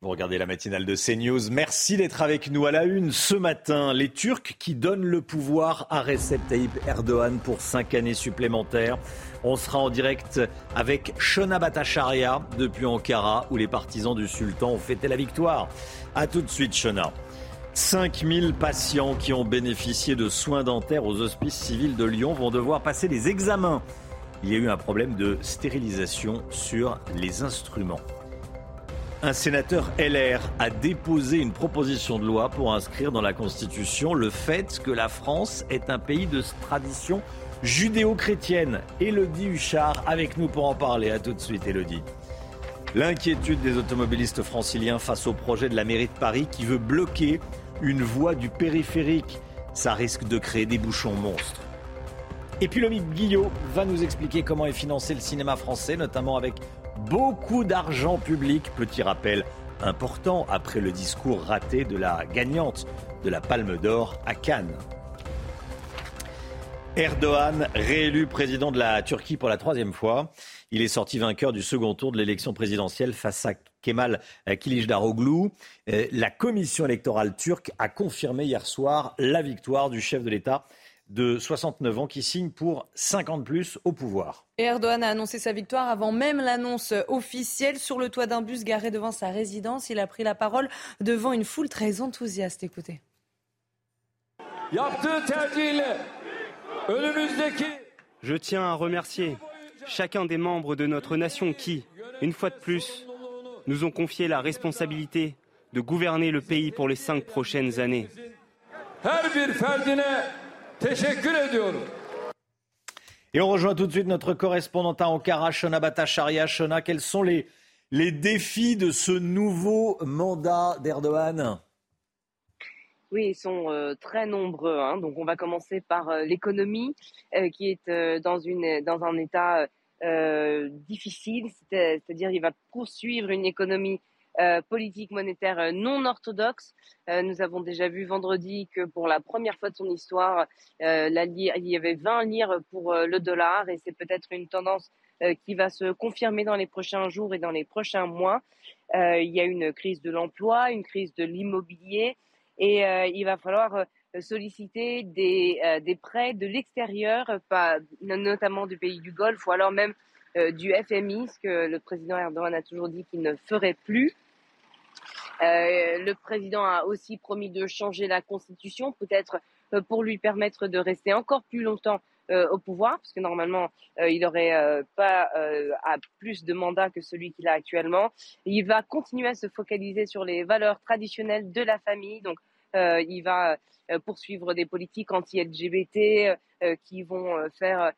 Vous regardez la matinale de CNews. Merci d'être avec nous à la une ce matin. Les Turcs qui donnent le pouvoir à Recep Tayyip Erdogan pour cinq années supplémentaires. On sera en direct avec Shona Bhattacharya depuis Ankara où les partisans du sultan ont fêté la victoire. A tout de suite Shona. 5000 patients qui ont bénéficié de soins dentaires aux hospices civils de Lyon vont devoir passer des examens. Il y a eu un problème de stérilisation sur les instruments. Un sénateur LR a déposé une proposition de loi pour inscrire dans la Constitution le fait que la France est un pays de tradition judéo-chrétienne. Élodie Huchard avec nous pour en parler. A tout de suite, Élodie. L'inquiétude des automobilistes franciliens face au projet de la mairie de Paris qui veut bloquer une voie du périphérique. Ça risque de créer des bouchons monstres. Et puis Lomique Guillot va nous expliquer comment est financé le cinéma français, notamment avec beaucoup d'argent public. Petit rappel important après le discours raté de la gagnante de la Palme d'Or à Cannes. Erdogan, réélu président de la Turquie pour la troisième fois. Il est sorti vainqueur du second tour de l'élection présidentielle face à Kemal Kilicdaroglu. Euh, la commission électorale turque a confirmé hier soir la victoire du chef de l'État de 69 ans qui signe pour 50 plus au pouvoir. Erdogan a annoncé sa victoire avant même l'annonce officielle. Sur le toit d'un bus garé devant sa résidence, il a pris la parole devant une foule très enthousiaste. Écoutez. Je tiens à remercier chacun des membres de notre nation qui, une fois de plus, nous ont confié la responsabilité de gouverner le pays pour les cinq prochaines années. Et on rejoint tout de suite notre correspondante à Ankara, Shona Bhattacharya. Shona, quels sont les, les défis de ce nouveau mandat d'Erdogan? Oui, ils sont euh, très nombreux. Hein. Donc, on va commencer par euh, l'économie, euh, qui est dans, une, dans un état difficile, c'est-à-dire il va poursuivre une économie euh, politique monétaire euh, non orthodoxe. Euh, nous avons déjà vu vendredi que pour la première fois de son histoire, il y avait 20 lires pour le dollar et c'est peut-être une tendance qui va se confirmer dans les prochains jours et dans les prochains mois. il y a une crise de l'emploi, une crise de l'immobilier et il va falloir solliciter des prêts de l'extérieur, notamment du pays du Golfe ou alors même du FMI, ce que le président Erdogan a toujours dit qu'il ne ferait plus. Euh, le président a aussi promis de changer la constitution, peut-être euh, pour lui permettre de rester encore plus longtemps euh, au pouvoir, parce que normalement, il n'aurait pas plus de mandats que celui qu'il a actuellement. il va continuer à se focaliser sur les valeurs traditionnelles de la famille. Donc, il va poursuivre des politiques anti-LGBT qui vont faire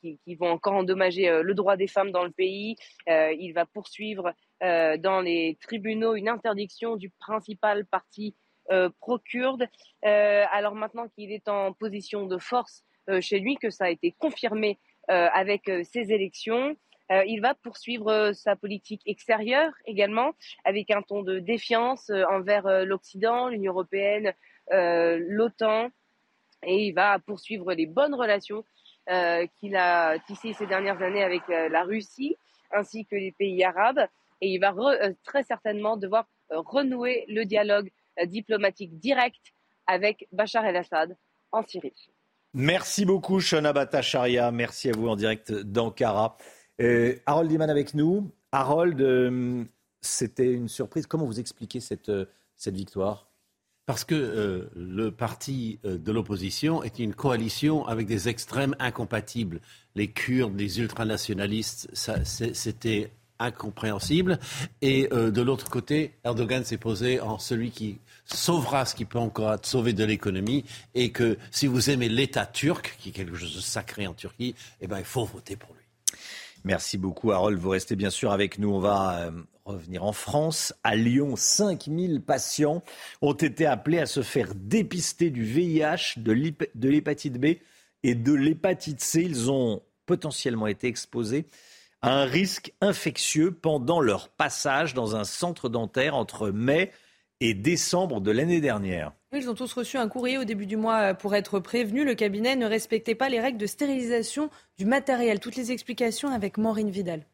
qui, vont encore endommager le droit des femmes dans le pays. il va poursuivre euh, dans les tribunaux une interdiction du principal parti euh, pro-kurde. Euh, alors maintenant qu'il est en position de force chez lui, que ça a été confirmé avec ces élections, il va poursuivre sa politique extérieure également, avec un ton de défiance envers l'Occident, l'Union européenne, l'OTAN, et il va poursuivre les bonnes relations qu'il a tissées ces dernières années avec la Russie ainsi que les pays arabes et il va euh, très certainement devoir euh, renouer le dialogue euh, diplomatique direct avec Bachar el-Assad en Syrie. Merci beaucoup, Shona Bhattacharya. Merci à vous en direct d'Ankara. Harold Iman avec nous. Harold, c'était une surprise. Comment vous expliquez cette, cette victoire? Parce que euh, le parti euh, de l'opposition est une coalition avec des extrêmes incompatibles. Les Kurdes, les ultranationalistes, c'était incompréhensible. Et euh, de l'autre côté, Erdogan s'est posé en celui qui sauvera ce qui peut encore être sauvé de l'économie. Et que si vous aimez l'État turc, qui est quelque chose de sacré en Turquie, eh ben, il faut voter pour lui. Merci beaucoup, Harold. Vous restez bien sûr avec nous. On va revenir en France. À Lyon, 5000 patients ont été appelés à se faire dépister du VIH, de l'hépatite B et de l'hépatite C. Ils ont potentiellement été exposés à un risque infectieux pendant leur passage dans un centre dentaire entre mai et décembre de l'année dernière. Ils ont tous reçu un courrier au début du mois pour être prévenus. Le cabinet ne respectait pas les règles de stérilisation du matériel. Toutes les explications avec Maureen Vidal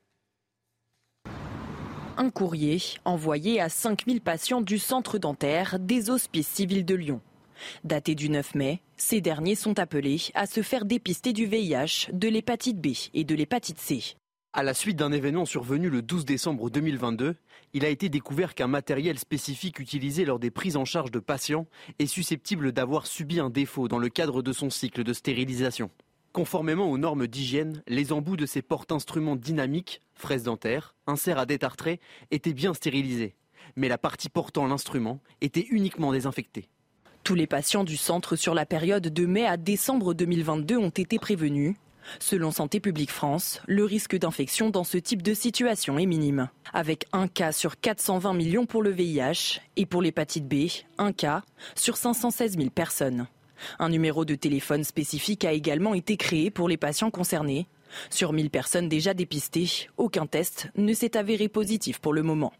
un courrier envoyé à 5000 patients du centre dentaire des hospices civils de Lyon. Daté du 9 mai, ces derniers sont appelés à se faire dépister du VIH, de l'hépatite B et de l'hépatite C. À la suite d'un événement survenu le 12 décembre 2022, il a été découvert qu'un matériel spécifique utilisé lors des prises en charge de patients est susceptible d'avoir subi un défaut dans le cadre de son cycle de stérilisation. Conformément aux normes d'hygiène, les embouts de ces porte-instruments dynamiques, fraises dentaires, inserts à détartrer, étaient bien stérilisés. Mais la partie portant l'instrument était uniquement désinfectée. Tous les patients du centre sur la période de mai à décembre 2022 ont été prévenus. Selon Santé publique France, le risque d'infection dans ce type de situation est minime. Avec un cas sur 420 millions pour le VIH et pour l'hépatite B, un cas sur 516 000 personnes. Un numéro de téléphone spécifique a également été créé pour les patients concernés. Sur 1000 personnes déjà dépistées, aucun test ne s'est avéré positif pour le moment.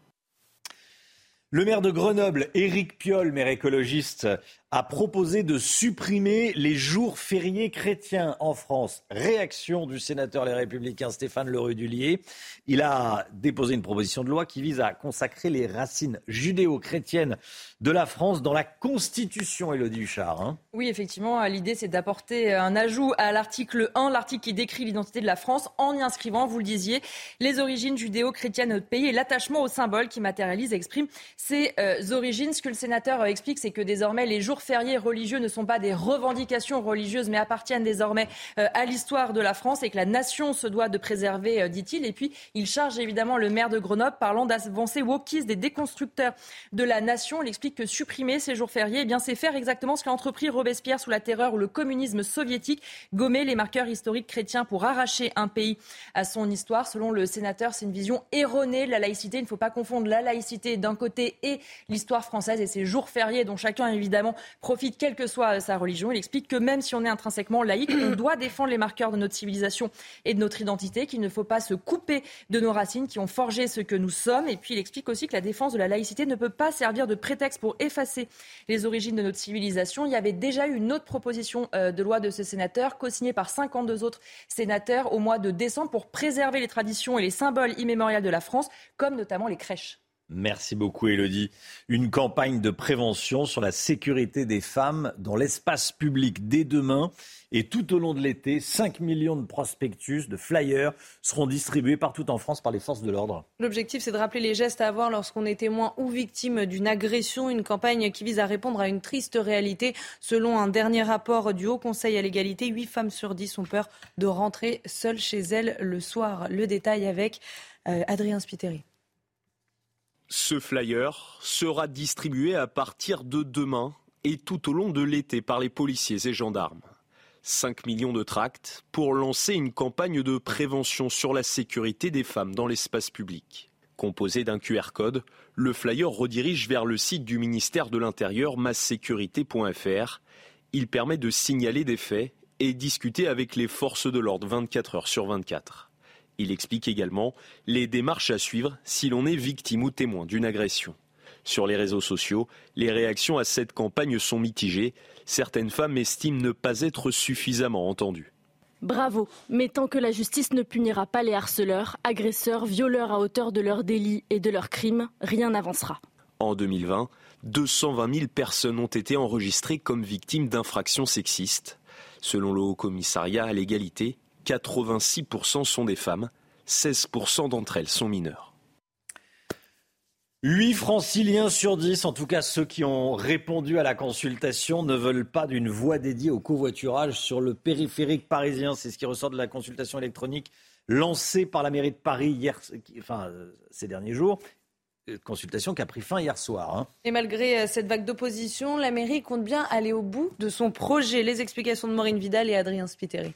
Le maire de Grenoble, Éric Piolle, maire écologiste, a proposé de supprimer les jours fériés chrétiens en France. Réaction du sénateur Les Républicains Stéphane Lerudulier. Il a déposé une proposition de loi qui vise à consacrer les racines judéo-chrétiennes de la France dans la Constitution, Élodie Huchard. Hein. oui, effectivement, l'idée c'est d'apporter un ajout à l'article 1, l'article qui décrit l'identité de la France, en y inscrivant, vous le disiez, les origines judéo-chrétiennes de notre pays et l'attachement au symbole qui matérialise et exprime ces euh, origines. Ce que le sénateur explique, c'est que désormais les jours fériés religieux ne sont pas des revendications religieuses, mais appartiennent désormais euh, à l'histoire de la France et que la nation se doit de préserver, euh, dit-il. Et puis, il charge évidemment le maire de Grenoble, parlant d'avancées wokistes des déconstructeurs de la nation. Il explique que supprimer ces jours fériés, eh bien, c'est faire exactement ce qu'a entrepris Robespierre sous la terreur ou le communisme soviétique, gommer les marqueurs historiques chrétiens pour arracher un pays à son histoire. Selon le sénateur, c'est une vision erronée de la laïcité. Il ne faut pas confondre la laïcité d'un côté et l'histoire française et ces jours fériés dont chacun évidemment profite quelle que soit sa religion. Il explique que même si on est intrinsèquement laïque, on doit défendre les marqueurs de notre civilisation et de notre identité, qu'il ne faut pas se couper de nos racines qui ont forgé ce que nous sommes. Et puis il explique aussi que la défense de la laïcité ne peut pas servir de prétexte pour effacer les origines de notre civilisation. Il y avait déjà eu une autre proposition euh, de loi de ce sénateur, co-signée par 52 autres sénateurs au mois de décembre pour préserver les traditions et les symboles immémoriaux de la France, comme notamment les crèches. Merci beaucoup, Elodie. Une campagne de prévention sur la sécurité des femmes dans l'espace public dès demain. Et tout au long de l'été, 5 millions de prospectus, de flyers seront distribués partout en France par les forces de l'ordre. L'objectif, c'est de rappeler les gestes à avoir lorsqu'on est témoin ou victime d'une agression. Une campagne qui vise à répondre à une triste réalité. Selon un dernier rapport du Haut Conseil à l'égalité, 8 femmes sur 10 ont peur de rentrer seules chez elles le soir. Le détail avec euh, Adrien Spiteri. Ce flyer sera distribué à partir de demain et tout au long de l'été par les policiers et gendarmes. 5 millions de tracts pour lancer une campagne de prévention sur la sécurité des femmes dans l'espace public. Composé d'un QR code, le flyer redirige vers le site du ministère de l'Intérieur massécurité.fr. Il permet de signaler des faits et discuter avec les forces de l'ordre 24 heures sur 24. Il explique également les démarches à suivre si l'on est victime ou témoin d'une agression. Sur les réseaux sociaux, les réactions à cette campagne sont mitigées. Certaines femmes estiment ne pas être suffisamment entendues. Bravo, mais tant que la justice ne punira pas les harceleurs, agresseurs, violeurs à hauteur de leurs délits et de leurs crimes, rien n'avancera. En 2020, 220 000 personnes ont été enregistrées comme victimes d'infractions sexistes. Selon le Haut Commissariat à l'égalité, 86% sont des femmes, 16% d'entre elles sont mineures. 8 franciliens sur 10, en tout cas ceux qui ont répondu à la consultation, ne veulent pas d'une voie dédiée au covoiturage sur le périphérique parisien. C'est ce qui ressort de la consultation électronique lancée par la mairie de Paris hier, enfin, euh, ces derniers jours. Euh, consultation qui a pris fin hier soir. Hein. Et malgré euh, cette vague d'opposition, la mairie compte bien aller au bout de son projet. Les explications de Maureen Vidal et Adrien Spiteri.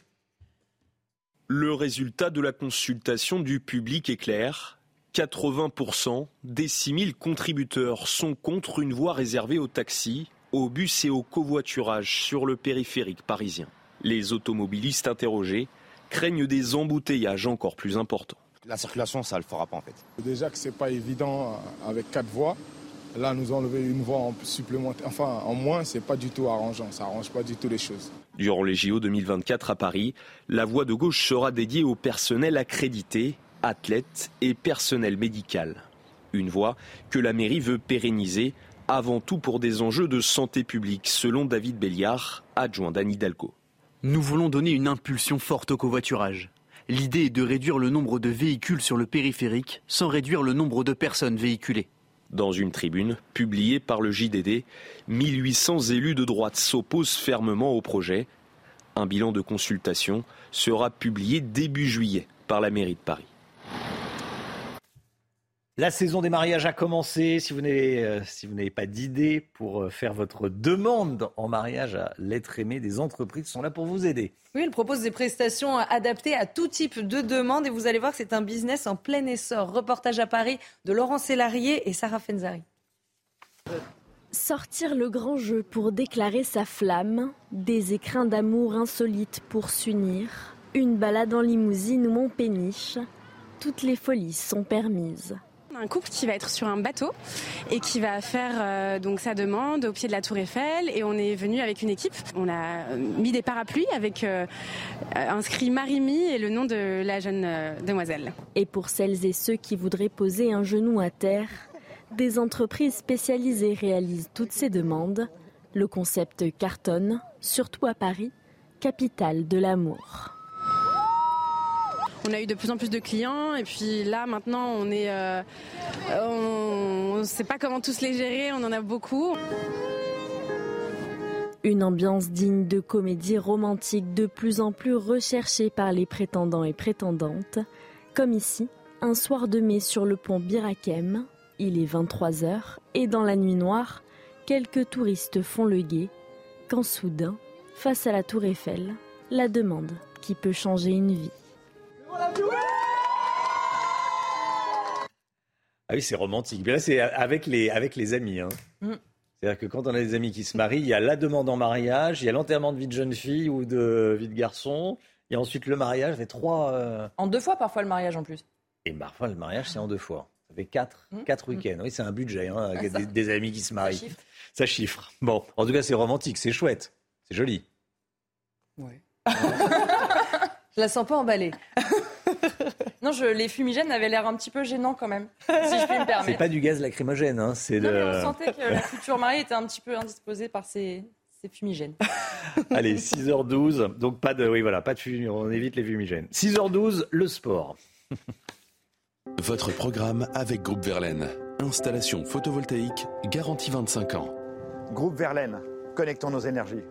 Le résultat de la consultation du public est clair. 80% des 6000 contributeurs sont contre une voie réservée aux taxis, aux bus et au covoiturage sur le périphérique parisien. Les automobilistes interrogés craignent des embouteillages encore plus importants. La circulation, ça ne le fera pas en fait. Déjà que ce n'est pas évident avec quatre voies. Là, nous enlever une voie en supplémentaire, enfin en moins, c'est pas du tout arrangeant. Ça arrange pas du tout les choses. Durant les JO 2024 à Paris, la voie de gauche sera dédiée au personnel accrédité athlètes et personnel médical. Une voie que la mairie veut pérenniser avant tout pour des enjeux de santé publique, selon David Béliard, adjoint d'Anne Hidalgo. Nous voulons donner une impulsion forte au covoiturage. L'idée est de réduire le nombre de véhicules sur le périphérique sans réduire le nombre de personnes véhiculées. Dans une tribune publiée par le JDD, 1800 élus de droite s'opposent fermement au projet. Un bilan de consultation sera publié début juillet par la mairie de Paris. La saison des mariages a commencé. Si vous n'avez, euh, si vous n'avez pas d'idée pour euh, faire votre demande en mariage à l'être aimé, des entreprises sont là pour vous aider. Oui, elle propose des prestations adaptées à tout type de demande et vous allez voir que c'est un business en plein essor. Reportage à Paris de Laurent Sélarié et Sarah Fenzari. Sortir le grand jeu pour déclarer sa flamme, des écrins d'amour insolites pour s'unir, une balade en limousine ou en péniche, toutes les folies sont permises un couple qui va être sur un bateau et qui va faire euh, donc sa demande au pied de la Tour Eiffel et on est venu avec une équipe. On a euh, mis des parapluies avec euh, inscrit Marimi et le nom de la jeune demoiselle. Et pour celles et ceux qui voudraient poser un genou à terre, des entreprises spécialisées réalisent toutes ces demandes. Le concept cartonne, surtout à Paris, capitale de l'amour on a eu de plus en plus de clients et puis là maintenant on est euh, on ne sait pas comment tous les gérer, on en a beaucoup. Une ambiance digne de comédie romantique de plus en plus recherchée par les prétendants et prétendantes, comme ici, un soir de mai sur le pont Birakem. Il est 23h et dans la nuit noire, quelques touristes font le guet quand soudain, face à la tour Eiffel, la demande qui peut changer une vie. Ah oui, c'est romantique. Mais là, c'est avec les, avec les amis. Hein. Mm. C'est-à-dire que quand on a des amis qui se marient, il y a la demande en mariage, il y a l'enterrement de vie de jeune fille ou de vie de garçon, il y a ensuite le mariage. Ça trois. Euh, en deux fois, parfois, le mariage en plus. Et parfois, le mariage, c'est en deux fois. Ça fait quatre, mm. quatre week-ends. Oui, c'est un budget, hein, avec des, amis qui se marient. Ça chiffre. ça chiffre. Bon, en tout cas, c'est romantique, c'est chouette, c'est joli. Ouais. Je la sens pas emballée. non, je, les fumigènes avaient l'air un petit peu gênants quand même, si je puis me permettre. C'est pas du gaz lacrymogène, hein, c'est non, on sentait que la future mariée était un petit peu indisposée par ces, fumigènes. Allez, 6h12, donc pas de, oui, voilà, pas de fumigènes, on évite les fumigènes. 6h12, le sport. Votre programme avec Groupe Verlaine. Installation photovoltaïque garantie 25 ans. Groupe Verlaine, connectons nos énergies.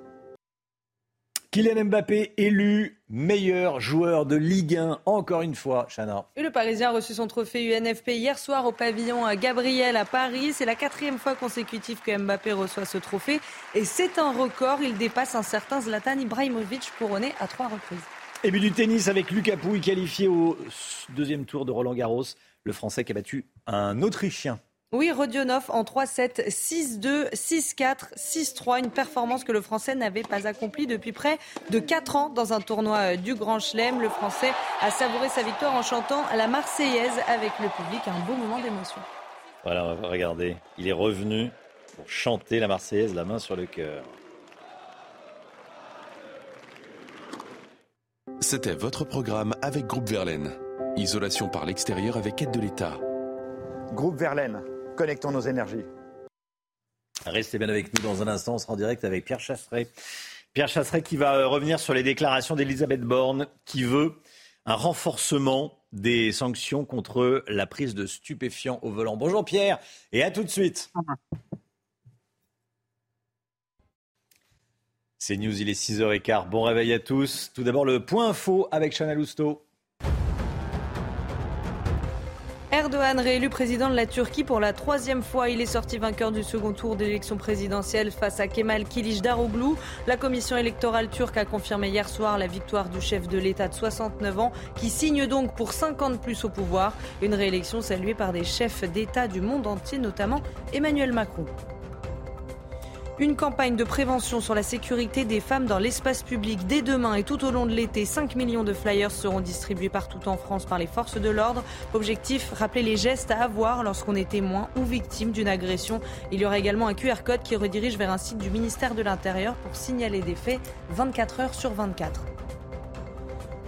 Kylian Mbappé élu meilleur joueur de Ligue 1 encore une fois, Chana. Et le Parisien a reçu son trophée UNFP hier soir au pavillon Gabriel à Paris. C'est la quatrième fois consécutive que Mbappé reçoit ce trophée et c'est un record. Il dépasse un certain Zlatan Ibrahimovic couronné à trois reprises. Et but du tennis avec Lucas Pouille qualifié au deuxième tour de Roland Garros. Le Français qui a battu un Autrichien oui, Rodionov en 3-7, 6-2, 6-4, 6-3. Une performance que le Français n'avait pas accomplie depuis près de 4 ans dans un tournoi euh, du Grand Chelem. Le Français a savouré sa victoire en chantant la Marseillaise avec le public. Un beau moment d'émotion. Voilà, on va regarder. Il est revenu pour chanter la Marseillaise, la main sur le cœur. C'était votre programme avec Groupe Verlaine. Isolation par l'extérieur avec aide de l'État. Groupe Verlaine Connectons nos énergies. Restez bien avec nous dans un instant. On sera en direct avec Pierre Chasseret. Pierre Chasseret qui va euh, revenir sur les déclarations d'Elisabeth Borne qui veut un renforcement des sanctions contre la prise de stupéfiants au volant. Bonjour Pierre et à tout de suite. C'est News, il est 6h15. Bon réveil à tous. Tout d'abord le point info avec Chana Lousteau. Erdogan réélu président de la Turquie pour la troisième fois. Il est sorti vainqueur du second tour d'élection présidentielle face à Kemal Kılıçdaroğlu. La commission électorale turque a confirmé hier soir la victoire du chef de l'État de 69 ans qui signe donc pour 50 plus au pouvoir. Une réélection saluée par des chefs d'État du monde entier, notamment Emmanuel Macron. Une campagne de prévention sur la sécurité des femmes dans l'espace public dès demain et tout au long de l'été. 5 millions de flyers seront distribués partout en France par les forces de l'ordre. Objectif, rappeler les gestes à avoir lorsqu'on est témoin ou victime d'une agression. Il y aura également un QR code qui redirige vers un site du ministère de l'Intérieur pour signaler des faits 24 heures sur 24.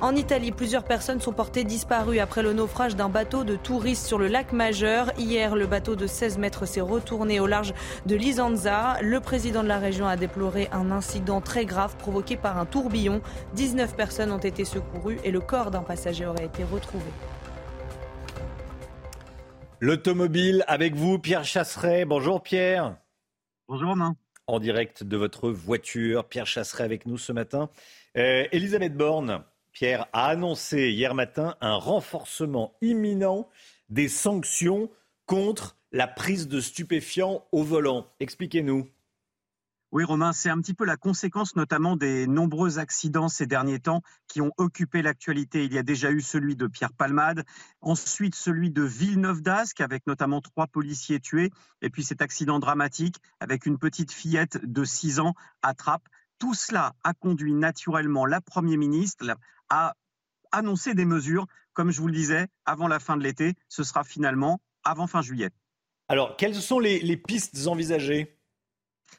En Italie, plusieurs personnes sont portées disparues après le naufrage d'un bateau de touristes sur le lac Majeur. Hier, le bateau de 16 mètres s'est retourné au large de Lisanza. Le président de la région a déploré un incident très grave provoqué par un tourbillon. 19 personnes ont été secourues et le corps d'un passager aurait été retrouvé. L'automobile avec vous, Pierre Chasseret. Bonjour Pierre. Bonjour Romain. En direct de votre voiture, Pierre Chasseret avec nous ce matin. Euh, Elisabeth Borne, Pierre a annoncé hier matin un renforcement imminent des sanctions contre la prise de stupéfiants au volant. Expliquez-nous. Oui, Romain, c'est un petit peu la conséquence notamment des nombreux accidents ces derniers temps qui ont occupé l'actualité. Il y a déjà eu celui de Pierre Palmade, ensuite celui de Villeneuve d'Ascq avec notamment trois policiers tués, et puis cet accident dramatique avec une petite fillette de 6 ans à Trappes. Tout cela a conduit naturellement la Première ministre à annoncer des mesures, comme je vous le disais, avant la fin de l'été. Ce sera finalement avant fin juillet. Alors, quelles sont les, pistes envisagées?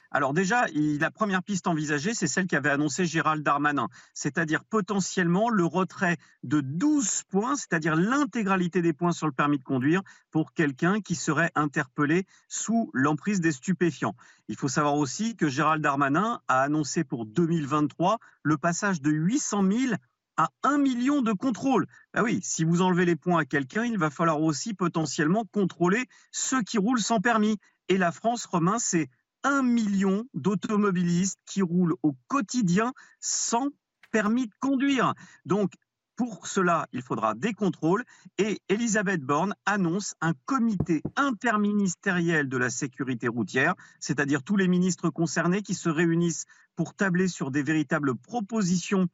Alors déjà, la première piste envisagée, c'est celle qu'avait annoncé Gérald Darmanin, c'est-à-dire potentiellement le retrait de 12 points, c'est-à-dire l'intégralité des points sur le permis de conduire pour quelqu'un qui serait interpellé sous l'emprise des stupéfiants. Il faut savoir aussi que Gérald Darmanin a annoncé pour 2023 le passage de 800 000 à 1 million de contrôles. Ben oui, si vous enlevez les points à quelqu'un, il va falloir aussi potentiellement contrôler ceux qui roulent sans permis. Et la France, Romain, c'est un million d'automobilistes qui roulent au quotidien sans permis de conduire. Donc, pour cela, il faudra des contrôles et Elisabeth Borne annonce un comité interministériel de la sécurité routière, c'est-à-dire tous les ministres concernés qui se réunissent pour tabler sur des véritables propositions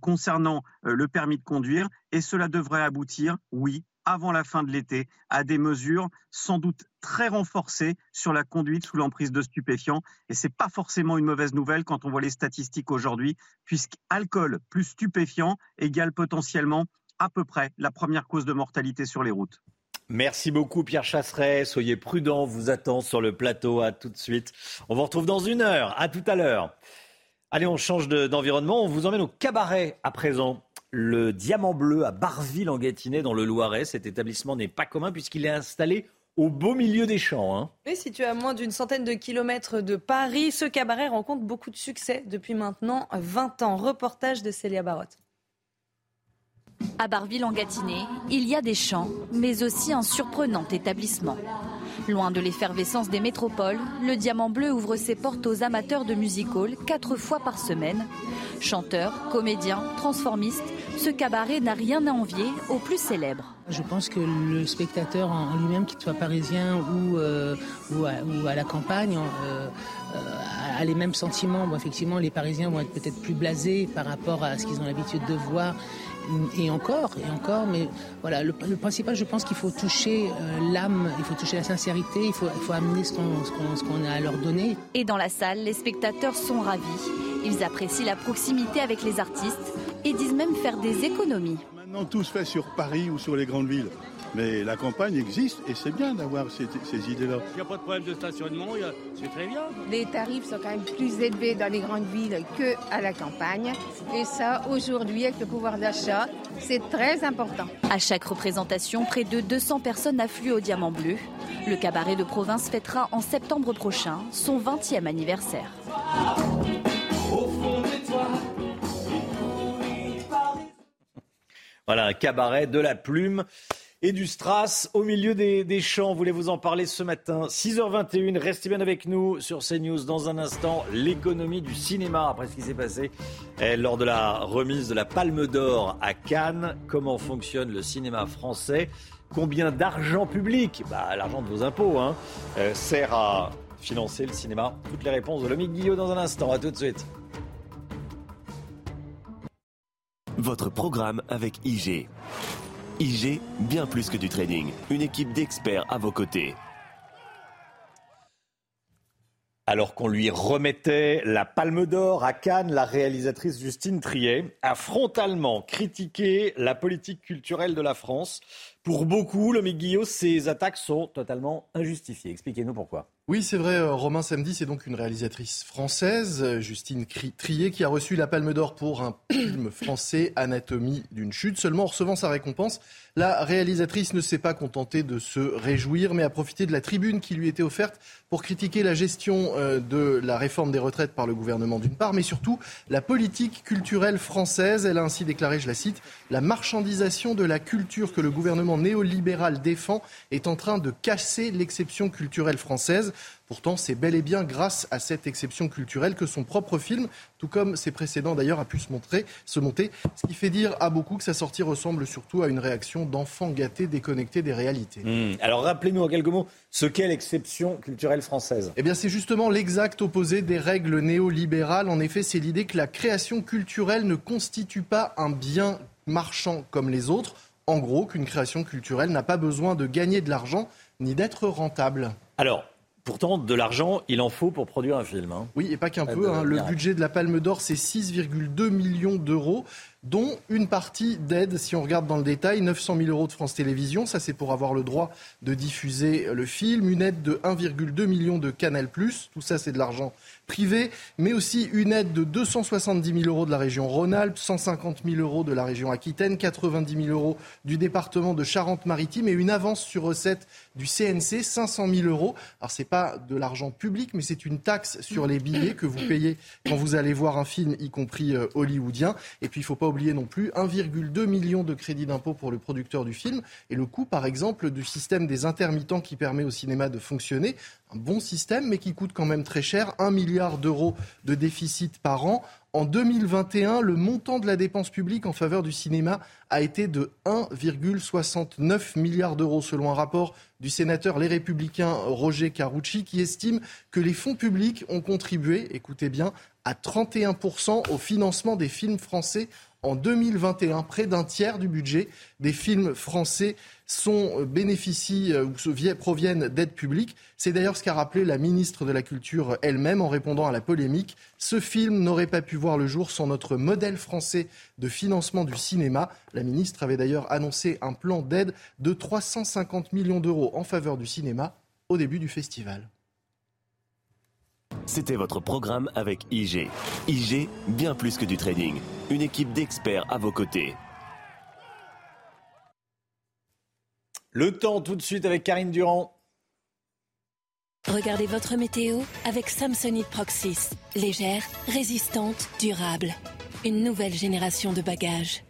concernant euh, le permis de conduire et cela devrait aboutir, oui, avant la fin de l'été à des mesures sans doute très renforcées sur la conduite sous l'emprise de stupéfiants. Et ce n'est pas forcément une mauvaise nouvelle quand on voit les statistiques aujourd'hui, puisqu'alcool plus stupéfiant égale potentiellement à peu près la première cause de mortalité sur les routes. Merci beaucoup Pierre Chasseret. Soyez prudent, vous attend sur le plateau. À tout de suite. On vous retrouve dans une heure. À tout à l'heure. Allez, on change d'environnement. on vous emmène au cabaret à présent le Diamant Bleu à Barville en Gâtinais dans le Loiret. Cet établissement n'est pas commun puisqu'il est installé au beau milieu des champs. Hein. Situé à moins d'une centaine de kilomètres de Paris, ce cabaret rencontre beaucoup de succès depuis maintenant 20 ans. Reportage de Célia Barotte. À Barville en Gâtinais, il y a des champs, mais aussi un surprenant établissement. Loin de l'effervescence des métropoles, le Diamant Bleu ouvre ses portes aux amateurs de music hall quatre fois par semaine. Chanteurs, comédiens, transformistes, ce cabaret n'a rien à envier aux plus célèbres. Je pense que le spectateur en lui-même, qu'il soit parisien ou, euh, à, la campagne, euh, a les mêmes sentiments. Effectivement, les Parisiens vont être peut-être plus blasés par rapport à ce qu'ils ont l'habitude de voir et encore, et encore, mais voilà, le, principal, je pense qu'il faut toucher euh, l'âme, il faut toucher la sincérité, il faut, il faut amener ce qu'on a à leur donner. Et dans la salle, les spectateurs sont ravis. Ils apprécient la proximité avec les artistes et disent même faire des économies. Maintenant, tout se fait sur Paris ou sur les grandes villes. Mais la campagne existe et c'est bien d'avoir ces, idées-là. Il n'y a pas de problème de stationnement, c'est très bien. Les tarifs sont quand même plus élevés dans les grandes villes qu'à la campagne. Et ça, aujourd'hui, avec le pouvoir d'achat, c'est très important. À chaque représentation, près de 200 personnes affluent au Diamant Bleu. Le cabaret de province fêtera en septembre prochain son 20e anniversaire. Voilà, un cabaret de la plume et du Strass au milieu des, champs. Voulez-vous en parler ce matin? 6h21, restez bien avec nous sur CNews. Dans un instant, l'économie du cinéma, après ce qui s'est passé eh, lors de la remise de la Palme d'Or à Cannes. Comment fonctionne le cinéma français? Combien d'argent public? Bah, L'argent de vos impôts hein, euh, sert à financer le cinéma. Toutes les réponses de Lomi Guillot dans un instant. À tout de suite. Votre programme avec IG. IG, bien plus que du trading. Une équipe d'experts à vos côtés. Alors qu'on lui remettait la palme d'or à Cannes, la réalisatrice Justine Triet a frontalement critiqué la politique culturelle de la France. Pour beaucoup, le Guillot, ces attaques sont totalement injustifiées. Expliquez-nous pourquoi. Oui, c'est vrai, euh, Romain Samedi, c'est donc une réalisatrice française, euh, Justine Trier, qui a reçu la Palme d'Or pour un film français, Anatomie d'une chute. Seulement, en recevant sa récompense, la réalisatrice ne s'est pas contentée de se réjouir, mais a profité de la tribune qui lui était offerte pour critiquer la gestion euh, de la réforme des retraites par le gouvernement d'une part, mais surtout la politique culturelle française. Elle a ainsi déclaré, je la cite, la marchandisation de la culture que le gouvernement néolibéral défend est en train de casser l'exception culturelle française. Pourtant, c'est bel et bien grâce à cette exception culturelle que son propre film, tout comme ses précédents d'ailleurs, a pu se, montrer, se monter. Ce qui fait dire à beaucoup que sa sortie ressemble surtout à une réaction d'enfants gâtés déconnectés des réalités. Hmm. Alors rappelez-nous en quelques mots ce qu'est l'exception culturelle française. Eh bien, c'est justement l'exact opposé des règles néolibérales. En effet, c'est l'idée que la création culturelle ne constitue pas un bien marchand comme les autres. En gros, qu'une création culturelle n'a pas besoin de gagner de l'argent ni d'être rentable. Alors, Pourtant, de l'argent, il en faut pour produire un film. Hein. Oui, et pas qu'un peu. Hein. Le budget de la Palme d'Or, c'est 6,2 millions d'euros dont une partie d'aide, si on regarde dans le détail, 900 000 euros de France Télévisions, ça c'est pour avoir le droit de diffuser le film, une aide de 1,2 million de Canal+, tout ça c'est de l'argent privé, mais aussi une aide de 270 000 euros de la région Rhône-Alpes, 150 000 euros de la région Aquitaine, 90 000 euros du département de Charente-Maritime et une avance sur recette du CNC, 500 000 euros. Alors c'est pas de l'argent public, mais c'est une taxe sur les billets que vous payez quand vous allez voir un film, y compris euh, hollywoodien. Et puis il faut pas oublier non plus 1,2 million de crédits d'impôt pour le producteur du film et le coût, par exemple, du système des intermittents qui permet au cinéma de fonctionner. Un bon système, mais qui coûte quand même très cher, 1 milliard d'euros de déficit par an. En 2021, le montant de la dépense publique en faveur du cinéma a été de 1,69 milliard d'euros, selon un rapport du sénateur Les Républicains Roger Carucci, qui estime que les fonds publics ont contribué, écoutez bien, à 31% au financement des films français en 2021. Près d'un tiers du budget des films français sont, euh, bénéficient euh, ou proviennent d'aides publiques. C'est d'ailleurs ce qu'a rappelé la ministre de la Culture elle-même en répondant à la polémique. Ce film n'aurait pas pu voir le jour sans notre modèle français de financement du cinéma. La ministre avait d'ailleurs annoncé un plan d'aide de 350 millions d'euros en faveur du cinéma au début du festival. C'était votre programme avec IG. IG, bien plus que du trading. Une équipe d'experts à vos côtés. Le temps tout de suite avec Karine Durand. Regardez votre météo avec Samsonite Proxys. Légère, résistante, durable. Une nouvelle génération de bagages.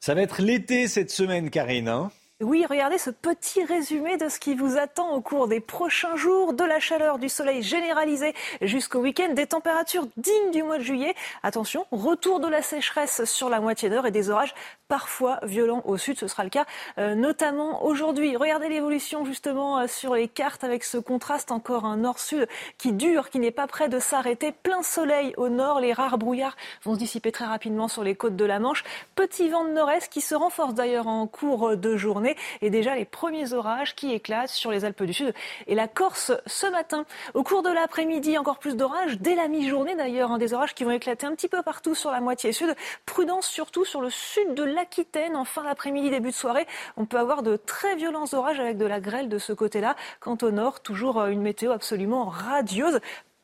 Ça va être l'été cette semaine, Karine. Hein oui, regardez ce petit résumé de ce qui vous attend au cours des prochains jours. De la chaleur, du soleil généralisé jusqu'au week-end, des températures dignes du mois de juillet. Attention, retour de la sécheresse sur la moitié d'heure et des orages parfois violents au sud. Ce sera le cas euh, notamment aujourd'hui. Regardez l'évolution justement euh, sur les cartes avec ce contraste encore un nord-sud qui dure, qui n'est pas prêt de s'arrêter. Plein soleil au nord, les rares brouillards vont se dissiper très rapidement sur les côtes de la Manche. Petit vent de nord-est qui se renforce d'ailleurs en cours de journée et déjà les premiers orages qui éclatent sur les Alpes du Sud et la Corse ce matin. Au cours de l'après-midi, encore plus d'orages, dès la mi-journée d'ailleurs, hein, des orages qui vont éclater un petit peu partout sur la moitié sud. Prudence surtout sur le sud de l'Aquitaine. En fin d'après-midi, début de soirée, on peut avoir de très violents orages avec de la grêle de ce côté-là. Quant au nord, toujours euh, une météo absolument radieuse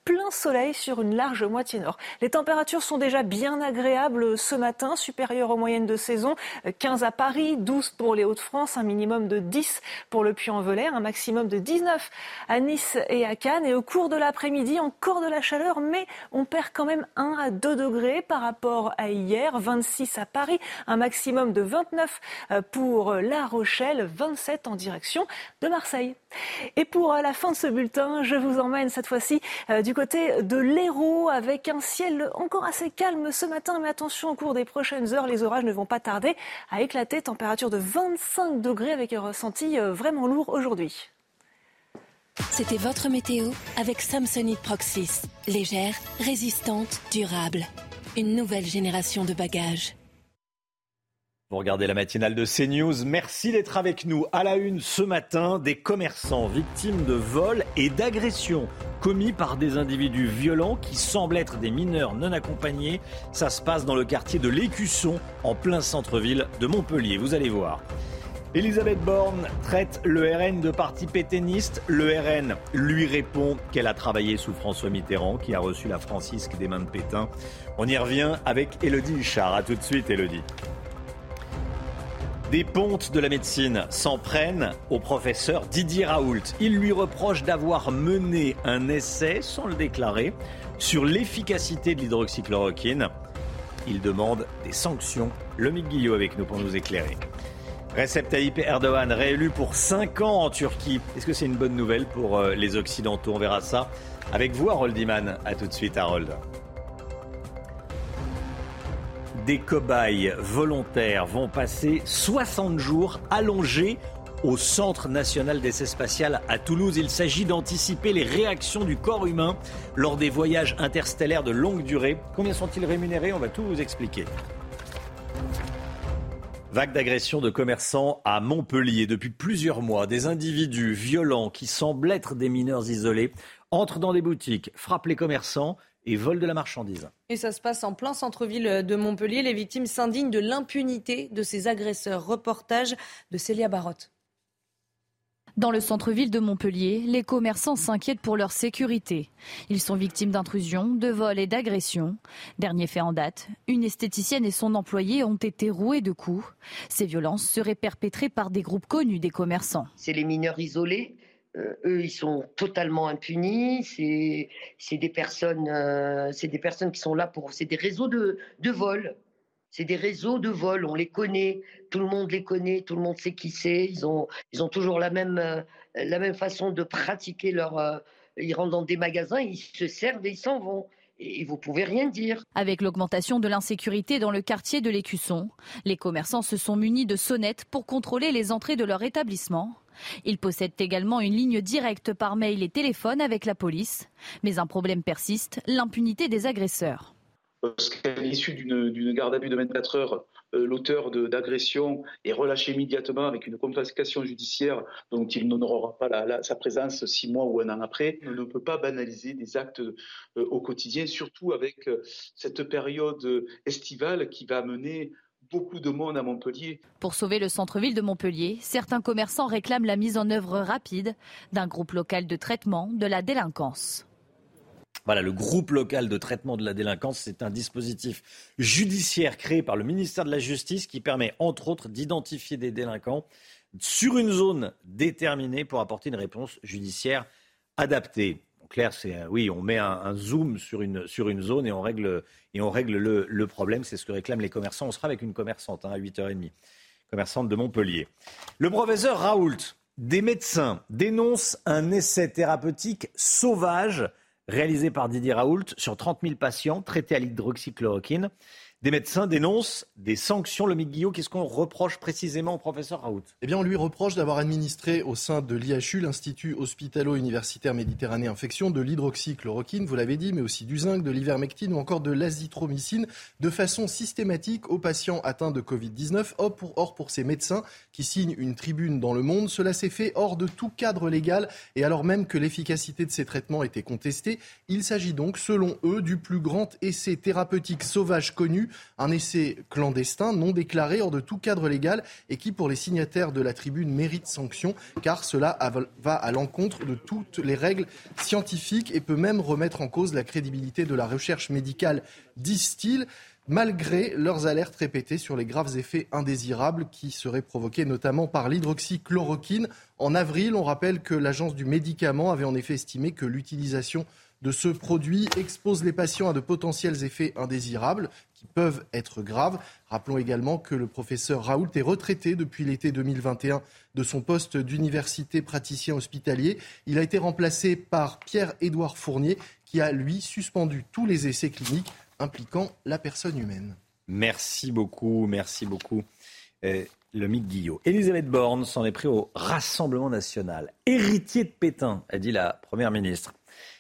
plein soleil sur une large moitié nord. Les températures sont déjà bien agréables ce matin, supérieures aux moyennes de saison. 15 à Paris, 12 pour les Hauts-de-France, un minimum de 10 pour le Puy-en-Velay, un maximum de 19 à Nice et à Cannes. Et au cours de l'après-midi, encore de la chaleur, mais on perd quand même 1 à 2 degrés par rapport à hier. 26 à Paris, un maximum de 29 pour La Rochelle, 27 en direction de Marseille. Et pour la fin de ce bulletin, je vous emmène cette fois-ci euh, du côté de l'Hérault avec un ciel encore assez calme ce matin. Mais attention, au cours des prochaines heures, les orages ne vont pas tarder à éclater. Température de 25 degrés avec un ressenti euh, vraiment lourd aujourd'hui. C'était votre météo avec Samsonite Proxys. Légère, résistante, durable. Une nouvelle génération de bagages. Vous regardez la matinale de CNews. Merci d'être avec nous. À la une ce matin, des commerçants victimes de vols et d'agressions commis par des individus violents qui semblent être des mineurs non accompagnés. Ça se passe dans le quartier de l'Écusson, en plein centre-ville de Montpellier. Vous allez voir. Elisabeth Borne traite le RN de parti pétainiste. Le RN lui répond qu'elle a travaillé sous François Mitterrand, qui a reçu la francisque des mains de Pétain. On y revient avec Elodie Huchard. A tout de suite, Elodie. Des pontes de la médecine s'en prennent au professeur Didier Raoult. Il lui reproche d'avoir mené un essai, sans le déclarer, sur l'efficacité de l'hydroxychloroquine. Il demande des sanctions. Le Guillot avec nous pour nous éclairer. Recep Tayyip Erdogan réélu pour 5 ans en Turquie. Est-ce que c'est une bonne nouvelle pour euh, les Occidentaux? On verra ça avec vous, Harold Iman. A tout de suite, Harold. Des cobayes volontaires vont passer 60 jours allongés au Centre national d'essai spatial à Toulouse. Il s'agit d'anticiper les réactions du corps humain lors des voyages interstellaires de longue durée. Combien sont-ils rémunérés? On va tout vous expliquer. Vague d'agression de commerçants à Montpellier. Depuis plusieurs mois, des individus violents qui semblent être des mineurs isolés entrent dans des boutiques, frappent les commerçants et vol de la marchandise. Et ça se passe en plein centre-ville de Montpellier. Les victimes s'indignent de l'impunité de ces agresseurs. Reportage de Célia Barotte. Dans le centre-ville de Montpellier, les commerçants s'inquiètent pour leur sécurité. Ils sont victimes d'intrusions, de vols et d'agressions. Dernier fait en date, une esthéticienne et son employé ont été roués de coups. Ces violences seraient perpétrées par des groupes connus des commerçants. C'est les mineurs isolés euh, eux, ils sont totalement impunis. C'est des personnes, euh, c'est des personnes qui sont là pour, c'est des réseaux de, de vol. C'est des réseaux de vol. On les connaît. Tout le monde les connaît. Tout le monde sait qui c'est. Ils ont, ils ont toujours la même, euh, la même façon de pratiquer leur. ils rentrent dans des magasins, ils se servent et ils s'en vont et vous pouvez rien dire. Avec l'augmentation de l'insécurité dans le quartier de l'Écusson, les commerçants se sont munis de sonnettes pour contrôler les entrées de leur établissement. Ils possèdent également une ligne directe par mail et téléphone avec la police. Mais un problème persiste, l'impunité des agresseurs. Lorsqu'à l'issue d'une garde à vue de 24 heures, euh, l'auteur d'agression est relâché immédiatement avec une confiscation judiciaire dont il n'honorera pas sa présence six mois ou un an après, on ne peut pas banaliser des actes euh, au quotidien, surtout avec euh, cette période estivale qui va amener beaucoup de monde à Montpellier. Pour sauver le centre-ville de Montpellier, certains commerçants réclament la mise en œuvre rapide d'un groupe local de traitement de la délinquance. Voilà, le groupe local de traitement de la délinquance, c'est un dispositif judiciaire créé par le ministère de la Justice qui permet, entre autres, d'identifier des délinquants sur une zone déterminée pour apporter une réponse judiciaire adaptée. clair, c'est euh, oui, on met un, zoom sur une, sur une zone et on règle, et on règle le, problème. C'est ce que réclament les commerçants. On sera avec une commerçante hein, à 8h30, commerçante de Montpellier. Le professeur Raoult, des médecins, dénonce un essai thérapeutique sauvage réalisé par Didier Raoult sur 30 000 patients traités à l'hydroxychloroquine. Des médecins dénoncent des sanctions. Le Guillot, qu'est-ce qu'on reproche précisément au professeur Raoult? Eh bien, on lui reproche d'avoir administré au sein de l'IHU, l'Institut hospitalo-universitaire Méditerranée Infection, de l'hydroxychloroquine, vous l'avez dit, mais aussi du zinc, de l'ivermectine ou encore de l'azithromycine, de façon systématique aux patients atteints de Covid-19. Or pour, or, pour ces médecins qui signent une tribune dans le monde, cela s'est fait hors de tout cadre légal et alors même que l'efficacité de ces traitements était contestée. Il s'agit donc, selon eux, du plus grand essai thérapeutique sauvage connu Un essai clandestin, non déclaré, hors de tout cadre légal et qui, pour les signataires de la tribune, mérite sanction car cela va à l'encontre de toutes les règles scientifiques et peut même remettre en cause la crédibilité de la recherche médicale, disent-ils malgré leurs alertes répétées sur les graves effets indésirables qui seraient provoqués notamment par l'hydroxychloroquine. En avril, on rappelle que l'agence du médicament avait en effet estimé que l'utilisation de ce produit expose les patients à de potentiels effets indésirables peuvent être graves. Rappelons également que le professeur Raoult est retraité depuis l'été 2021 de son poste d'université praticien hospitalier. Il a été remplacé par Pierre-Édouard Fournier qui a, lui, suspendu tous les essais cliniques impliquant la personne humaine. Merci beaucoup, merci beaucoup. Euh, le mythe Guillot. Elisabeth Borne s'en est pris au Rassemblement national. Héritier de Pétain, a dit la Première ministre.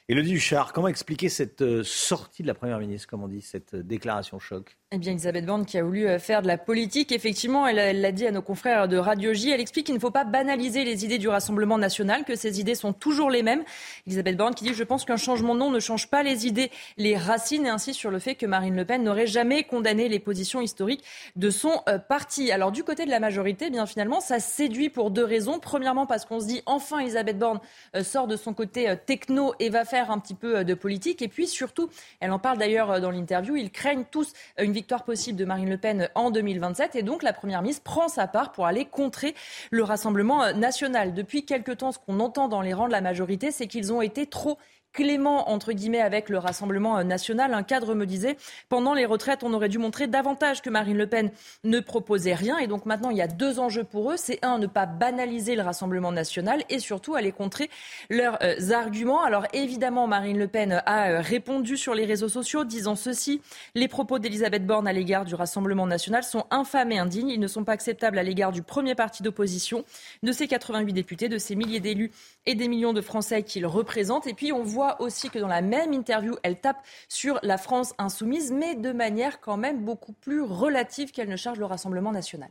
Elodie Huchard, comment expliquer cette euh, sortie de la Première ministre, comme on dit, cette euh, déclaration choc? Eh bien, Elisabeth Borne qui a voulu euh, faire de la politique, effectivement, elle l'a dit à nos confrères de Radio J. Elle explique qu'il ne faut pas banaliser les idées du Rassemblement national, que ces idées sont toujours les mêmes. Elisabeth Borne qui dit Je pense qu'un changement de nom ne change pas les idées, les racines, et ainsi sur le fait que Marine Le Pen n'aurait jamais condamné les positions historiques de son euh, parti. Alors, du côté de la majorité, eh bien finalement, ça séduit pour deux raisons. Premièrement, parce qu'on se dit Enfin, Elisabeth Borne euh, sort de son côté techno et va faire un petit peu de politique. Et puis surtout, elle en parle d'ailleurs dans l'interview, ils craignent tous une victoire possible de Marine Le Pen en 2027. Et donc, la Première ministre prend sa part pour aller contrer le Rassemblement national. Depuis quelque temps, ce qu'on entend dans les rangs de la majorité, c'est qu'ils ont été trop clément entre guillemets avec le Rassemblement national. Un cadre me disait pendant les retraites, on aurait dû montrer davantage que Marine Le Pen ne proposait rien. Et donc maintenant, il y a deux enjeux pour eux. C'est un, ne pas banaliser le Rassemblement national et surtout aller contrer leurs euh, arguments. Alors évidemment, Marine Le Pen a euh, répondu sur les réseaux sociaux disant ceci les propos d'Elisabeth Borne à l'égard du Rassemblement national sont infâmes et indignes. Ils ne sont pas acceptables à l'égard du premier parti d'opposition, de ses 88 députés, de ses milliers d'élus et des millions de Français qu'il représente. Et puis on voit aussi que dans la même interview, elle tape sur la France insoumise, mais de manière quand même beaucoup plus relative qu'elle ne charge le Rassemblement national.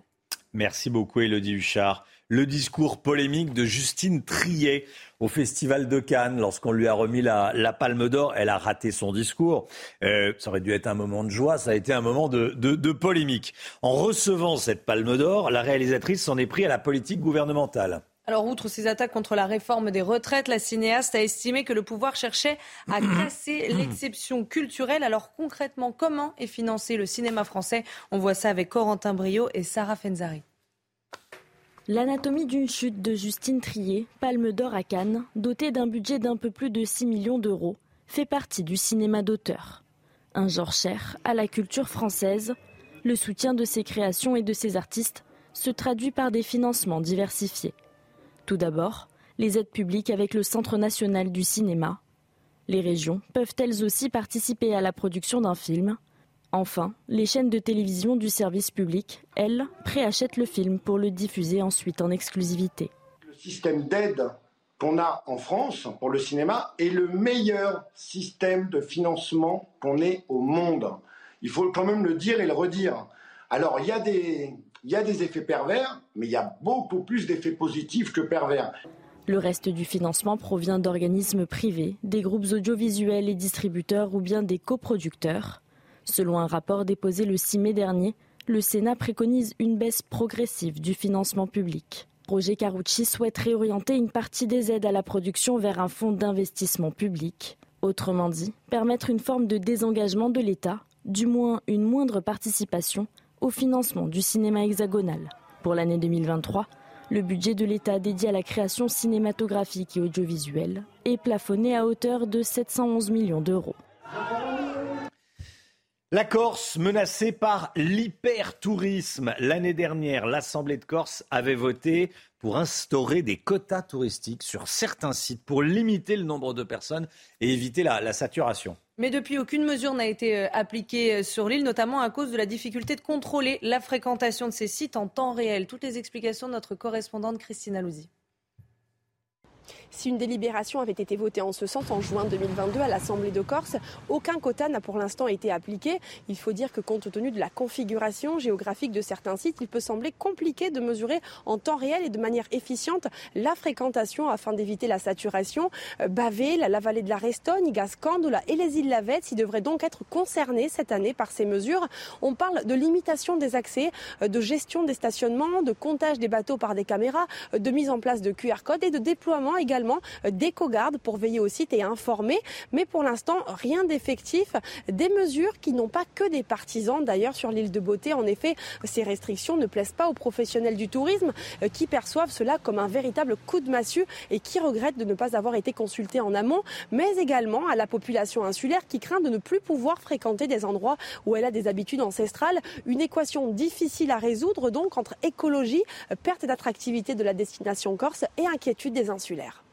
Merci beaucoup, Elodie Huchard. Le discours polémique de Justine Triet au Festival de Cannes, lorsqu'on lui a remis la, Palme d'Or, elle a raté son discours. Euh, ça aurait dû être un moment de joie, ça a été un moment de polémique. En recevant cette Palme d'Or, la réalisatrice s'en est pris à la politique gouvernementale. Alors, outre ces attaques contre la réforme des retraites, la cinéaste a estimé que le pouvoir cherchait à casser l'exception culturelle. Alors, concrètement, comment est financé le cinéma français? On voit ça avec Corentin Brio et Sarah Fenzari. L'anatomie d'une chute de Justine Trier, Palme d'Or à Cannes, dotée d'un budget d'un peu plus de 6 millions d'euros, fait partie du cinéma d'auteur. Un genre cher à la culture française, le soutien de ses créations et de ses artistes se traduit par des financements diversifiés. Tout d'abord, les aides publiques avec le Centre national du cinéma. Les régions peuvent elles aussi participer à la production d'un film. Enfin, les chaînes de télévision du service public, elles, préachètent le film pour le diffuser ensuite en exclusivité. Le système d'aide qu'on a en France pour le cinéma est le meilleur système de financement qu'on ait au monde. Il faut quand même le dire et le redire. Alors, il y a des, il y a des effets pervers, mais il y a beaucoup plus d'effets positifs que pervers. Le reste du financement provient d'organismes privés, des groupes audiovisuels et distributeurs ou bien des coproducteurs. Selon un rapport déposé le 6 mai dernier, le Sénat préconise une baisse progressive du financement public. Roger Carucci souhaite réorienter une partie des aides à la production vers un fonds d'investissement public. Autrement dit, permettre une forme de désengagement de l'État, du moins une moindre participation, au financement du cinéma hexagonal. Pour l'année 2023, le budget de l'État dédié à la création cinématographique et audiovisuelle est plafonné à hauteur de 711 millions d'euros. La Corse menacée par l'hypertourisme. L'année dernière, l'Assemblée de Corse avait voté pour instaurer des quotas touristiques sur certains sites pour limiter le nombre de personnes et éviter la, saturation. Mais depuis, aucune mesure n'a été euh, appliquée euh, sur l'île, notamment à cause de la difficulté de contrôler la fréquentation de ces sites en temps réel. Toutes les explications de notre correspondante Christina Louzi. Si une délibération avait été votée en ce sens en juin 2022 à l'Assemblée de Corse. Aucun quota n'a pour l'instant été appliqué. Il faut dire que compte tenu de la configuration géographique de certains sites, il peut sembler compliqué de mesurer en temps réel et de manière efficiente la fréquentation afin d'éviter la saturation. Euh, Bavé, la vallée de la Restogne, Gascandola et les îles Lavette y devraient donc être concernés cette année par ces mesures. On parle de limitation des accès, euh, de gestion des stationnements, de comptage des bateaux par des caméras, euh, de mise en place de QR code et de déploiement également d'éco-gardes pour veiller au site et informer. Mais pour l'instant, rien d'effectif. Des mesures qui n'ont pas que des partisans d'ailleurs sur l'île de Beauté. En effet, ces restrictions ne plaisent pas aux professionnels du tourisme qui perçoivent cela comme un véritable coup de massue et qui regrettent de ne pas avoir été consultés en amont, mais également à la population insulaire qui craint de ne plus pouvoir fréquenter des endroits où elle a des habitudes ancestrales. Une équation difficile à résoudre donc entre écologie, perte d'attractivité de la destination corse et inquiétude des insulaires.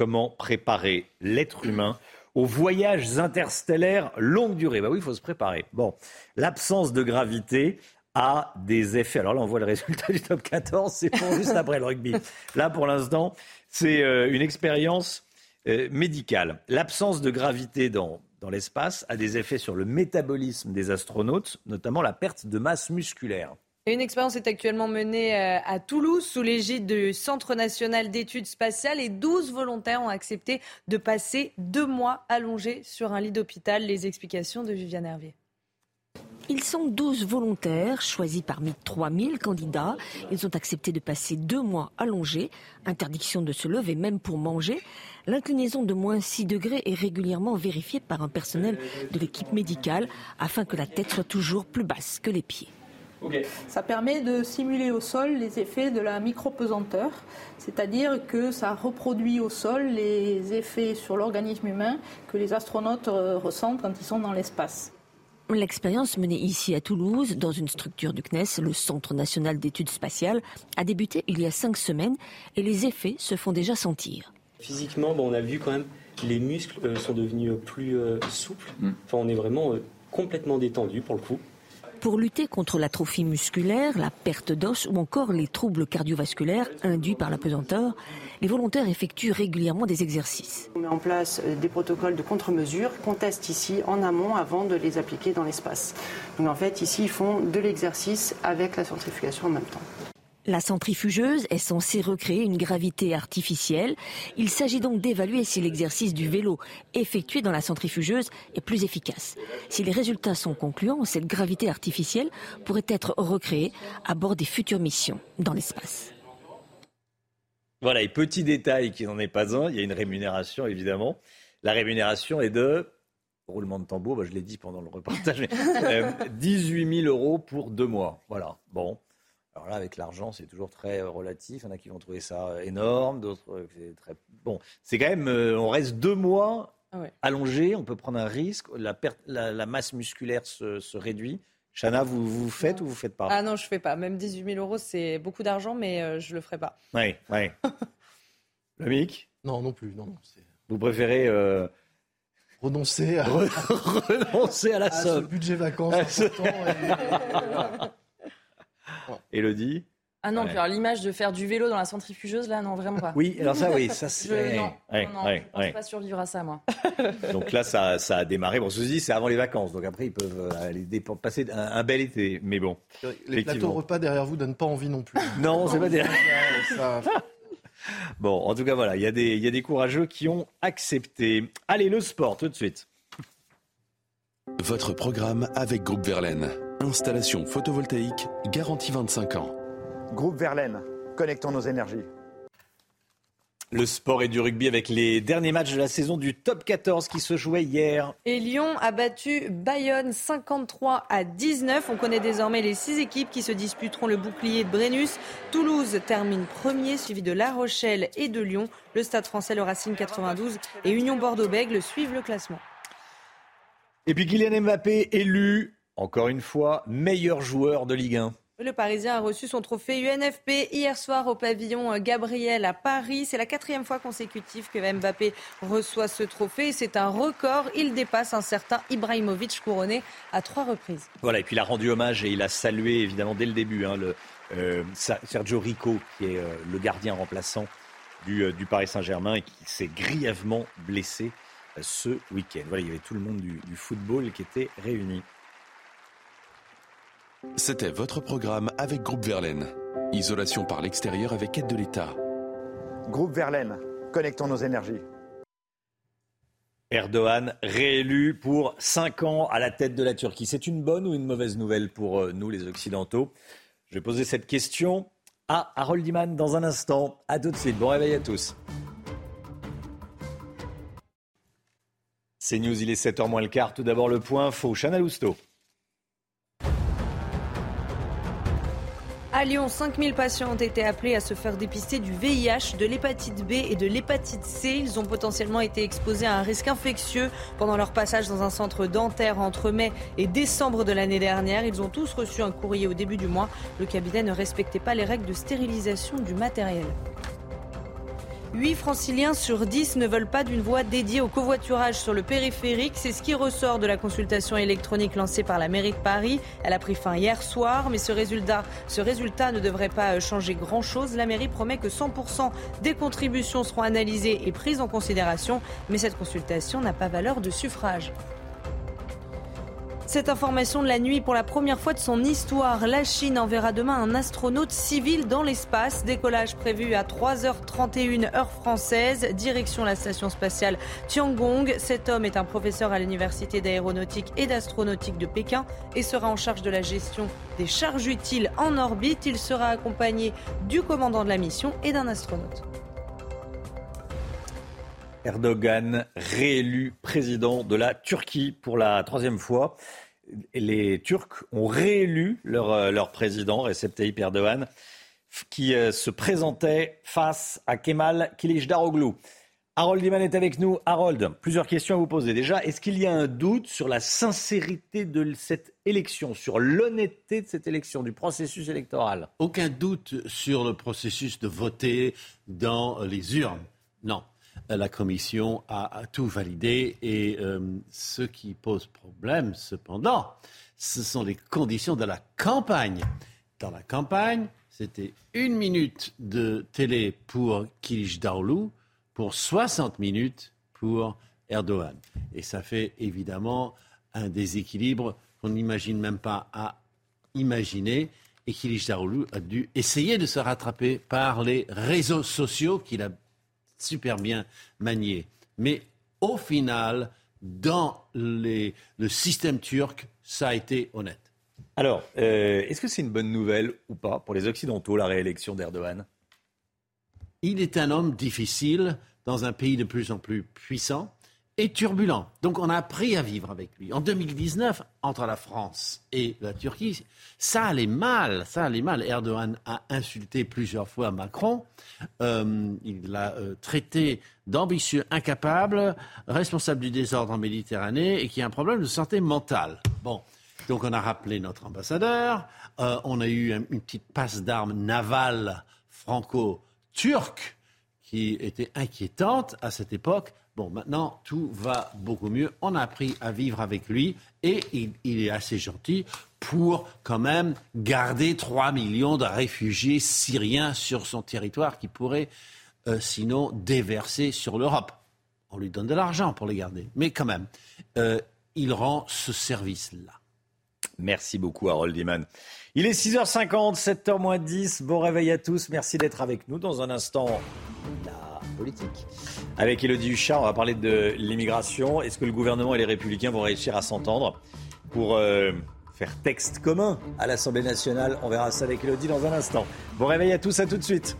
Comment préparer l'être humain aux voyages interstellaires longue durée Bah oui, il faut se préparer. Bon, l'absence de gravité a des effets. Alors là, on voit le résultat du top 14, c'est juste après le rugby. Là, pour l'instant, c'est euh, une expérience euh, médicale. L'absence de gravité dans, dans l'espace a des effets sur le métabolisme des astronautes, notamment la perte de masse musculaire. Une expérience est actuellement menée euh, à Toulouse sous l'égide du Centre national d'études spatiales et 12 volontaires ont accepté de passer deux mois allongés sur un lit d'hôpital. Les explications de Viviane Hervier. Ils sont 12 volontaires choisis parmi 3000 candidats. Ils ont accepté de passer deux mois allongés, interdiction de se lever même pour manger. L'inclinaison de moins 6 degrés est régulièrement vérifiée par un personnel de l'équipe médicale afin que la tête soit toujours plus basse que les pieds. Ça permet de simuler au sol les effets de la micropesanteur, c'est-à-dire que ça reproduit au sol les effets sur l'organisme humain que les astronautes euh, ressentent quand ils sont dans l'espace. L'expérience menée ici à Toulouse, dans une structure du CNES, le Centre national d'études spatiales, a débuté il y a cinq semaines et les effets se font déjà sentir. Physiquement, on a vu quand même les muscles euh, sont devenus plus euh, souples. Mm. Enfin, on est vraiment euh, complètement détendu pour le coup. Pour lutter contre l'atrophie musculaire, la perte d'os ou encore les troubles cardiovasculaires induits par la pesanteur, les volontaires effectuent régulièrement des exercices. On met en place euh, des protocoles de contre-mesure qu'on teste ici en amont avant de les appliquer dans l'espace. Donc en fait, ici, ils font de l'exercice avec la centrifugation en même temps. La centrifugeuse est censée recréer une gravité artificielle. Il s'agit donc d'évaluer si l'exercice du vélo effectué dans la centrifugeuse est plus efficace. Si les résultats sont concluants, cette gravité artificielle pourrait être recréée à bord des futures missions dans l'espace. Voilà, et petit détail qui n'en est pas un, il y a une rémunération évidemment. La rémunération est de, roulement de tambour, bah, je l'ai dit pendant le reportage, 18 000 euh, euros pour deux mois. Voilà, bon. Alors là, avec l'argent, c'est toujours très euh, relatif. Il y en a qui vont trouver ça euh, énorme, d'autres euh, c'est très bon. C'est quand même, on reste deux mois ah allongés, on peut prendre un risque. La, perte, la, masse musculaire se, réduit. Chana, vous, vous faites ou vous faites pas? Ah non, je fais pas. Même 18 000 euros, c'est beaucoup d'argent, mais je le ferai pas. Oui, oui. Le mic Non, non plus. Non, Vous préférez renoncer à, renoncer à la somme. Ce budget vacances. Elodie ah non, alors l'image de faire du vélo dans la centrifugeuse, là, non, vraiment pas. Oui, alors ça, oui, ça c'est. Non, ouais, non, ouais, je ne pense pas survivre à ça, moi. Donc là, ça, ça a démarré. Bon, ceci c'est avant les vacances, donc après, ils peuvent euh, aller passer un, bel été. Mais bon. Les plateaux repas derrière vous donnent pas envie non plus. non, c'est pas derrière. Bon, en tout cas, voilà, il y, a des, y a des courageux qui ont accepté. Allez, le sport, tout de suite. Votre programme avec Groupe Verlaine. Installation photovoltaïque, garantie 25 ans. Groupe Verlaine, connectons nos énergies. Le sport et du rugby avec les derniers matchs de la saison du top 14 qui se jouaient hier. Et Lyon a battu Bayonne 53 à 19. On connaît désormais les six équipes qui se disputeront le bouclier de Brennus. Toulouse termine premier, suivi de La Rochelle et de Lyon. Le Stade français, le Racing 92 et Union Bordeaux-Bègles suivent le classement. Et puis Kylian Mbappé élu encore une fois, meilleur joueur de Ligue 1. Le Parisien a reçu son trophée UNFP hier soir au pavillon Gabriel à Paris. C'est la quatrième fois consécutive que Mbappé reçoit ce trophée. C'est un record. Il dépasse un certain Ibrahimovic couronné à trois reprises. Voilà, et puis il a rendu hommage et il a salué évidemment dès le début hein, le, euh, Sergio Rico, qui est euh, le gardien remplaçant du, du Paris Saint-Germain et qui s'est grièvement blessé ce week-end. Voilà, il y avait tout le monde du, du football qui était réuni. C'était votre programme avec Groupe Verlaine. Isolation par l'extérieur avec aide de l'État. Groupe Verlaine, connectons nos énergies. Erdogan réélu pour 5 ans à la tête de la Turquie. C'est une bonne ou une mauvaise nouvelle pour euh, nous les Occidentaux? Je vais poser cette question à Harold Iman dans un instant. A tout de suite. Bon réveil à tous. C'est News, il est 7h moins le quart. Tout d'abord le point faux. Chana Lousteau. À Lyon, 5000 patients ont été appelés à se faire dépister du VIH, de l'hépatite B et de l'hépatite C. Ils ont potentiellement été exposés à un risque infectieux pendant leur passage dans un centre dentaire entre mai et décembre de l'année dernière. Ils ont tous reçu un courrier au début du mois. Le cabinet ne respectait pas les règles de stérilisation du matériel. 8 franciliens sur 10 ne veulent pas d'une voie dédiée au covoiturage sur le périphérique. C'est ce qui ressort de la consultation électronique lancée par la mairie de Paris. Elle a pris fin hier soir, mais ce résultat, ne devrait pas changer grand-chose. La mairie promet que 100% des contributions seront analysées et prises en considération, mais cette consultation n'a pas valeur de suffrage. Cette information de la nuit, pour la première fois de son histoire, la Chine enverra demain un astronaute civil dans l'espace. Décollage prévu à 3h31 heure française, direction la station spatiale Tiangong. Cet homme est un professeur à l'université d'aéronautique et d'astronautique de Pékin et sera en charge de la gestion des charges utiles en orbite. Il sera accompagné du commandant de la mission et d'un astronaute. Erdogan réélu président de la Turquie pour la troisième fois. Les Turcs ont réélu leur, euh, leur président, Recep Tayyip Erdogan, qui euh, se présentait face à Kemal Kılıçdaroğlu. Harold Iman est avec nous. Harold, plusieurs questions à vous poser. Déjà, est-ce qu'il y a un doute sur la sincérité de cette élection, sur l'honnêteté de cette élection, du processus électoral? Aucun doute sur le processus de voter dans les urnes. Non la Commission a, tout validé et euh, ce qui pose problème, cependant, ce sont les conditions de la campagne. Dans la campagne, c'était une minute de télé pour Daoulou pour 60 minutes pour Erdogan. Et ça fait évidemment un déséquilibre qu'on n'imagine même pas à imaginer. Et Daoulou a dû essayer de se rattraper par les réseaux sociaux qu'il a super bien manié. Mais au final, dans le système turc, ça a été honnête. Alors, euh, est-ce que c'est une bonne nouvelle ou pas pour les Occidentaux, la réélection d'Erdogan? Il est un homme difficile dans un pays de plus en plus puissant et turbulent. Donc on a appris à vivre avec lui. En 2019, entre la France et la Turquie, ça allait mal, ça allait mal. Erdogan a insulté plusieurs fois Macron. Euh, il l'a euh, traité d'ambitieux incapable, responsable du désordre en Méditerranée et qui a un problème de santé mentale. Bon, donc on a rappelé notre ambassadeur. Euh, on a eu une petite passe d'armes navale franco-turque qui était inquiétante à cette époque. Bon, maintenant, tout va beaucoup mieux. On a appris à vivre avec lui et il, est assez gentil pour quand même garder 3 millions de réfugiés syriens sur son territoire qui pourraient euh, sinon déverser sur l'Europe. On lui donne de l'argent pour les garder. Mais quand même, euh, il rend ce service-là. Merci beaucoup, Harold Iman. Il est 6h50, 7h moins 10. Bon réveil à tous. Merci d'être avec nous. Dans un instant, Avec Elodie Huchard, on va parler de l'immigration. Est-ce que le gouvernement et les républicains vont réussir à s'entendre pour euh, faire texte commun à l'Assemblée nationale? On verra ça avec Elodie dans un instant. Bon réveil à tous, à tout de suite.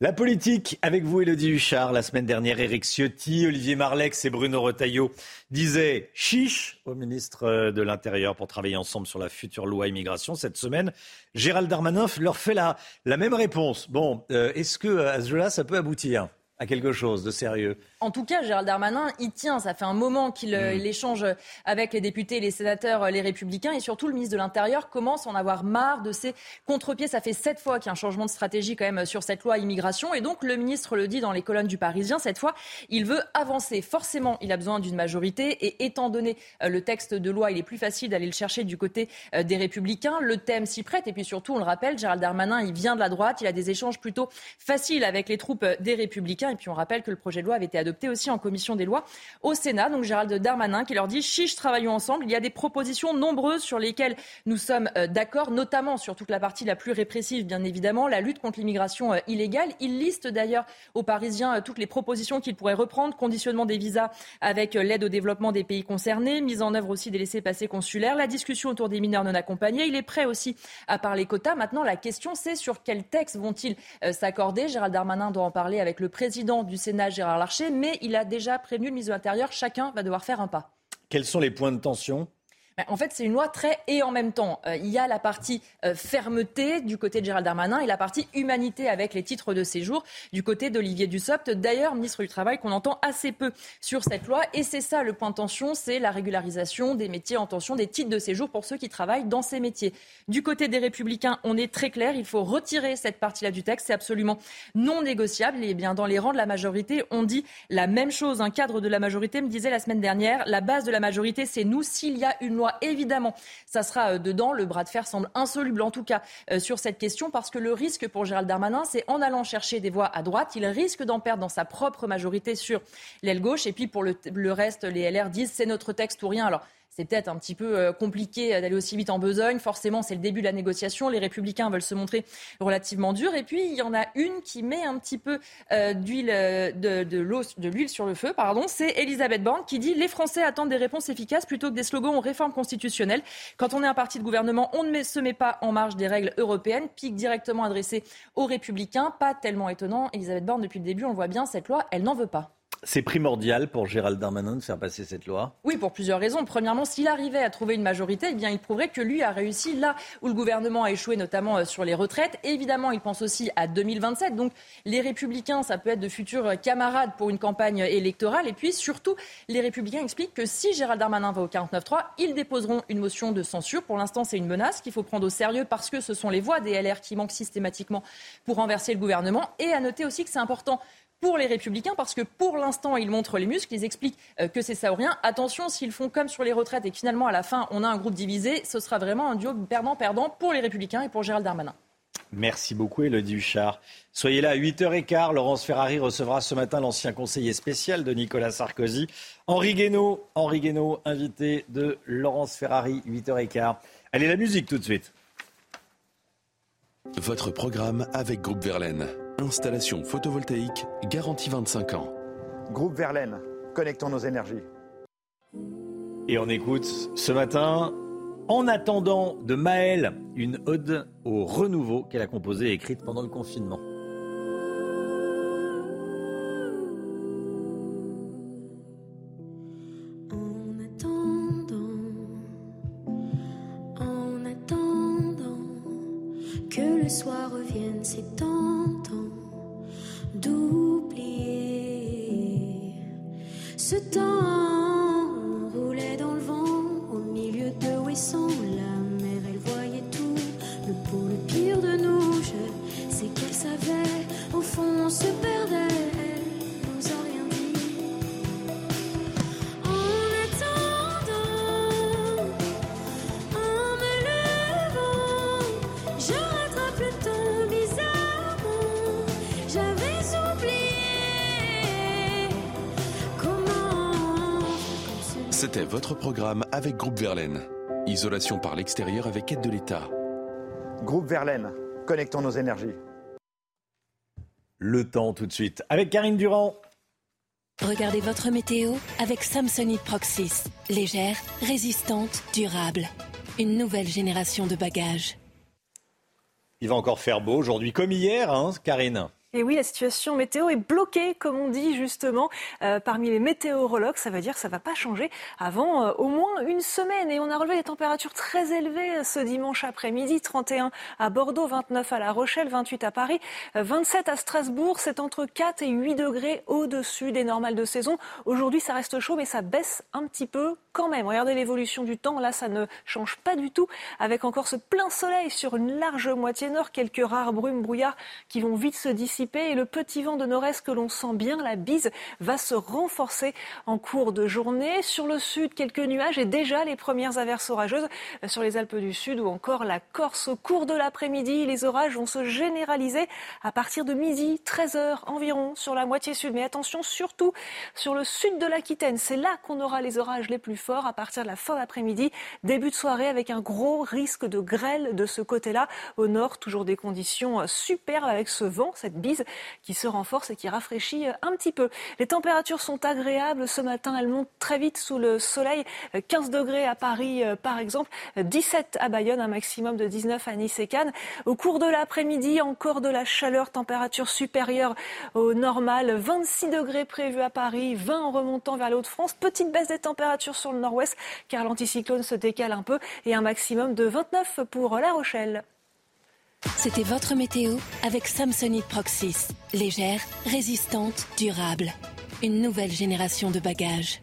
La politique, avec vous, Elodie Huchard. La semaine dernière, Éric Ciotti, Olivier Marlex et Bruno Retailleau disaient chiche au ministre euh, de l'Intérieur pour travailler ensemble sur la future loi immigration. Cette semaine, Gérald Darmanin leur fait la, même réponse. Bon, euh, est-ce que à ce jeu-là, ça peut aboutir? À quelque chose de sérieux. En tout cas, Gérald Darmanin, il tient. Ça fait un moment qu'il euh, Mm. échange avec les députés, les sénateurs, euh, les républicains. Et surtout, le ministre de l'Intérieur commence à en avoir marre de ces contre-pieds. Ça fait sept fois qu'il y a un changement de stratégie quand même sur cette loi immigration. Et donc, le ministre le dit dans les colonnes du Parisien. Cette fois, il veut avancer. Forcément, il a besoin d'une majorité. Et étant donné euh, le texte de loi, il est plus facile d'aller le chercher du côté des républicains. Le thème s'y prête. Et puis surtout, on le rappelle, Gérald Darmanin, il vient de la droite. Il a des échanges plutôt faciles avec les troupes des républicains. Et puis, on rappelle que le projet de loi avait été adopté aussi en commission des lois au Sénat. Donc, Gérald Darmanin qui leur dit chiche, travaillons ensemble. Il y a des propositions nombreuses sur lesquelles nous sommes euh, d'accord, notamment sur toute la partie la plus répressive, bien évidemment, la lutte contre l'immigration euh, illégale. Il liste d'ailleurs aux Parisiens euh, toutes les propositions qu'il pourrait reprendre, conditionnement des visas avec l'aide au développement des pays concernés, mise en œuvre aussi des laissés-passer consulaires, la discussion autour des mineurs non accompagnés. Il est prêt aussi à parler quotas. Maintenant, la question, c'est sur quel texte vont-ils s'accorder? Gérald Darmanin doit en parler avec le président du Sénat, Gérard Larcher, mais il a déjà prévenu le ministre de l'Intérieur, chacun va devoir faire un pas. Quels sont les points de tension En fait, c'est une loi très et en même temps. Euh, il y a la partie euh, fermeté du côté de Gérald Darmanin et la partie humanité avec les titres de séjour du côté d'Olivier Dussopt, d'ailleurs ministre du Travail, qu'on entend assez peu sur cette loi. Et c'est ça le point de tension, c'est la régularisation des métiers en tension, des titres de séjour pour ceux qui travaillent dans ces métiers. Du côté des Républicains, on est très clair, il faut retirer cette partie-là du texte, c'est absolument non négociable. Et bien dans les rangs de la majorité, on dit la même chose. Un cadre de la majorité me disait la semaine dernière, la base de la majorité, c'est nous. S'il y a une loi, évidemment, ça sera euh, dedans. Le bras de fer semble insoluble, en tout cas, euh, sur cette question, parce que le risque pour Gérald Darmanin, c'est en allant chercher des voix à droite, il risque d'en perdre dans sa propre majorité sur l'aile gauche. Et puis pour le, le reste, les LR disent c'est notre texte ou rien. Alors c'est peut-être un petit peu euh, compliqué euh, d'aller aussi vite en besogne. Forcément, c'est le début de la négociation. Les républicains veulent se montrer relativement durs. Et puis, il y en a une qui met un petit peu euh, de, l'huile sur le feu. Pardon. C'est Elisabeth Borne qui dit les Français attendent des réponses efficaces plutôt que des slogans aux réformes constitutionnelles. Quand on est un parti de gouvernement, on ne se met pas en marge des règles européennes. Pique directement adressé aux républicains. Pas tellement étonnant. Elisabeth Borne, depuis le début, on le voit bien, cette loi, elle n'en veut pas. C'est primordial pour Gérald Darmanin de faire passer cette loi. Oui, pour plusieurs raisons. Premièrement, s'il arrivait à trouver une majorité, eh il prouverait que lui a réussi là où le gouvernement a échoué, notamment euh, sur les retraites. Évidemment, il pense aussi à 2027. Donc, les Républicains, ça peut être de futurs euh, camarades pour une campagne électorale. Et puis, surtout, les Républicains expliquent que si Gérald Darmanin va au 49-3, ils déposeront une motion de censure. Pour l'instant, c'est une menace qu'il faut prendre au sérieux parce que ce sont les voix des LR qui manquent systématiquement pour renverser le gouvernement. Et à noter aussi que c'est important pour les républicains parce que pour l'instant ils montrent les muscles, ils expliquent euh, que c'est ça ou rien. Attention, s'ils font comme sur les retraites et que finalement à la fin on a un groupe divisé, ce sera vraiment un duo perdant-perdant pour les républicains et pour Gérald Darmanin. Merci beaucoup, Elodie Huchard. Soyez là à 8h15. Laurence Ferrari recevra ce matin l'ancien conseiller spécial de Nicolas Sarkozy, Henri Guénaud. Henri Guénaud, invité de Laurence Ferrari, 8h15. Allez, la musique tout de suite. Votre programme avec Groupe Verlaine. Installation photovoltaïque garantie 25 ans. Groupe Verlaine, connectons nos énergies. Et on écoute ce matin, en attendant de Maëlle, une ode au renouveau qu'elle a composée et écrite pendant le confinement. En attendant, en attendant que le soir revienne, c'est tentant votre programme avec Groupe Verlaine. Isolation par l'extérieur avec aide de l'État. Groupe Verlaine, connectons nos énergies. Le temps tout de suite. Avec Karine Durand. Regardez votre météo avec Samsonite Proxys. Légère, résistante, durable. Une nouvelle génération de bagages. Il va encore faire beau aujourd'hui, comme hier, hein, Karine? Et oui, la situation météo est bloquée, comme on dit justement, euh, parmi les météorologues. Ça veut dire que ça va pas changer avant euh, au moins une semaine. Et on a relevé des températures très élevées euh, ce dimanche après-midi. 31 à Bordeaux, 29 à La Rochelle, 28 à Paris, 27 à Strasbourg. C'est entre 4 et 8 degrés au-dessus des normales de saison. Aujourd'hui, ça reste chaud, mais ça baisse un petit peu quand même. Regardez l'évolution du temps. Là, ça ne change pas du tout. Avec encore ce plein soleil sur une large moitié nord, quelques rares brumes, brouillards qui vont vite se dissiper et le petit vent de nord-est que l'on sent bien, la bise, va se renforcer en cours de journée. Sur le sud, quelques nuages et déjà les premières averses orageuses sur les Alpes du Sud ou encore la Corse. Au cours de l'après-midi, les orages vont se généraliser à partir de midi, 13h environ sur la moitié sud. Mais attention surtout sur le sud de l'Aquitaine. C'est là qu'on aura les orages les plus forts à partir de la fin d'après-midi, début de soirée avec un gros risque de grêle de ce côté-là. Au nord, toujours des conditions superbes avec ce vent, cette bise qui se renforce et qui rafraîchit un petit peu. Les températures sont agréables ce matin, elles montent très vite sous le soleil. 15 degrés à Paris euh, par exemple, 17 à Bayonne, un maximum de 19 à Nice et Cannes. Au cours de l'après-midi, encore de la chaleur, température supérieure au normal, 26 degrés prévus à Paris, 20 en remontant vers les Hauts-de-France. Petite baisse des températures sur le nord-ouest car l'anticyclone se décale un peu et un maximum de 29 pour La Rochelle. C'était votre météo avec Samsonite Proxys. Légère, résistante, durable. Une nouvelle génération de bagages.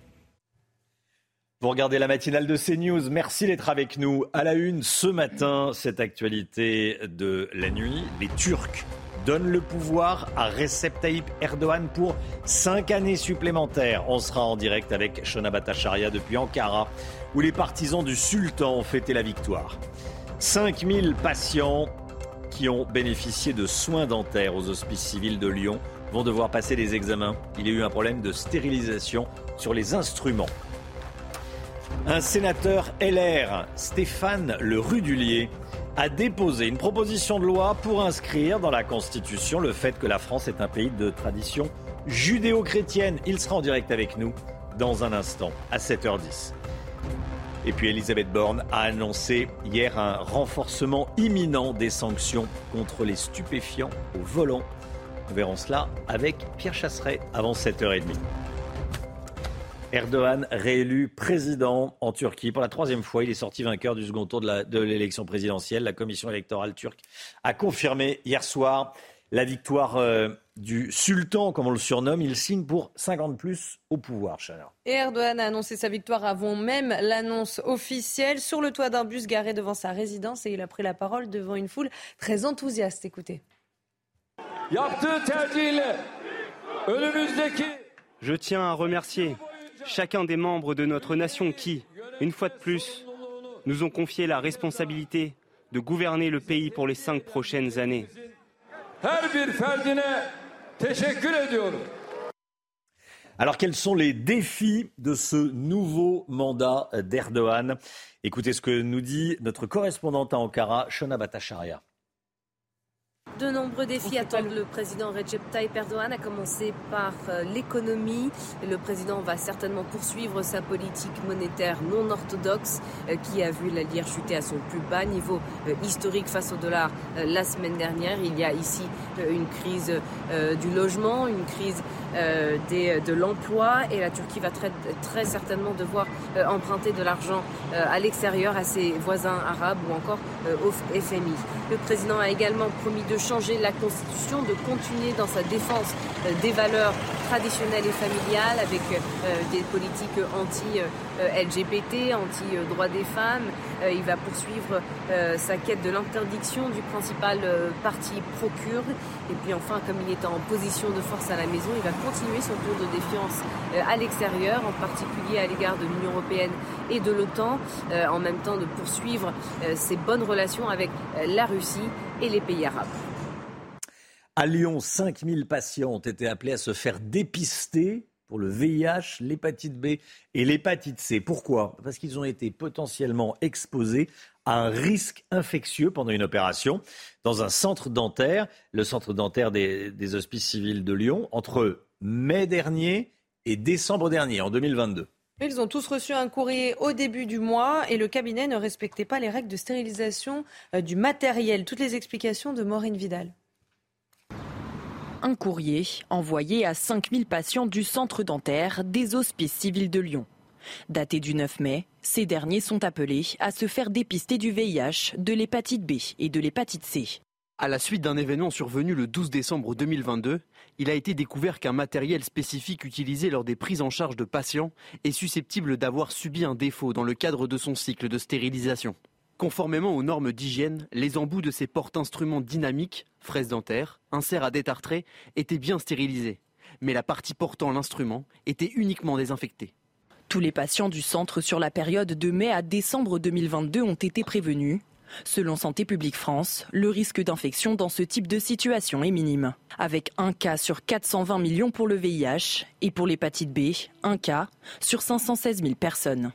Vous regardez la matinale de CNews. Merci d'être avec nous. À la une ce matin, cette actualité de la nuit. Les Turcs donnent le pouvoir à Recep Tayyip Erdogan pour cinq années supplémentaires. On sera en direct avec Shona Batacharia depuis Ankara, où les partisans du sultan ont fêté la victoire. 5000 patients qui ont bénéficié de soins dentaires aux hospices civils de Lyon vont devoir passer des examens. Il y a eu un problème de stérilisation sur les instruments. Un sénateur LR, Stéphane Le Rudulier, a déposé une proposition de loi pour inscrire dans la Constitution le fait que la France est un pays de tradition judéo-chrétienne. Il sera en direct avec nous dans un instant, à 7h10. Et puis Elisabeth Borne a annoncé hier un renforcement imminent des sanctions contre les stupéfiants au volant. Nous verrons cela avec Pierre Chasseret avant 7h30. Erdogan réélu président en Turquie. Pour la troisième fois, il est sorti vainqueur du second tour de l'élection présidentielle. La commission électorale turque a confirmé hier soir la victoire euh, du sultan, comme on le surnomme. Il signe pour 50 plus au pouvoir, Chana. Et Erdogan a annoncé sa victoire avant même l'annonce officielle sur le toit d'un bus garé devant sa résidence et il a pris la parole devant une foule très enthousiaste. Écoutez. Je tiens à remercier chacun des membres de notre nation qui, une fois de plus, nous ont confié la responsabilité de gouverner le pays pour les cinq prochaines années. Alors quels sont les défis de ce nouveau mandat d'Erdogan? Écoutez ce que nous dit notre correspondante à Ankara, Shona Batacharia. De nombreux défis attendent le président Recep Tayyip Erdogan, à commencer par euh, l'économie. Le président va certainement poursuivre sa politique monétaire non orthodoxe euh, qui a vu la lire chuter à son plus bas niveau euh, historique face au dollar la semaine dernière. Il y a ici une crise du logement, une crise de l'emploi et la Turquie va très, très certainement devoir emprunter de l'argent à l'extérieur à ses voisins arabes ou encore au FMI. Le président a également promis de changer la Constitution, de continuer dans sa défense euh, des valeurs traditionnelles et familiales avec euh, des politiques anti-LGBT, anti-droits des femmes. Euh, il va poursuivre sa quête de l'interdiction du principal parti pro-kurde. Et puis enfin, comme il est en position de force à la maison, il va continuer son tour de défiance à l'extérieur, en particulier à l'égard de l'Union européenne et de l'OTAN, en même temps de poursuivre ses bonnes relations avec la Russie et les pays arabes. À Lyon, 5000 patients ont été appelés à se faire dépister pour le VIH, l'hépatite B et l'hépatite C. Pourquoi? Parce qu'ils ont été potentiellement exposés à un risque infectieux pendant une opération dans un centre dentaire, le centre dentaire des, hospices civils de Lyon, entre mai dernier et décembre dernier, en 2022. Ils ont tous reçu un courrier au début du mois et le cabinet ne respectait pas les règles de stérilisation euh, du matériel. Toutes les explications de Maureen Vidal. Un courrier envoyé à 5000 patients du centre dentaire des hospices civils de Lyon. Daté du 9 mai, ces derniers sont appelés à se faire dépister du VIH, de l'hépatite B et de l'hépatite C. À la suite d'un événement survenu le 12 décembre 2022, il a été découvert qu'un matériel spécifique utilisé lors des prises en charge de patients est susceptible d'avoir subi un défaut dans le cadre de son cycle de stérilisation. Conformément aux normes d'hygiène, les embouts de ces porte-instruments dynamiques, fraises dentaires, inserts à détartrer, étaient bien stérilisés. Mais la partie portant l'instrument était uniquement désinfectée. Tous les patients du centre sur la période de mai à décembre 2022 ont été prévenus. Selon Santé publique France, le risque d'infection dans ce type de situation est minime, avec un cas sur 420 millions pour le VIH et pour l'hépatite B, un cas sur 516 000 personnes.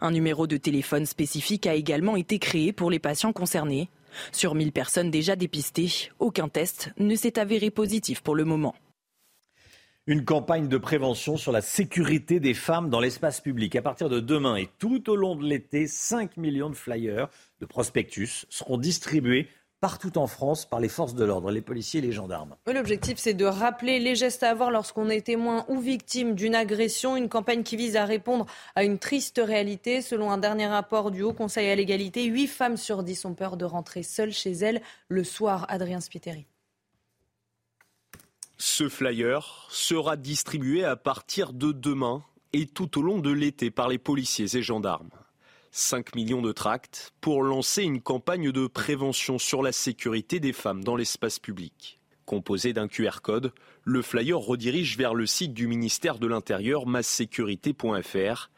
Un numéro de téléphone spécifique a également été créé pour les patients concernés. Sur 1000 personnes déjà dépistées, aucun test ne s'est avéré positif pour le moment. Une campagne de prévention sur la sécurité des femmes dans l'espace public. À partir de demain et tout au long de l'été, 5 millions de flyers, de prospectus seront distribués partout en France par les forces de l'ordre, les policiers et les gendarmes. L'objectif, c'est de rappeler les gestes à avoir lorsqu'on est témoin ou victime d'une agression. Une campagne qui vise à répondre à une triste réalité. Selon un dernier rapport du Haut Conseil à l'égalité, 8 femmes sur 10 ont peur de rentrer seules chez elles le soir. Adrien Spiteri. Ce flyer sera distribué à partir de demain et tout au long de l'été par les policiers et gendarmes. 5 millions de tracts pour lancer une campagne de prévention sur la sécurité des femmes dans l'espace public. Composé d'un QR code, le flyer redirige vers le site du ministère de l'Intérieur massécurité.fr.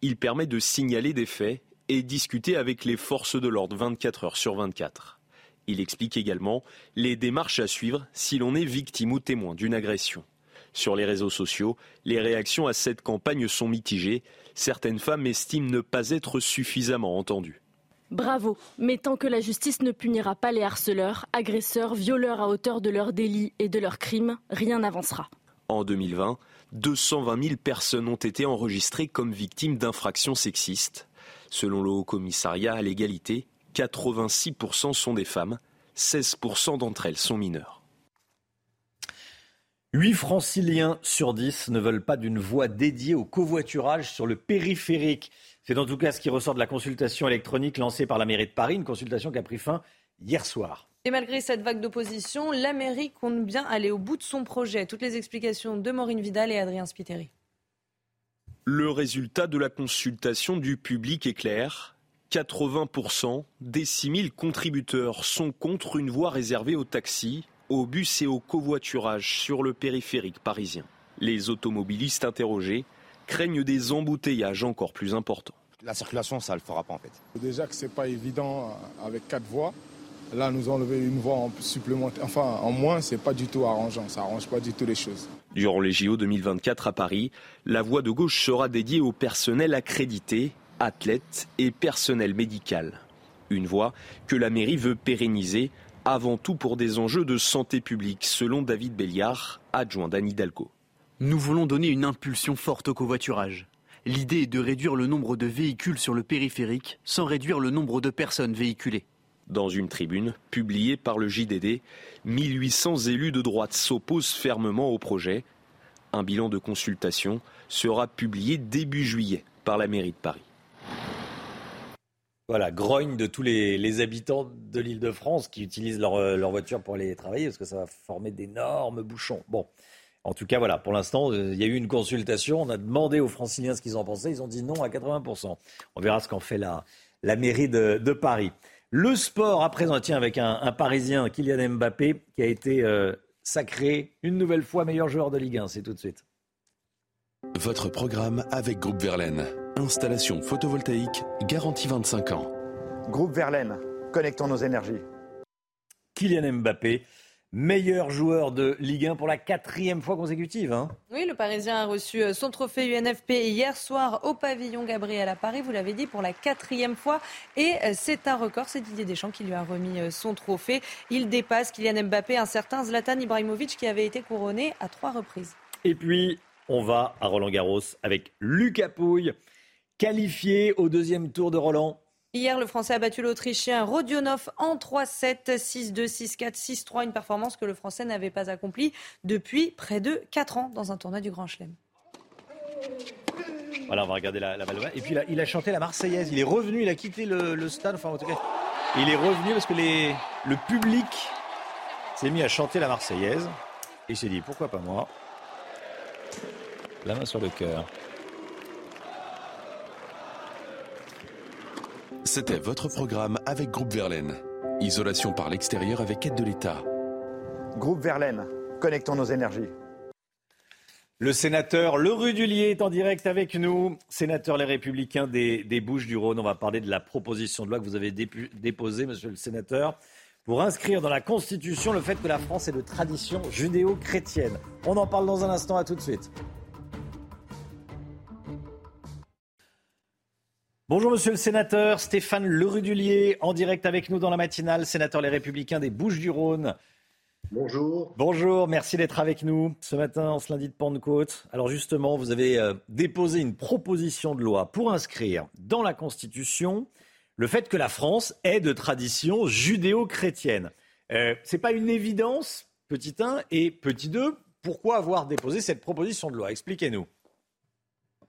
Il permet de signaler des faits et discuter avec les forces de l'ordre 24 heures sur 24. Il explique également les démarches à suivre si l'on est victime ou témoin d'une agression. Sur les réseaux sociaux, les réactions à cette campagne sont mitigées. Certaines femmes estiment ne pas être suffisamment entendues. Bravo, mais tant que la justice ne punira pas les harceleurs, agresseurs, violeurs à hauteur de leurs délits et de leurs crimes, rien n'avancera. En 2020, 220 000 personnes ont été enregistrées comme victimes d'infractions sexistes. Selon le Haut Commissariat à l'égalité, 86% sont des femmes, 16% d'entre elles sont mineures. 8 franciliens sur 10 ne veulent pas d'une voie dédiée au covoiturage sur le périphérique. C'est en tout cas ce qui ressort de la consultation électronique lancée par la mairie de Paris, une consultation qui a pris fin hier soir. Et malgré cette vague d'opposition, la mairie compte bien aller au bout de son projet. Toutes les explications de Maureen Vidal et Adrien Spiteri. Le résultat de la consultation du public est clair. 80% des 6000 contributeurs sont contre une voie réservée aux taxis, aux bus et au covoiturage sur le périphérique parisien. Les automobilistes interrogés craignent des embouteillages encore plus importants. La circulation, ça ne le fera pas en fait. Déjà que c'est pas évident avec quatre voies. Là, nous enlever une voie en supplémentaire, enfin en moins, c'est pas du tout arrangeant. Ça arrange pas du tout les choses. Durant les JO 2024 à Paris, la voie de gauche sera dédiée au personnel accrédité athlètes et personnel médical. Une voie que la mairie veut pérenniser avant tout pour des enjeux de santé publique, selon David Béliard, adjoint d'Anne Hidalgo. Nous voulons donner une impulsion forte au covoiturage. L'idée est de réduire le nombre de véhicules sur le périphérique sans réduire le nombre de personnes véhiculées. Dans une tribune publiée par le JDD, 1800 élus de droite s'opposent fermement au projet. Un bilan de consultation sera publié début juillet par la mairie de Paris. Voilà, grogne de tous les, habitants de l'île de France qui utilisent leur, leur, voiture pour aller travailler parce que ça va former d'énormes bouchons. Bon, en tout cas, voilà, pour l'instant, euh, il y a eu une consultation. On a demandé aux franciliens ce qu'ils en pensaient. Ils ont dit non à 80%. On verra ce qu'en fait la, la mairie de, Paris. Le sport, à présent, tiens, avec un, Parisien, Kylian Mbappé, qui a été euh, sacré une nouvelle fois meilleur joueur de Ligue 1. C'est tout de suite. Votre programme avec Groupe Verlaine. Installation photovoltaïque garantie 25 ans. Groupe Verlaine, connectons nos énergies. Kylian Mbappé, meilleur joueur de Ligue 1 pour la quatrième fois consécutive. Hein. oui, le Parisien a reçu euh, son trophée UNFP hier soir au pavillon Gabriel à Paris, vous l'avez dit, pour la quatrième fois. Et euh, c'est un record, c'est Didier Deschamps qui lui a remis euh, son trophée. Il dépasse Kylian Mbappé, un certain Zlatan Ibrahimovic qui avait été couronné à trois reprises. Et puis, on va à Roland Garros avec Lucas Pouille. Qualifié au deuxième tour de Roland Hier, le Français a battu l'Autrichien Rodionov en 3-7, 6-2, 6-4, 6-3, une performance que le Français n'avait pas accomplie depuis près de 4 ans dans un tournoi du Grand Chelem. Voilà, on va regarder la, la balle. Et puis il a chanté la Marseillaise. Il est revenu, il a quitté le, stade. Enfin, en tout cas, il est revenu parce que les, le public s'est mis à chanter la Marseillaise. Et il s'est dit, pourquoi pas moi? La main sur le cœur. C'était votre programme avec Groupe Verlaine. Isolation par l'extérieur avec aide de l'État. Groupe Verlaine, connectons nos énergies. Le sénateur Le Rudulier est en direct avec nous. Sénateur Les Républicains des, Bouches-du-Rhône. On va parler de la proposition de loi que vous avez déposée, monsieur le sénateur, pour inscrire dans la Constitution le fait que la France est de tradition judéo-chrétienne. On en parle dans un instant. À tout de suite. Bonjour monsieur le sénateur, Stéphane Lerudulier en direct avec nous dans la matinale, sénateur Les Républicains des Bouches-du-Rhône. Bonjour. Bonjour, merci d'être avec nous ce matin en ce lundi de Pentecôte. Alors justement, vous avez euh, déposé une proposition de loi pour inscrire dans la Constitution le fait que la France est de tradition judéo-chrétienne. Euh, Ce n'est pas une évidence, petit 1 et petit 2. Pourquoi avoir déposé cette proposition de loi? Expliquez-nous.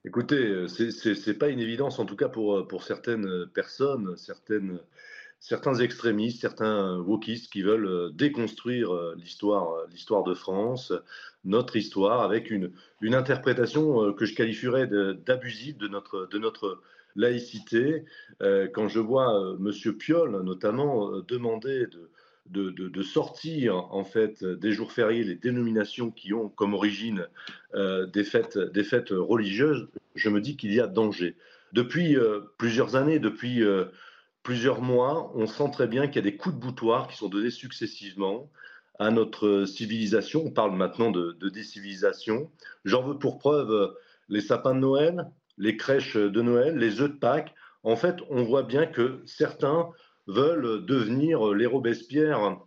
Écoutez, euh, ce n'est pas une évidence, en tout cas pour, euh, pour certaines euh, personnes, certaines, certains extrémistes, certains wokistes qui veulent déconstruire l'histoire, l'histoire de France, notre histoire, avec une, une interprétation que je qualifierais d'abusive de, notre, de notre laïcité. Quand je vois M. Piolle, notamment, demander de de, sortir en fait des jours fériés les dénominations qui ont comme origine euh, des, fêtes, des fêtes religieuses, je me dis qu'il y a danger. Depuis euh, plusieurs années, depuis euh, plusieurs mois, on sent très bien qu'il y a des coups de boutoir qui sont donnés successivement à notre civilisation. On parle maintenant de, de décivilisation. J'en veux pour preuve les sapins de Noël, les crèches de Noël, les œufs de Pâques. En fait, on voit bien que certains veulent devenir les Robespierre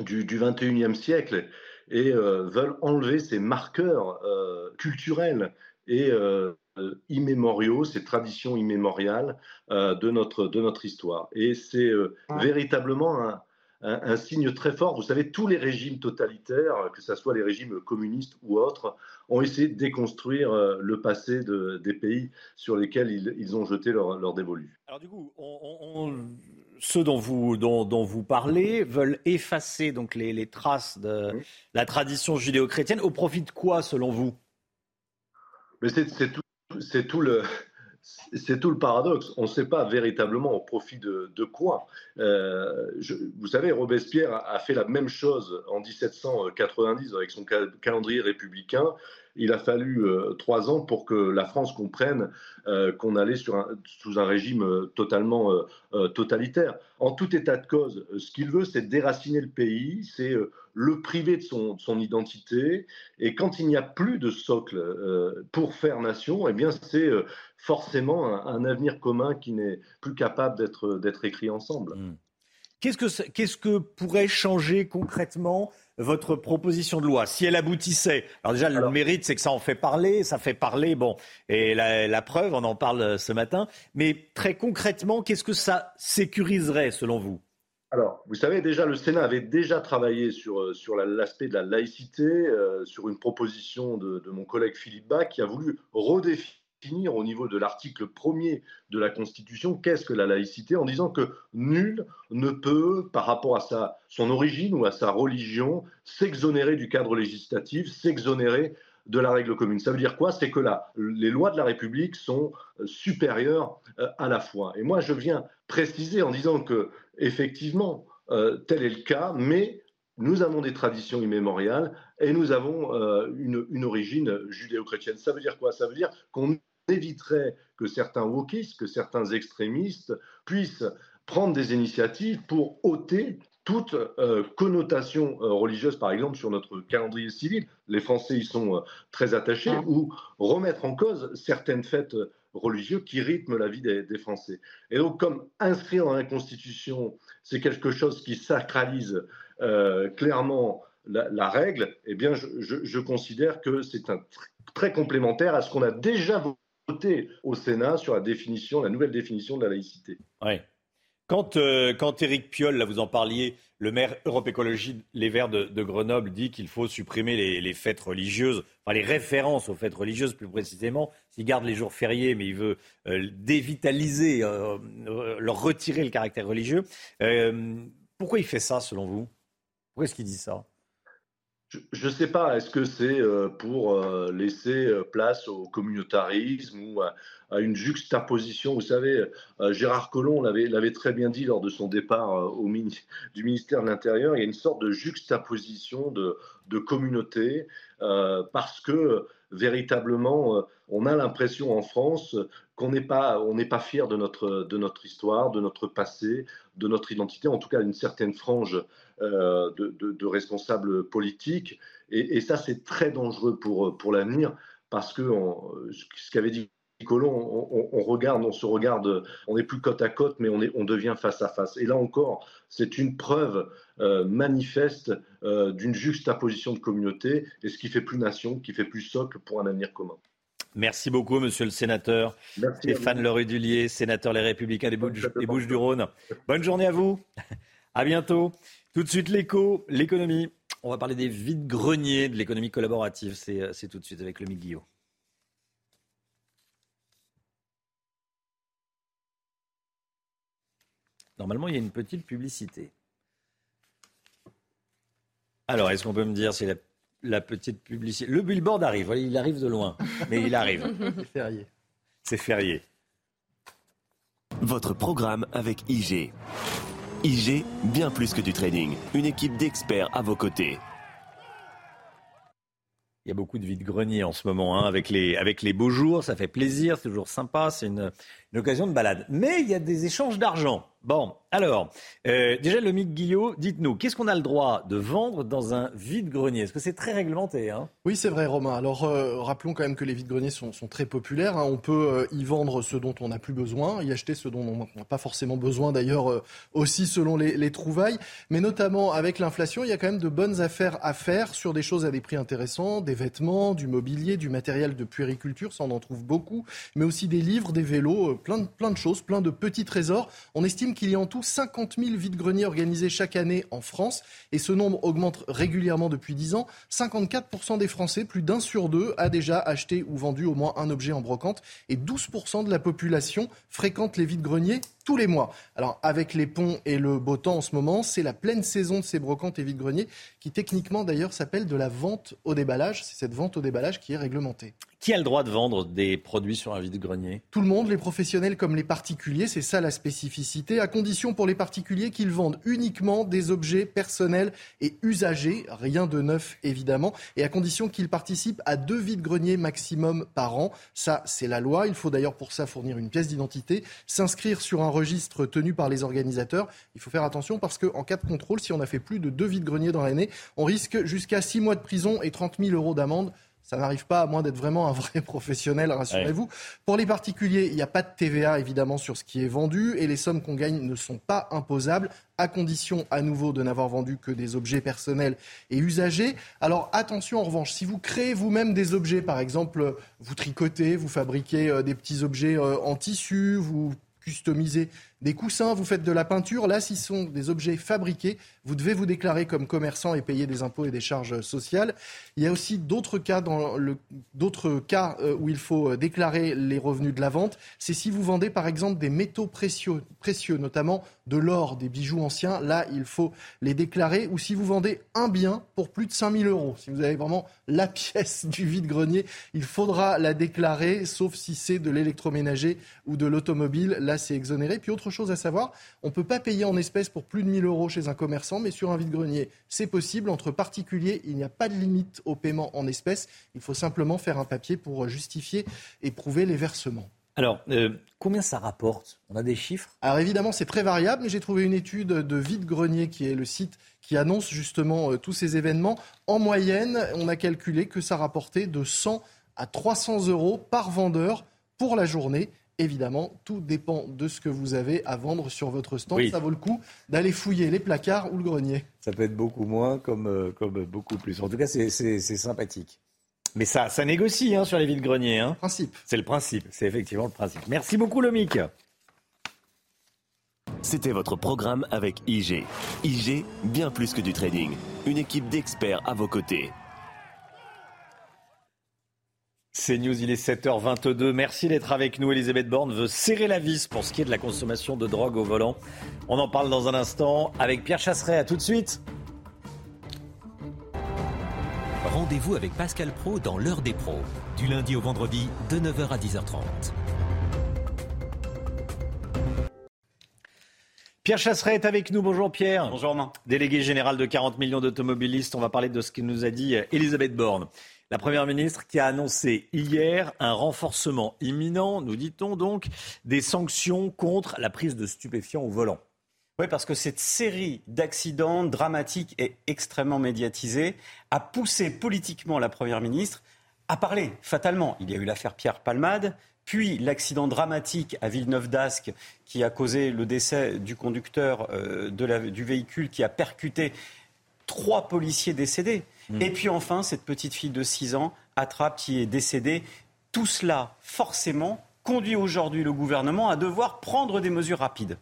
du, du 21e siècle et euh, veulent enlever ces marqueurs euh, culturels et euh, immémoriaux, ces traditions immémoriales de, notre, de notre histoire. Et c'est véritablement un, un, signe très fort. Vous savez, tous les régimes totalitaires, que ce soit les régimes communistes ou autres, ont essayé de déconstruire euh, le passé des pays sur lesquels ils, ont jeté leur, leur, dévolu. Alors du coup, ceux dont vous, dont, vous, parlez veulent effacer donc les, traces de la tradition judéo-chrétienne au profit de quoi, selon vous? Mais c'est tout, tout le c'est tout le paradoxe. On ne sait pas véritablement au profit de, quoi. Euh, vous savez, Robespierre a, fait la même chose en 1790 avec son calendrier républicain il a fallu euh, trois ans pour que la France comprenne euh, qu'on allait sous un régime euh, totalement totalitaire. En tout état de cause, ce qu'il veut, c'est déraciner le pays, c'est le priver de son, identité. Et quand il n'y a plus de socle pour faire nation, eh bien, c'est forcément un, avenir commun qui n'est plus capable d'être écrit ensemble. Mmh. Qu'est-ce que pourrait changer concrètement votre proposition de loi, si elle aboutissait? Alors déjà, le mérite, c'est que ça en fait parler, ça fait parler, bon, et la, preuve, on en parle ce matin, mais très concrètement, qu'est-ce que ça sécuriserait selon vous? Alors, vous savez, déjà, le Sénat avait déjà travaillé sur, euh, sur l'aspect de la laïcité, euh, sur une proposition de, de, mon collègue Philippe Bach, qui a voulu redéfinir au niveau de l'article premier de la Constitution qu'est-ce que la laïcité en disant que nul ne peut, par rapport à sa, son origine ou à sa religion, s'exonérer du cadre législatif, s'exonérer de la règle commune. Ça veut dire quoi? C'est que les lois de la République sont euh, supérieures euh, à la foi. Et moi, je viens préciser en disant que, effectivement, euh, tel est le cas, mais nous avons des traditions immémoriales et nous avons une, une, origine judéo-chrétienne. Ça veut dire quoi? Ça veut dire qu'on éviterait que certains wokistes, que certains extrémistes puissent prendre des initiatives pour ôter toute euh, connotation euh, religieuse, par exemple, sur notre calendrier civil. Les Français y sont euh, très attachés, ah. ou remettre en cause certaines fêtes religieuses qui rythment la vie des, Français. Et donc, comme inscrire dans la Constitution, c'est quelque chose qui sacralise clairement la, règle, eh bien, je, je considère que c'est un très complémentaire à ce qu'on a déjà voté au Sénat sur la définition, la nouvelle définition de la laïcité. Ouais. Quand, euh, quand Éric Piolle, là vous en parliez, le maire Europe Écologie Les Verts de, Grenoble dit qu'il faut supprimer les, fêtes religieuses, enfin les références aux fêtes religieuses plus précisément. S'il garde les jours fériés, mais il veut euh, dévitaliser, euh, euh leur retirer le caractère religieux. Pourquoi il fait ça selon vous? Pourquoi est-ce qu'il dit ça? Je ne sais pas, est-ce que c'est euh, pour euh, laisser euh, place au communautarisme ou à, une juxtaposition? Vous savez, Gérard Collomb l'avait très bien dit lors de son départ au, du ministère de l'Intérieur, il y a une sorte de juxtaposition de communautés parce que véritablement, on a l'impression en France qu'on n'est pas, fier de notre, histoire, de notre passé, de notre identité, en tout cas une certaine frange euh, de, responsables politiques. Et, ça, c'est très dangereux pour, l'avenir, parce que ce qu'avait dit Colomb, on, regarde, on se regarde, on n'est plus côte à côte, mais on, devient face à face. Et là encore, c'est une preuve euh, manifeste euh, d'une juxtaposition de communauté, et ce qui fait plus nation, qui fait plus socle pour un avenir commun. Merci beaucoup, monsieur le sénateur. Merci Stéphane Lerudulier, sénateur Les Républicains des Bouches-du-Rhône. Bonne journée à vous. À bientôt. Tout de suite, l'écho, l'économie. On va parler des vides-greniers de l'économie collaborative. C'est tout de suite avec le Guillot. Normalement, il y a une petite publicité. Alors, est-ce qu'on peut me dire si la la petite publicité. Le billboard arrive, il arrive de loin, mais il arrive. C'est férié. C'est férié. Votre programme avec IG. IG, bien plus que du trading. Une équipe d'experts à vos côtés. Il y a beaucoup de vide-grenier en ce moment, hein, avec, les, avec les beaux jours, ça fait plaisir, c'est toujours sympa, c'est une, une occasion de balade. Mais il y a des échanges d'argent. Bon, alors, euh, déjà, le Mick Guillot, dites-nous, qu'est-ce qu'on a le droit de vendre dans un vide-grenier? Est-ce que c'est très réglementé hein Oui, c'est vrai, Romain. Alors, euh, rappelons quand même que les vide-greniers sont, très populaires. Hein. On peut euh, y vendre ce dont on n'a plus besoin, y acheter ce dont on n'a pas forcément besoin, d'ailleurs, aussi selon les, les, trouvailles. Mais notamment, avec l'inflation, il y a quand même de bonnes affaires à faire sur des choses à des prix intéressants, des vêtements, du mobilier, du matériel de puériculture, ça on en trouve beaucoup, mais aussi des livres, des vélos, plein de, plein de choses, plein de petits trésors. On estime qu'il y a en tout 50 000 vides-greniers organisés chaque année en France et ce nombre augmente régulièrement depuis 10 ans. 54% des Français, plus d'un sur deux, a déjà acheté ou vendu au moins un objet en brocante et 12% de la population fréquente les vides-greniers tous les mois. Alors avec les ponts et le beau temps en ce moment, c'est la pleine saison de ces brocantes et vides-greniers qui techniquement d'ailleurs s'appelle de la vente au déballage. C'est cette vente au déballage qui est réglementée. Qui a le droit de vendre des produits sur un vide-grenier? Tout le monde, les professionnels comme les particuliers, c'est ça la spécificité, à condition pour les particuliers qu'ils vendent uniquement des objets personnels et usagers, rien de neuf évidemment, et à condition qu'ils participent à deux vides-greniers maximum par an. Ça, c'est la loi. Il faut d'ailleurs pour ça fournir une pièce d'identité, s'inscrire sur un registre tenu par les organisateurs. Il faut faire attention parce qu'en cas de contrôle, si on a fait plus de deux vides-greniers dans l'année, on risque jusqu'à six mois de prison et 30 000 euros d'amende. Ça n'arrive pas à moins d'être vraiment un vrai professionnel, rassurez-vous. Ouais. Pour les particuliers, il n'y a pas de TVA évidemment sur ce qui est vendu et les sommes qu'on gagne ne sont pas imposables à condition à nouveau de n'avoir vendu que des objets personnels et usagers. Alors attention en revanche, si vous créez vous-même des objets, par exemple, vous tricotez, vous fabriquez euh, des petits objets euh, en tissu, vous customisez des coussins, vous faites de la peinture. Là, s'ils sont des objets fabriqués, vous devez vous déclarer comme commerçant et payer des impôts et des charges sociales. Il y a aussi d'autres cas, dans le, d'autres cas euh, où il faut déclarer les revenus de la vente. C'est si vous vendez par exemple des métaux précieux, précieux, notamment de l'or, des bijoux anciens. Là, il faut les déclarer. Ou si vous vendez un bien pour plus de 5000 euros, si vous avez vraiment la pièce du vide-grenier, il faudra la déclarer, sauf si c'est de l'électroménager ou de l'automobile. Là, c'est exonéré. Puis autre chose à savoir, on ne peut pas payer en espèces pour plus de 1000 euros chez un commerçant, mais sur un vide-grenier, c'est possible. Entre particuliers, il n'y a pas de limite au paiement en espèces. Il faut simplement faire un papier pour justifier et prouver les versements. Alors, euh, combien ça rapporte? On a des chiffres? Alors évidemment, c'est très variable, mais j'ai trouvé une étude de Vide-Grenier, qui est le site qui annonce justement euh, tous ces événements. En moyenne, on a calculé que ça rapportait de 100 à 300 euros par vendeur pour la journée. Évidemment, tout dépend de ce que vous avez à vendre sur votre stand. Oui. Ça vaut le coup d'aller fouiller les placards ou le grenier. Ça peut être beaucoup moins comme, euh, comme beaucoup plus. En tout cas, c'est sympathique. Mais ça, ça négocie hein, sur les vides-greniers. Hein. Principe. C'est le principe, c'est effectivement le principe. Merci beaucoup, Lomic. C'était votre programme avec IG. IG, bien plus que du trading. Une équipe d'experts à vos côtés. C'est News, il est 7h22. Merci d'être avec nous. Elisabeth Borne veut serrer la vis pour ce qui est de la consommation de drogue au volant. On en parle dans un instant avec Pierre Chasseret. À tout de suite. Rendez-vous avec Pascal Pro dans l'heure des pros, du lundi au vendredi de 9h à 10h30. Pierre Chasseret est avec nous. Bonjour Pierre. Bonjour Romain. Délégué général de 40 millions d'automobilistes. On va parler de ce que nous a dit Elisabeth Borne. La Première ministre qui a annoncé hier un renforcement imminent, nous dit-on donc, des sanctions contre la prise de stupéfiants au volant. Oui, parce que cette série d'accidents dramatiques et extrêmement médiatisés a poussé politiquement la Première ministre à parler, fatalement. Il y a eu l'affaire Pierre Palmade, puis l'accident dramatique à Villeneuve d'Ascq qui a causé le décès du conducteur euh, du véhicule qui a percuté trois policiers décédés. Mmh. Et puis enfin, cette petite fille de 6 ans, Attrape, qui est décédée. Tout cela, forcément, conduit aujourd'hui le gouvernement à devoir prendre des mesures rapides.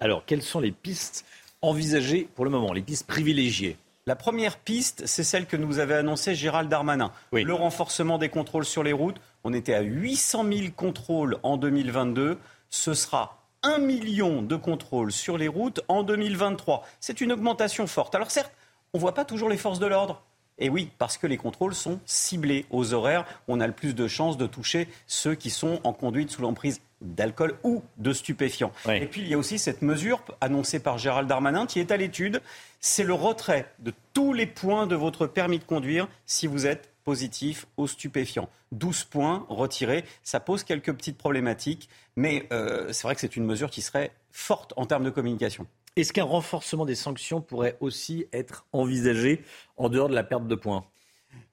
Alors, quelles sont les pistes envisagées pour le moment, les pistes privilégiées? La première piste, c'est celle que nous avait annoncée Gérald Darmanin. Le renforcement des contrôles sur les routes. On était à 800 000 contrôles en 2022. Ce sera 1 million de contrôles sur les routes en 2023. C'est une augmentation forte. Alors certes, on ne voit pas toujours les forces de l'ordre. Et oui, parce que les contrôles sont ciblés aux horaires, on a le plus de chances de toucher ceux qui sont en conduite sous l'emprise d'alcool ou de stupéfiants. Et puis il y a aussi cette mesure annoncée par Gérald Darmanin qui est à l'étude, c'est le retrait de tous les points de votre permis de conduire si vous êtes positif aux stupéfiants. 12 points retirés, ça pose quelques petites problématiques, mais euh, c'est vrai que c'est une mesure qui serait forte en termes de communication. Est-ce qu'un renforcement des sanctions pourrait aussi être envisagé en dehors de la perte de points?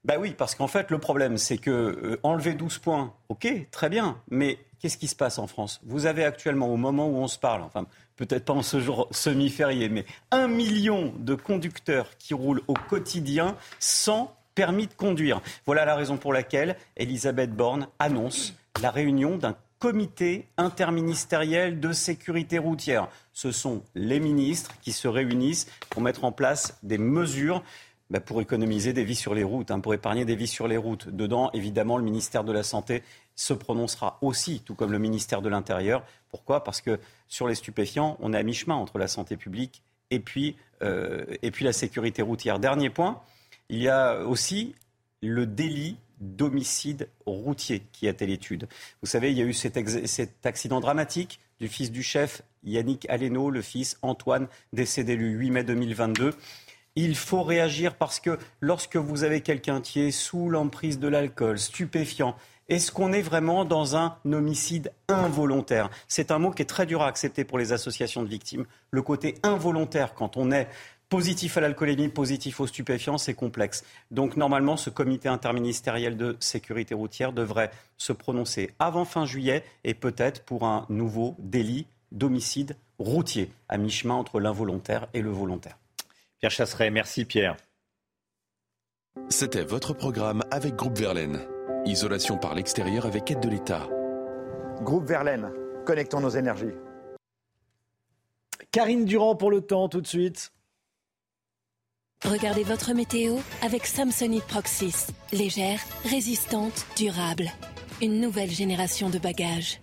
Bah oui, parce qu'en fait, le problème, c'est que euh, enlever 12 points, ok, très bien, mais qu'est-ce qui se passe en France? Vous avez actuellement, au moment où on se parle, enfin, peut-être pas en ce jour semi-férié, mais un million de conducteurs qui roulent au quotidien sans permis de conduire. Voilà la raison pour laquelle Elisabeth Borne annonce la réunion d'un comité interministériel de sécurité routière. Ce sont les ministres qui se réunissent pour mettre en place des mesures bah, pour économiser des vies sur les routes, hein, pour épargner des vies sur les routes. Dedans, évidemment, le ministère de la Santé se prononcera aussi, tout comme le ministère de l'Intérieur. Pourquoi? Parce que sur les stupéfiants, on est à mi-chemin entre la santé publique et euh, la sécurité routière. Dernier point, il y a aussi le délit d'homicide routier qui a été l'étude. Vous savez, il y a eu cet, cet, accident dramatique du fils du chef Yannick Aleno, le fils Antoine, décédé le 8 mai 2022. Il faut réagir parce que lorsque vous avez quelqu'un qui est sous l'emprise de l'alcool, stupéfiant, est-ce qu'on est vraiment dans un homicide involontaire? C'est un mot qui est très dur à accepter pour les associations de victimes. Le côté involontaire, quand on est Positif à l'alcoolémie, positif aux stupéfiants, c'est complexe. Donc normalement, ce comité interministériel de sécurité routière devrait se prononcer avant fin juillet et peut-être pour un nouveau délit d'homicide routier à mi-chemin entre l'involontaire et le volontaire. Pierre Chasseret, merci Pierre. C'était votre programme avec Groupe Verlaine. Isolation par l'extérieur avec aide de l'État. Groupe Verlaine, connectons nos énergies. Karine Durand pour le temps tout de suite. Regardez votre météo avec Samsonite Proxys. Légère, résistante, durable. Une nouvelle génération de bagages.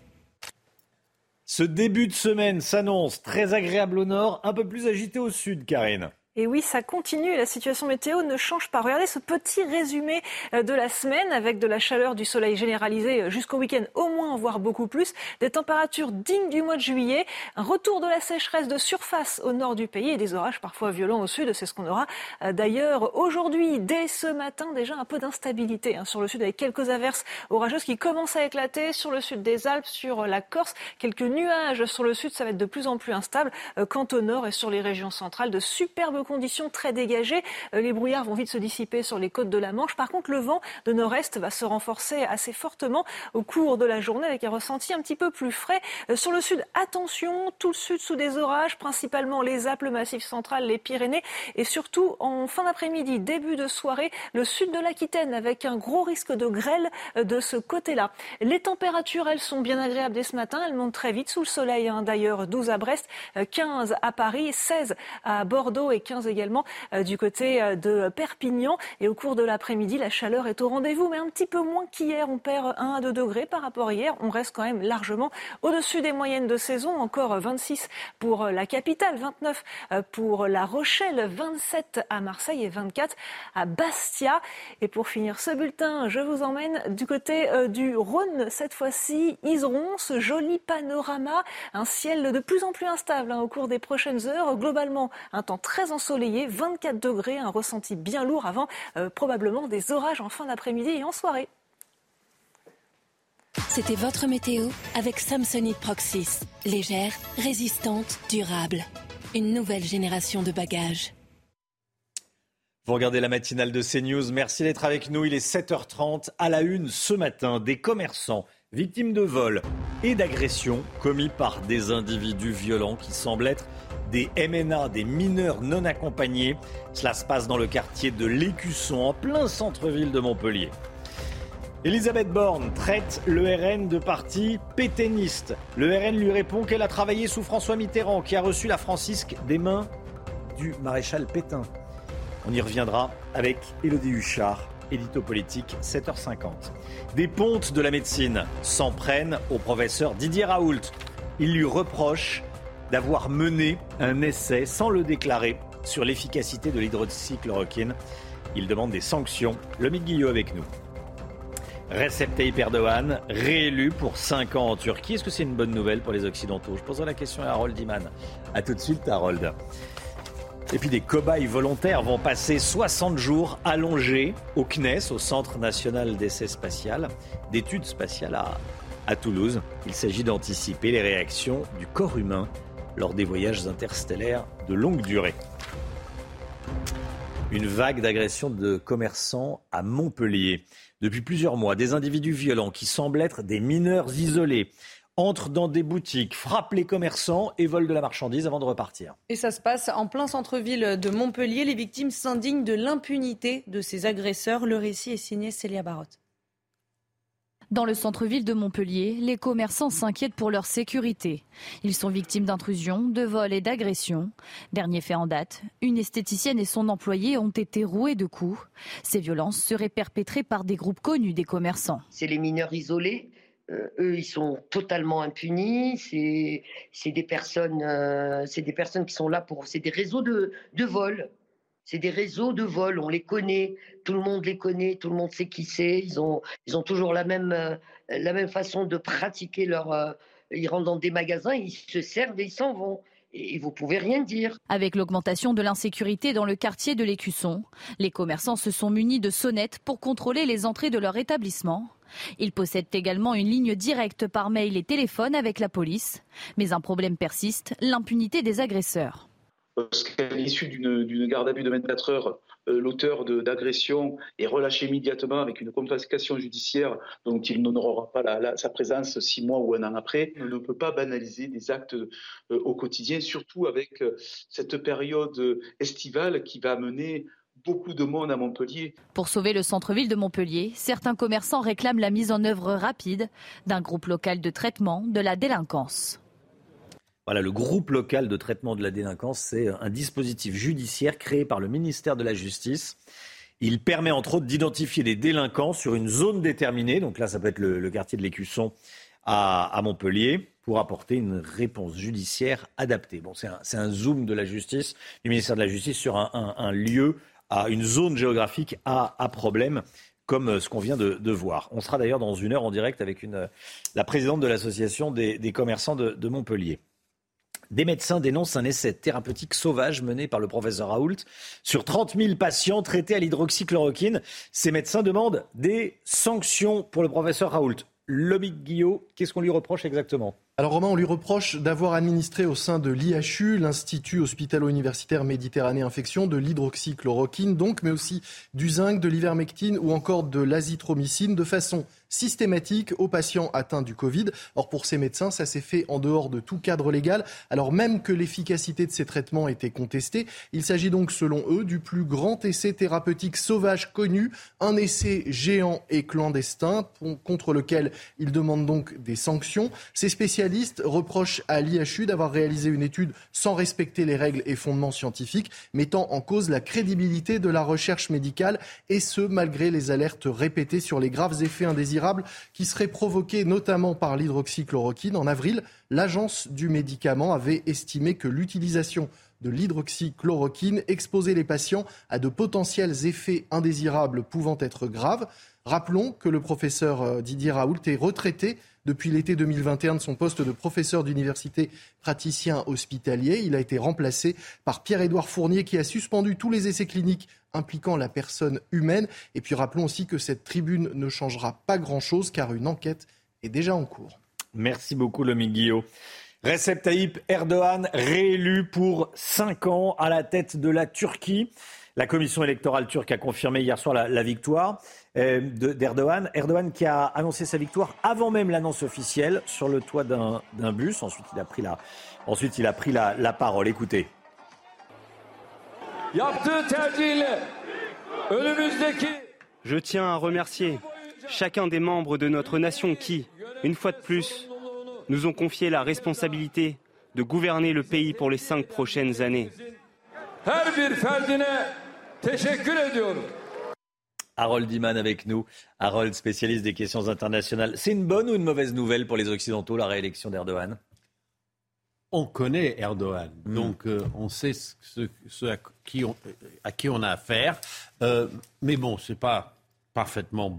Ce début de semaine s'annonce très agréable au nord, un peu plus agité au sud, Karine. Et oui, ça continue. La situation météo ne change pas. Regardez ce petit résumé euh, de la semaine avec de la chaleur, du soleil généralisé euh, jusqu'au week-end, au moins, voire beaucoup plus. Des températures dignes du mois de juillet. Un retour de la sécheresse de surface au nord du pays et des orages parfois violents au sud. C'est ce qu'on aura euh, d'ailleurs aujourd'hui. Dès ce matin, déjà un peu d'instabilité hein, sur le sud avec quelques averses orageuses qui commencent à éclater sur le sud des Alpes, sur la Corse. Quelques nuages sur le sud. Ça va être de plus en plus instable. Quant au nord et sur les régions centrales, de superbes conditions très dégagées. Euh, les brouillards vont vite se dissiper sur les côtes de la Manche. Par contre, le vent de nord-est va se renforcer assez fortement au cours de la journée avec un ressenti un petit peu plus frais. Euh, sur le sud, attention, tout le sud sous des orages, principalement les Alpes, le Massif central, les Pyrénées et surtout en fin d'après-midi, début de soirée, le sud de l'Aquitaine avec un gros risque de grêle euh, de ce côté-là. Les températures, elles sont bien agréables dès ce matin. Elles montent très vite sous le soleil. Hein. D'ailleurs, 12 à Brest, 15 à Paris, 16 à Bordeaux et 15 également du côté de Perpignan. Et au cours de l'après-midi, la chaleur est au rendez-vous, mais un petit peu moins qu'hier. On perd 1 à 2 degrés par rapport à hier. On reste quand même largement au-dessus des moyennes de saison. Encore 26 pour la capitale, 29 pour La Rochelle, 27 à Marseille et 24 à Bastia. Et pour finir ce bulletin, je vous emmène du côté euh, du Rhône, cette fois-ci, Iseron, ce joli panorama, un ciel de plus en plus instable hein, au cours des prochaines heures. Globalement, un temps très 24 degrés, un ressenti bien lourd avant euh, probablement des orages en fin d'après-midi et en soirée. C'était votre météo avec Samsonite Proxys. Légère, résistante, durable. Une nouvelle génération de bagages. Vous regardez la matinale de CNews. Merci d'être avec nous. Il est 7h30. À la une ce matin, des commerçants victimes de vols et d'agressions commis par des individus violents qui semblent être des MNA, des mineurs non accompagnés. Cela se passe dans le quartier de l'Écusson, en plein centre-ville de Montpellier. Elisabeth Borne traite le RN de parti pétainiste. Le RN lui répond qu'elle a travaillé sous François Mitterrand, qui a reçu la francisque des mains du maréchal Pétain. On y reviendra avec Élodie Huchard, édito politique, 7h50. Des pontes de la médecine s'en prennent au professeur Didier Raoult. Il lui reproche d'avoir mené un essai sans le déclarer sur l'efficacité de l'hydroxychloroquine. Il demande des sanctions. Le Guillot avec nous. Recep Tayyip Erdogan, réélu pour 5 ans en Turquie. Est-ce que c'est une bonne nouvelle pour les Occidentaux? Je poserai la question à Harold Iman. A tout de suite, Harold. Et puis des cobayes volontaires vont passer 60 jours allongés au CNES, au Centre national d'essai spatial, d'études spatiales à, à Toulouse. Il s'agit d'anticiper les réactions du corps humain lors des voyages interstellaires de longue durée. Une vague d'agressions de commerçants à Montpellier. Depuis plusieurs mois, des individus violents qui semblent être des mineurs isolés entrent dans des boutiques, frappent les commerçants et volent de la marchandise avant de repartir. Et ça se passe en plein centre-ville de Montpellier. Les victimes s'indignent de l'impunité de ces agresseurs. Le récit est signé Célia Barotte. Dans le centre-ville de Montpellier, les commerçants s'inquiètent pour leur sécurité. Ils sont victimes d'intrusions, de vols et d'agressions. Dernier fait en date, une esthéticienne et son employé ont été roués de coups. Ces violences seraient perpétrées par des groupes connus des commerçants. C'est les mineurs isolés euh, eux, ils sont totalement impunis. C'est des personnes, euh, c'est des personnes qui sont là pour, c'est des réseaux de, de vol. C'est des réseaux de vol. On les connaît, tout le monde les connaît, tout le monde sait qui c'est. Ils ont, ils ont toujours la même, euh, la même façon de pratiquer leur. ils rentrent dans des magasins, ils se servent et ils s'en vont et vous pouvez rien dire. Avec l'augmentation de l'insécurité dans le quartier de l'Écusson, les commerçants se sont munis de sonnettes pour contrôler les entrées de leur établissement. Ils possèdent également une ligne directe par mail et téléphone avec la police. Mais un problème persiste, l'impunité des agresseurs. Lorsqu'à l'issue d'une garde à vue de 24 heures, euh, l'auteur d'agression est relâché immédiatement avec une confiscation judiciaire dont il n'honorera pas sa présence six mois ou un an après, on ne peut pas banaliser des actes euh, au quotidien, surtout avec euh, cette période estivale qui va amener beaucoup de monde à Montpellier. Pour sauver le centre-ville de Montpellier, certains commerçants réclament la mise en œuvre rapide d'un groupe local de traitement de la délinquance. Voilà, le groupe local de traitement de la délinquance, c'est un dispositif judiciaire créé par le ministère de la Justice. Il permet entre autres d'identifier des délinquants sur une zone déterminée, donc là ça peut être le, quartier de l'Écusson à, Montpellier, pour apporter une réponse judiciaire adaptée. Bon, c'est un, zoom de la justice, du ministère de la Justice sur un lieu à une zone géographique à, problème comme euh, ce qu'on vient de, voir. On sera d'ailleurs dans une heure en direct avec une, la présidente de l'association des, commerçants de, Montpellier. Des médecins dénoncent un essai thérapeutique sauvage mené par le professeur Raoult sur 30 000 patients traités à l'hydroxychloroquine. Ces médecins demandent des sanctions pour le professeur Raoult. Lobby Guillot, qu'est-ce qu'on lui reproche exactement? Alors Romain, on lui reproche d'avoir administré au sein de l'IHU, l'Institut hospitalo-universitaire Méditerranée Infection, de l'hydroxychloroquine donc, mais aussi du zinc, de l'ivermectine ou encore de l'azithromycine de façon systématique aux patients atteints du Covid. Or, pour ces médecins, ça s'est fait en dehors de tout cadre légal, alors même que l'efficacité de ces traitements était contestée. Il s'agit donc, selon eux, du plus grand essai thérapeutique sauvage connu, un essai géant et clandestin contre lequel ils demandent donc des sanctions. Ces spécialistes reprochent à l'IHU d'avoir réalisé une étude sans respecter les règles et fondements scientifiques, mettant en cause la crédibilité de la recherche médicale, et ce, malgré les alertes répétées sur les graves effets indésirables qui serait provoqué notamment par l'hydroxychloroquine. En avril, l'agence du médicament avait estimé que l'utilisation de l'hydroxychloroquine exposait les patients à de potentiels effets indésirables pouvant être graves. Rappelons que le professeur euh, Didier Raoult est retraité depuis l'été 2021 de son poste de professeur d'université praticien hospitalier. Il a été remplacé par Pierre-Édouard Fournier qui a suspendu tous les essais cliniques impliquant la personne humaine. Et puis rappelons aussi que cette tribune ne changera pas grand-chose car une enquête est déjà en cours. Merci beaucoup, Lomi Guillaume. Recep Tayyip Erdogan réélu pour 5 ans à la tête de la Turquie. La commission électorale turque a confirmé hier soir la, victoire euh, d'Erdogan. Erdogan qui a annoncé sa victoire avant même l'annonce officielle sur le toit d'un bus. Ensuite, il a pris la, ensuite, il a pris la, la parole. Écoutez. Je tiens à remercier chacun des membres de notre nation qui, une fois de plus, nous ont confié la responsabilité de gouverner le pays pour les cinq prochaines années. Harold Iman avec nous. Harold, spécialiste des questions internationales. C'est une bonne ou une mauvaise nouvelle pour les Occidentaux, la réélection d'Erdogan? On connaît Erdogan, hmm. donc euh, on sait ce, à, qui on, à, qui on, a affaire. Euh, mais bon, ce n'est pas parfaitement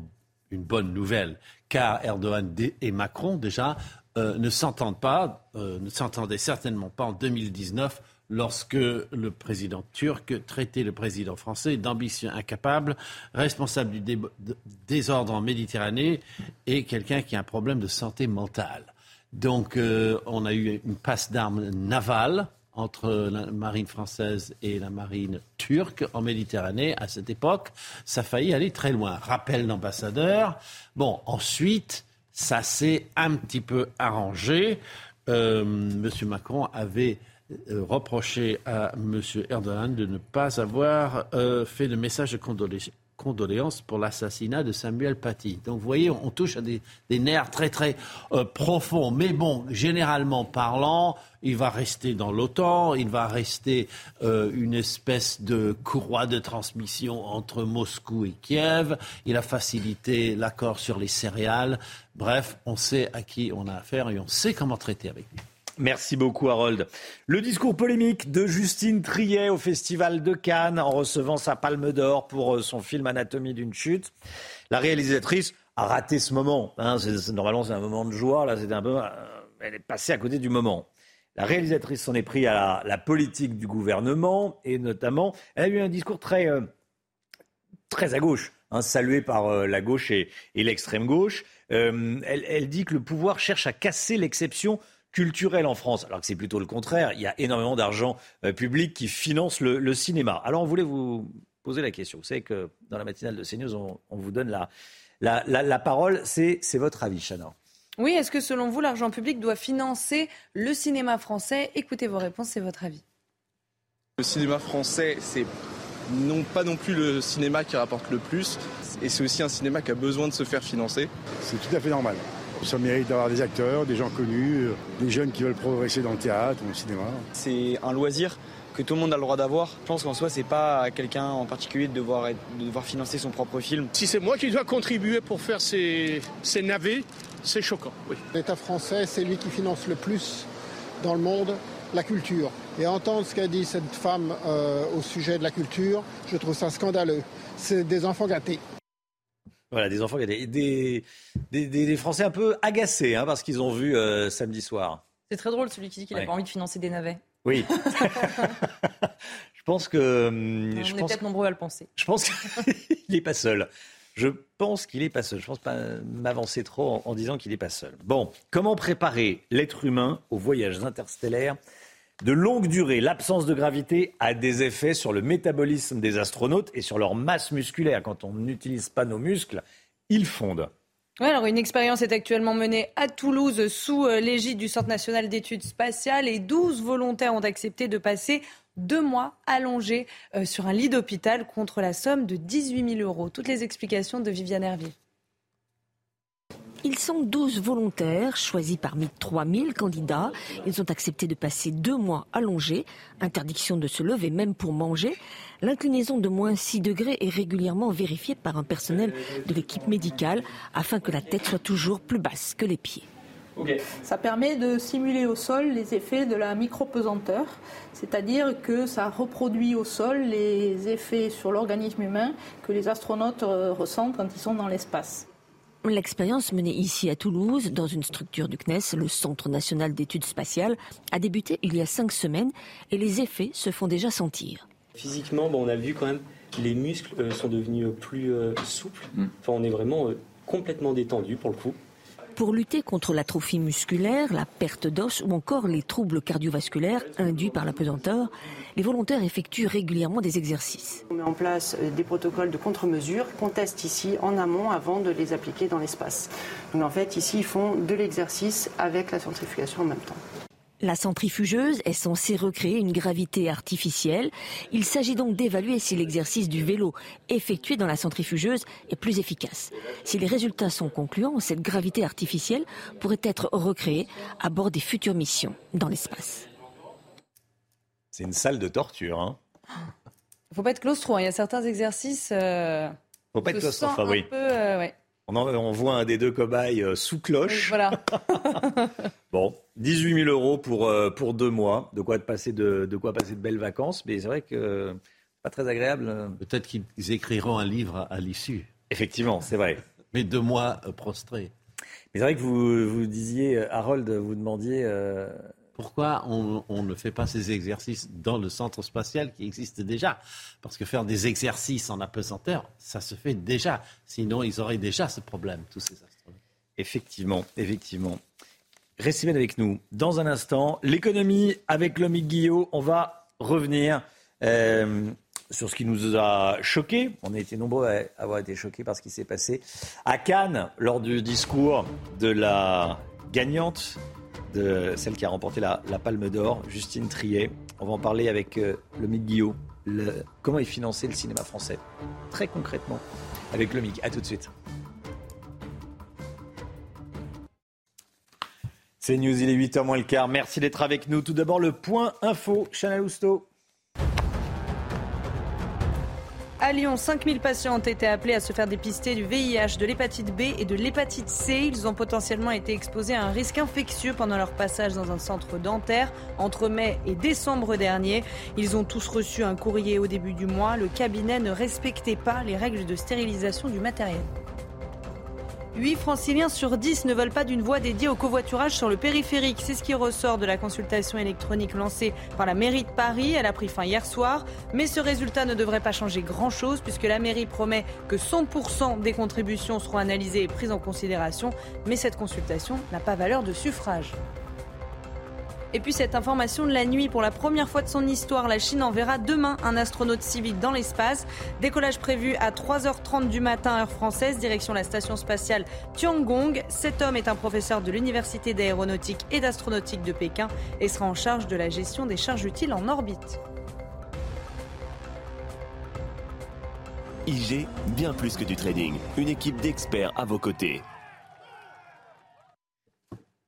une bonne nouvelle, car Erdogan et Macron, déjà, euh, ne s'entendent pas, ne s'entendaient certainement pas en 2019 lorsque le président turc traitait le président français d'ambitieux incapable, responsable du désordre en Méditerranée et quelqu'un qui a un problème de santé mentale. Donc, euh, on a eu une passe d'armes navale entre la marine française et la marine turque en Méditerranée à cette époque. Ça a failli aller très loin. Rappel d'ambassadeur. Bon, ensuite, ça s'est un petit peu arrangé. Euh, Monsieur Macron avait reproché à M. Erdogan de ne pas avoir fait de message de condoléances condoléances pour l'assassinat de Samuel Paty. Donc vous voyez, on, touche à des, nerfs très très euh, profonds. Mais bon, généralement parlant, il va rester dans l'OTAN, il va rester euh, une espèce de courroie de transmission entre Moscou et Kiev, il a facilité l'accord sur les céréales. Bref, on sait à qui on a affaire et on sait comment traiter avec lui. Merci beaucoup Harold. Le discours polémique de Justine Triet au Festival de Cannes en recevant sa palme d'or pour euh, son film Anatomie d'une chute. La réalisatrice a raté ce moment. Hein. normalement c'est un moment de joie, là c'est un peu... Euh, elle est passée à côté du moment. La réalisatrice s'en est pris à la, politique du gouvernement et notamment, elle a eu un discours très, euh, très à gauche, hein, salué par la gauche et, l'extrême gauche. elle dit que le pouvoir cherche à casser l'exception culturel en France, alors que c'est plutôt le contraire. Il y a énormément d'argent euh, public qui finance le, cinéma. Alors on voulait vous poser la question. Vous savez que dans la matinale de CNews, on, on vous donne la, la, parole. C'est votre avis, Chana. Oui, est-ce que selon vous, l'argent public doit financer le cinéma français? Écoutez vos réponses, c'est votre avis. Le cinéma français, c'est non pas non plus le cinéma qui rapporte le plus, et c'est aussi un cinéma qui a besoin de se faire financer. C'est tout à fait normal. Ça mérite d'avoir des acteurs, des gens connus, euh, des jeunes qui veulent progresser dans le théâtre, dans le cinéma. C'est un loisir que tout le monde a le droit d'avoir. Je pense qu'en soi, c'est pas à quelqu'un en particulier de devoir, de devoir financer son propre film. Si c'est moi qui dois contribuer pour faire ces, ces navets, c'est choquant, oui. L'État français, c'est lui qui finance le plus dans le monde la culture. Et entendre ce qu'a dit cette femme euh, au sujet de la culture, je trouve ça scandaleux. C'est des enfants gâtés. Voilà, des enfants, des, des, des, Français un peu agacés hein, parce qu'ils ont vu euh, samedi soir. C'est très drôle celui qui dit qu'il n'a pas envie de financer des navets. Oui. je pense que. Hum, On je est peut-être nombreux à le penser. Je pense qu'il n'est pas seul. Je pense qu'il n'est pas seul. Je ne pense pas m'avancer trop en, en disant qu'il n'est pas seul. Bon, comment préparer l'être humain aux voyages interstellaires de longue durée, l'absence de gravité a des effets sur le métabolisme des astronautes et sur leur masse musculaire. Quand on n'utilise pas nos muscles, ils fondent. alors une expérience est actuellement menée à Toulouse sous euh, l'égide du Centre national d'études spatiales et 12 volontaires ont accepté de passer deux mois allongés euh, sur un lit d'hôpital contre la somme de 18 000 euros. Toutes les explications de Viviane Herville. Ils sont 12 volontaires, choisis parmi 3000 candidats. Ils ont accepté de passer deux mois allongés, interdiction de se lever même pour manger. L'inclinaison de moins 6 degrés est régulièrement vérifiée par un personnel de l'équipe médicale afin que la tête soit toujours plus basse que les pieds. Ça permet de simuler au sol les effets de la micropesanteur, c'est-à-dire que ça reproduit au sol les effets sur l'organisme humain que les astronautes euh, ressentent quand ils sont dans l'espace. L'expérience menée ici à Toulouse, dans une structure du CNES, le Centre national d'études spatiales, a débuté il y a cinq semaines et les effets se font déjà sentir. Physiquement, on a vu quand même les muscles euh, sont devenus plus euh, souples. Mm. Enfin, on est vraiment euh, complètement détendu pour le coup. Pour lutter contre l'atrophie musculaire, la perte d'os ou encore les troubles cardiovasculaires induits par la pesanteur, les volontaires effectuent régulièrement des exercices. On met en place euh, des protocoles de contre-mesure qu'on teste ici en amont avant de les appliquer dans l'espace. Donc en fait, ici, ils font de l'exercice avec la centrifugation en même temps. La centrifugeuse est censée recréer une gravité artificielle. Il s'agit donc d'évaluer si l'exercice du vélo effectué dans la centrifugeuse est plus efficace. Si les résultats sont concluants, cette gravité artificielle pourrait être recréée à bord des futures missions dans l'espace. C'est une salle de torture. Hein. Faut pas être claustro. Hein. Il y a certains exercices. Euh, Faut pas être claustro. oui. Euh, on, voit un des deux cobayes euh, sous cloche. voilà. bon, 18 000 euros pour, euh, pour deux mois. De quoi, passer de, de quoi passer de belles vacances. Mais c'est vrai que pas très agréable. Peut-être qu'ils écriront un livre à, l'issue. Effectivement, c'est vrai. Mais deux mois euh, prostrés. Mais c'est vrai que vous, vous disiez, Harold, vous demandiez pourquoi on, ne fait pas ces exercices dans le centre spatial qui existe déjà? Parce que faire des exercices en apesanteur, ça se fait déjà. Sinon, ils auraient déjà ce problème, tous ces astronautes. Effectivement, effectivement. Restez bien avec nous. Dans un instant, l'économie avec l'homme Guillot. On va revenir euh, sur ce qui nous a choqués. On a été nombreux à avoir été choqués par ce qui s'est passé à Cannes lors du discours de la gagnante de celle qui a remporté la, Palme d'Or, Justine Triet. On va en parler avec euh, le comment est financé le cinéma français? Très concrètement, avec le. A tout de suite. C'est News, il est 8h moins le quart. Merci d'être avec nous. Tout d'abord, le point info. Chanel Housteau. À Lyon, 5000 patients ont été appelés à se faire dépister du VIH, de l'hépatite B et de l'hépatite C. Ils ont potentiellement été exposés à un risque infectieux pendant leur passage dans un centre dentaire entre mai et décembre dernier. Ils ont tous reçu un courrier au début du mois. Le cabinet ne respectait pas les règles de stérilisation du matériel. 8 franciliens sur 10 ne veulent pas d'une voie dédiée au covoiturage sur le périphérique. C'est ce qui ressort de la consultation électronique lancée par la mairie de Paris. Elle a pris fin hier soir. Mais ce résultat ne devrait pas changer grand-chose puisque la mairie promet que 100% des contributions seront analysées et prises en considération. Mais cette consultation n'a pas valeur de suffrage. Et puis cette information de la nuit, pour la première fois de son histoire, la Chine enverra demain un astronaute civil dans l'espace. Décollage prévu à 3h30 du matin, heure française, direction la station spatiale Tiangong. Cet homme est un professeur de l'Université d'aéronautique et d'astronautique de Pékin et sera en charge de la gestion des charges utiles en orbite. IG, bien plus que du trading. Une équipe d'experts à vos côtés.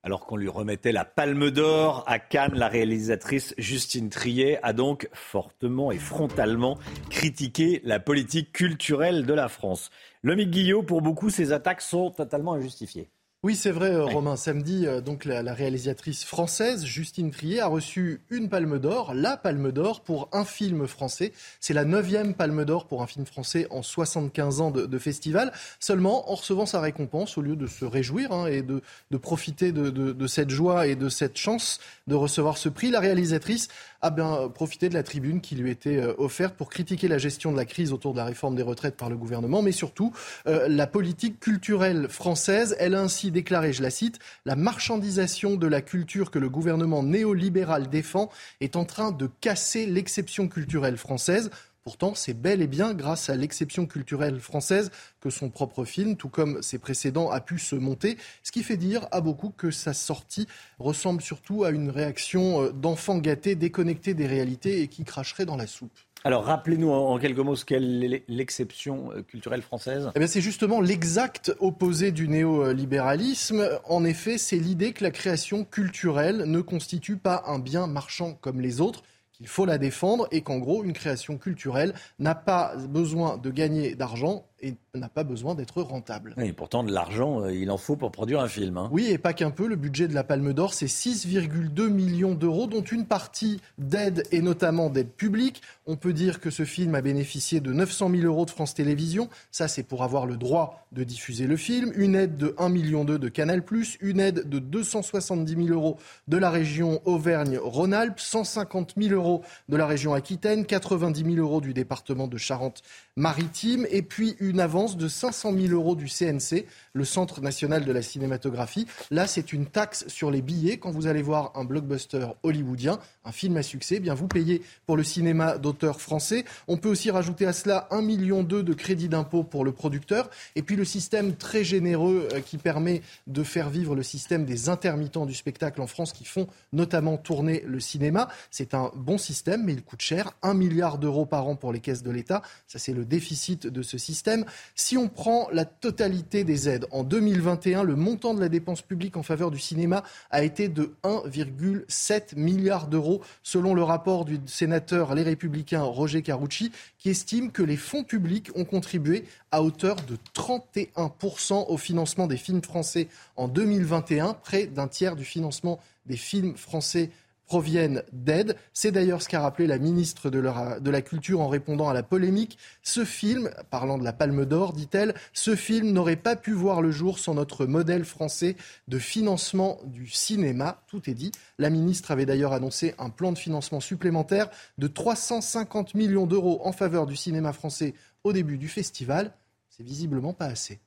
Alors qu'on lui remettait la palme d'or à Cannes, la réalisatrice Justine Triet a donc fortement et frontalement critiqué la politique culturelle de la France. Lomique Guillot, pour beaucoup, ces attaques sont totalement injustifiées. Oui, c'est vrai, euh, Romain. Samedi, euh, donc la, la, réalisatrice française Justine Trier a reçu une Palme d'Or, la Palme d'Or pour un film français. C'est la neuvième Palme d'Or pour un film français en 75 ans de, de, festival. Seulement, en recevant sa récompense, au lieu de se réjouir hein, et de, de profiter de, de, cette joie et de cette chance de recevoir ce prix, la réalisatrice a bien profité de la tribune qui lui était euh, offerte pour critiquer la gestion de la crise autour de la réforme des retraites par le gouvernement, mais surtout euh, la politique culturelle française. Elle a ainsi déclaré, je la cite, la marchandisation de la culture que le gouvernement néolibéral défend est en train de casser l'exception culturelle française. Pourtant, c'est bel et bien grâce à l'exception culturelle française que son propre film, tout comme ses précédents, a pu se monter. Ce qui fait dire à beaucoup que sa sortie ressemble surtout à une réaction euh, d'enfant gâté, déconnecté des réalités et qui cracherait dans la soupe. Alors, rappelez-nous en quelques mots ce qu'est l'exception euh, culturelle française. Eh c'est justement l'exact opposé du néolibéralisme. En effet, c'est l'idée que la création culturelle ne constitue pas un bien marchand comme les autres, qu'il faut la défendre et qu'en gros, une création culturelle n'a pas besoin de gagner d'argent n'a pas besoin d'être rentable. Et pourtant, de l'argent, euh, il en faut pour produire un film. Hein. Oui, et pas qu'un peu. Le budget de la Palme d'Or, c'est 6,2 millions d'euros, dont une partie d'aide et notamment d'aide publique. On peut dire que ce film a bénéficié de 900 000 euros de France Télévisions. Ça, c'est pour avoir le droit de diffuser le film. Une aide de 1,2 million de Canal+, une aide de 270 000 euros de la région Auvergne-Rhône-Alpes, 150 000 euros de la région Aquitaine, 90 000 euros du département de Charente-Maritime, et puis une une de 500 000 euros du CNC, le Centre national de la cinématographie. Là, c'est une taxe sur les billets. Quand vous allez voir un blockbuster hollywoodien, un film à succès, eh bien vous payez pour le cinéma d'auteur français. On peut aussi rajouter à cela 1,2 million de crédit d'impôt pour le producteur. Et puis le système très généreux euh, qui permet de faire vivre le système des intermittents du spectacle en France qui font notamment tourner le cinéma. C'est un bon système, mais il coûte cher. 1 milliard d'euros par an pour les caisses de l'État. Ça, c'est le déficit de ce système. Si on prend la totalité des aides, en 2021, le montant de la dépense publique en faveur du cinéma a été de 1,7 milliard d'euros, selon le rapport du sénateur Les Républicains Roger Carucci, qui estime que les fonds publics ont contribué à hauteur de 31% au financement des films français en 2021, près d'un tiers du financement des films français proviennent d'aide. C'est d'ailleurs ce qu'a rappelé la ministre de la, de la, Culture en répondant à la polémique. Ce film, parlant de la Palme d'Or, dit-elle, ce film n'aurait pas pu voir le jour sans notre modèle français de financement du cinéma. Tout est dit. La ministre avait d'ailleurs annoncé un plan de financement supplémentaire de 350 millions d'euros en faveur du cinéma français au début du festival. C'est visiblement pas assez.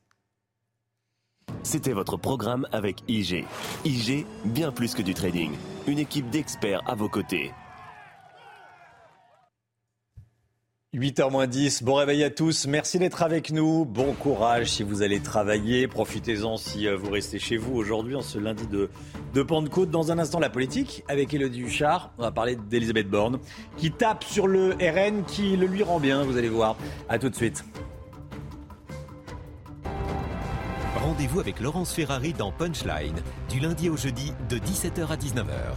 C'était votre programme avec IG. IG, bien plus que du trading. Une équipe d'experts à vos côtés. 8h 10, bon réveil à tous, merci d'être avec nous, bon courage si vous allez travailler, profitez-en si euh, vous restez chez vous aujourd'hui en ce lundi de, de Pentecôte. Dans un instant la politique avec Elodie Huchard, on va parler d'Elisabeth Borne qui tape sur le RN qui le lui rend bien, vous allez voir. A tout de suite. Rendez-vous avec Laurence Ferrari dans Punchline, du lundi au jeudi de 17h à 19h.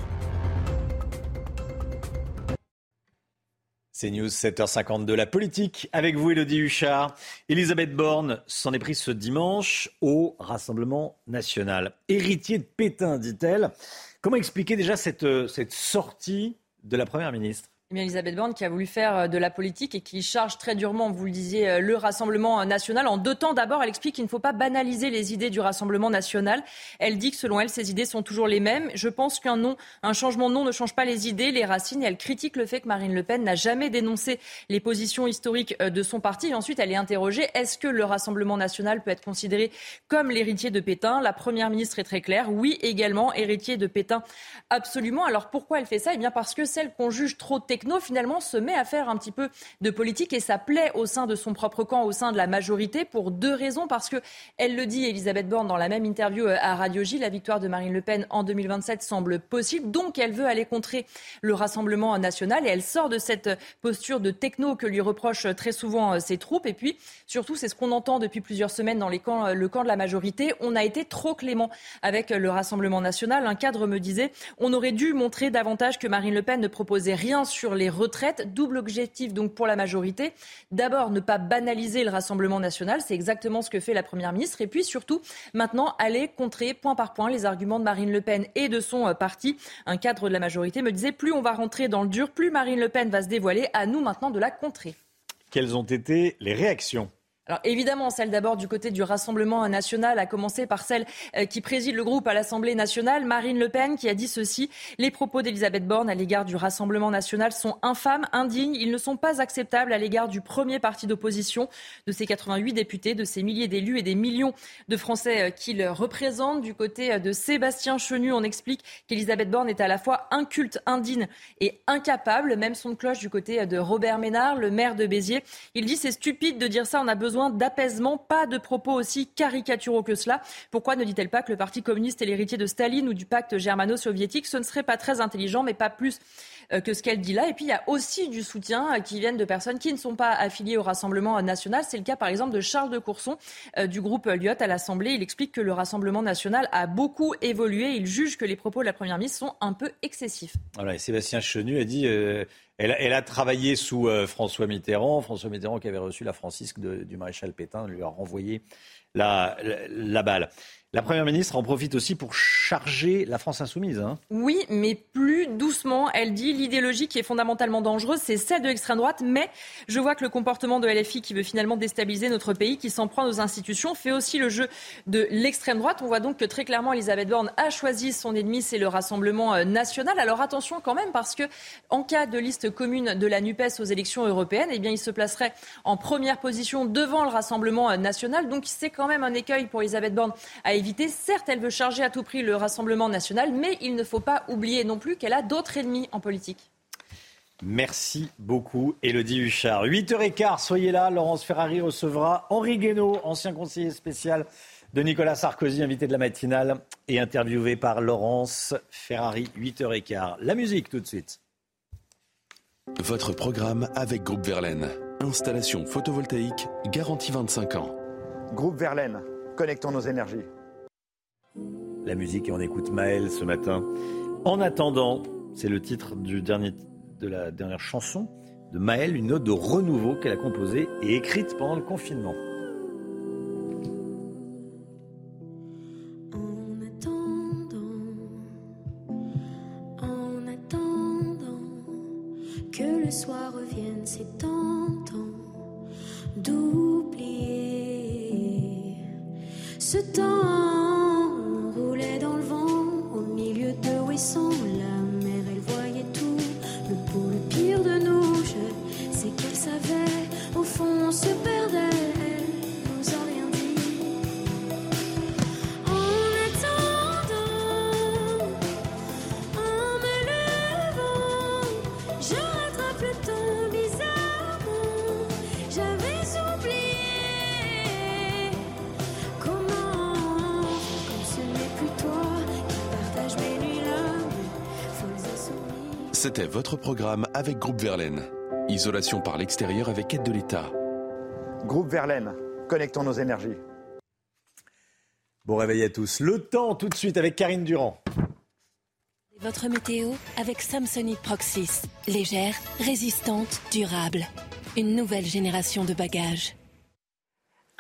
C'est News 7h52, la politique avec vous, Elodie Huchard. Elisabeth Borne s'en est prise ce dimanche au Rassemblement national. Héritier de Pétain, dit-elle. Comment expliquer déjà cette, euh, cette sortie de la Première ministre? Elisabeth Borne qui a voulu faire euh, de la politique et qui charge très durement, vous le disiez, euh, le Rassemblement national. En deux temps, d'abord, elle explique qu'il ne faut pas banaliser les idées du Rassemblement national. Elle dit que selon elle, ces idées sont toujours les mêmes. Je pense qu'un nom, un changement de nom ne change pas les idées, les racines. elle critique le fait que Marine Le Pen n'a jamais dénoncé les positions historiques euh, de son parti. Et ensuite, elle est interrogée est-ce que le Rassemblement national peut être considéré comme l'héritier de Pétain? La première ministre est très claire. Oui, également héritier de Pétain, absolument. Alors pourquoi elle fait ça? Eh bien parce que celle qu'on juge trop techno, finalement, se met à faire un petit peu de politique et ça plaît au sein de son propre camp, au sein de la majorité, pour deux raisons. Parce que, elle le dit, Elisabeth Borne, dans la même interview euh, à Radio J, la victoire de Marine Le Pen en 2027 semble possible. Donc, elle veut aller contrer le Rassemblement national et elle sort de cette posture de techno que lui reprochent très souvent euh, ses troupes. Et puis, surtout, c'est ce qu'on entend depuis plusieurs semaines dans euh, le camp de la majorité. On a été trop clément avec le Rassemblement national. Un cadre me disait, on aurait dû montrer davantage que Marine Le Pen ne proposait rien sur sur les retraites. Double objectif donc pour la majorité. D'abord, ne pas banaliser le Rassemblement national. C'est exactement ce que fait la Première ministre. Et puis surtout, maintenant, aller contrer point par point les arguments de Marine Le Pen et de son euh, parti. Un cadre de la majorité me disait plus on va rentrer dans le dur, plus Marine Le Pen va se dévoiler. À nous maintenant de la contrer. Quelles ont été les réactions? Alors évidemment, celle d'abord du côté du Rassemblement national, a commencé par celle euh, qui préside le groupe à l'Assemblée nationale, Marine Le Pen, qui a dit ceci Les propos d'Elisabeth Borne à l'égard du Rassemblement national sont infâmes, indignes. Ils ne sont pas acceptables à l'égard du premier parti d'opposition, de ses 88 députés, de ses milliers d'élus et des millions de Français euh, qu'il représente. Du côté euh, de Sébastien Chenu, on explique qu'Elisabeth Borne est à la fois inculte, indigne et incapable. Même son de cloche du côté de Robert Ménard, le maire de Béziers. Il dit c'est stupide de dire ça, on a besoin d'apaisement, pas de propos aussi caricaturaux que cela. Pourquoi ne dit-elle pas que le Parti communiste est l'héritier de Staline ou du pacte germano-soviétique Ce ne serait pas très intelligent, mais pas plus que ce qu'elle dit là. Et puis il y a aussi du soutien euh, qui vient de personnes qui ne sont pas affiliées au Rassemblement national. C'est le cas par exemple de Charles de Courson euh, du groupe Lyot à l'Assemblée. Il explique que le Rassemblement national a beaucoup évolué. Il juge que les propos de la Première ministre sont un peu excessifs. Voilà, et Sébastien Chenu a dit elle, a travaillé sous euh, François Mitterrand. François Mitterrand qui avait reçu la francisque du maréchal Pétain lui a renvoyé la balle. La Première ministre en profite aussi pour charger la France insoumise. Hein. Oui, mais plus doucement. Elle dit l'idéologie qui est fondamentalement dangereuse, c'est celle de l'extrême droite. Mais je vois que le comportement de LFI qui veut finalement déstabiliser notre pays, qui s'en prend aux institutions, fait aussi le jeu de l'extrême droite. On voit donc que très clairement, Elisabeth Borne a choisi son ennemi, c'est le Rassemblement euh, national. Alors attention quand même, parce que en cas de liste commune de la NUPES aux élections européennes, eh bien, il se placerait en première position devant le Rassemblement euh, national. Donc c'est quand même un écueil pour Elisabeth Borne à éviter. Certes, elle veut charger à tout prix le Rassemblement national, mais il ne faut pas oublier non plus qu'elle a d'autres ennemis en politique. Merci beaucoup, Elodie Huchard. 8h15, soyez là. Laurence Ferrari recevra Henri Guénaud, ancien conseiller spécial de Nicolas Sarkozy, invité de la matinale et interviewé par Laurence Ferrari, 8h15. La musique tout de suite. Votre programme avec Groupe Verlaine. Installation photovoltaïque garantie 25 ans. Groupe Verlaine, connectons nos énergies la musique et on écoute Maël ce matin. En attendant, c'est le titre de la dernière chanson de Maël, une note de renouveau qu'elle a composée et écrite pendant le confinement. En attendant, C'était votre programme avec Groupe Verlaine. Isolation par l'extérieur avec aide de l'État. Groupe Verlaine, connectons nos énergies. Bon réveil à tous. Le temps tout de suite avec Karine Durand. Votre météo avec Samsonite Proxys. Légère, résistante, durable. Une nouvelle génération de bagages.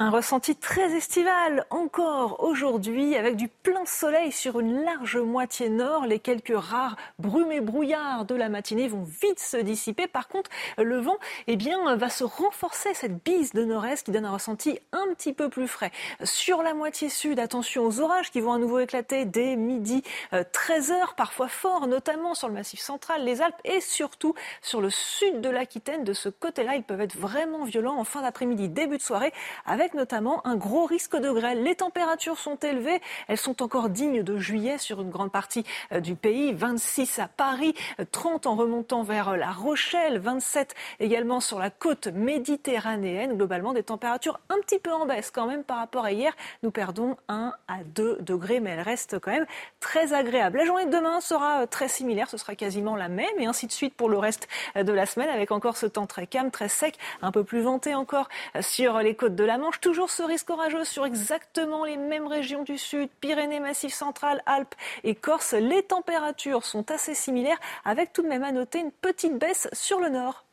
Un ressenti très estival encore aujourd'hui avec du plein soleil sur une large moitié nord. Les quelques rares brumes et brouillards de la matinée vont vite se dissiper. Par contre, le vent eh bien, va se renforcer, cette bise de nord-est qui donne un ressenti un petit peu plus frais. Sur la moitié sud, attention aux orages qui vont à nouveau éclater dès midi 13h, euh, parfois forts, notamment sur le massif central, les Alpes et surtout sur le sud de l'Aquitaine. De ce côté-là, ils peuvent être vraiment violents en fin d'après-midi, début de soirée, avec notamment un gros risque de grêle. Les températures sont élevées, elles sont encore dignes de juillet sur une grande partie euh, du pays. 26 à Paris, 30 en remontant vers La Rochelle, 27 également sur la côte méditerranéenne. Globalement, des températures un petit peu en baisse quand même par rapport à hier. Nous perdons 1 à 2 degrés, mais elle reste quand même très agréable. La journée de demain sera euh, très similaire, ce sera quasiment la même, et ainsi de suite pour le reste euh, de la semaine, avec encore ce temps très calme, très sec, un peu plus venté encore sur les côtes de la Manche Toujours cerise courageuse sur exactement les mêmes régions du sud, Pyrénées, Massif central, Alpes et Corse. Les températures sont assez similaires, avec tout de même à noter une petite baisse sur le nord.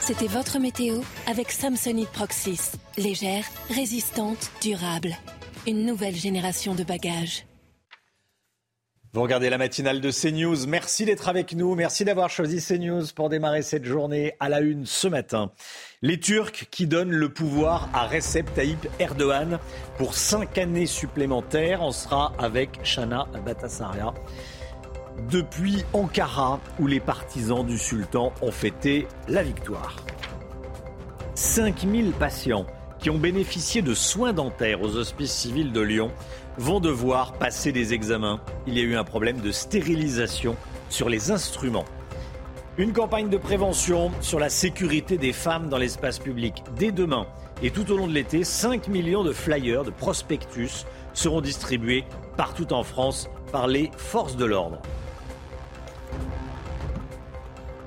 C'était votre météo avec Samsonite Proxys. Légère, résistante, durable. Une nouvelle génération de bagages. Vous regardez la matinale de CNews. Merci d'être avec nous. Merci d'avoir choisi CNews pour démarrer cette journée à la une ce matin. Les Turcs qui donnent le pouvoir à Recep Tayyip Erdogan pour cinq années supplémentaires. On sera avec Shana Batasaria depuis Ankara où les partisans du sultan ont fêté la victoire. 5000 patients qui ont bénéficié de soins dentaires aux hospices civils de Lyon vont devoir passer des examens. Il y a eu un problème de stérilisation sur les instruments. Une campagne de prévention sur la sécurité des femmes dans l'espace public. Dès demain et tout au long de l'été, 5 millions de flyers, de prospectus seront distribués partout en France par les forces de l'ordre.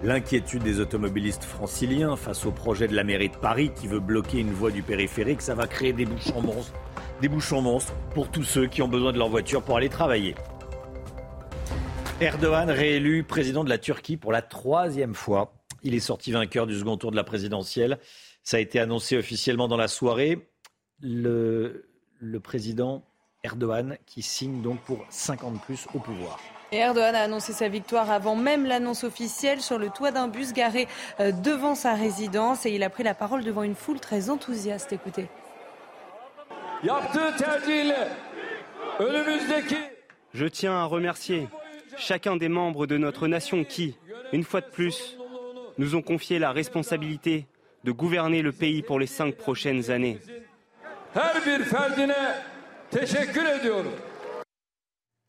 L'inquiétude des automobilistes franciliens face au projet de la mairie de Paris qui veut bloquer une voie du périphérique, ça va créer des bouchons monstres, des bouchons monstres pour tous ceux qui ont besoin de leur voiture pour aller travailler. Erdogan réélu président de la Turquie pour la troisième fois. Il est sorti vainqueur du second tour de la présidentielle. Ça a été annoncé officiellement dans la soirée. Le, président Erdogan qui signe donc pour 50 plus au pouvoir. Erdogan a annoncé sa victoire avant même l'annonce officielle sur le toit d'un bus garé euh, devant sa résidence et il a pris la parole devant une foule très enthousiaste. Écoutez. Je tiens à remercier chacun des membres de notre nation qui, une fois de plus, nous ont confié la responsabilité de gouverner le pays pour les cinq prochaines années.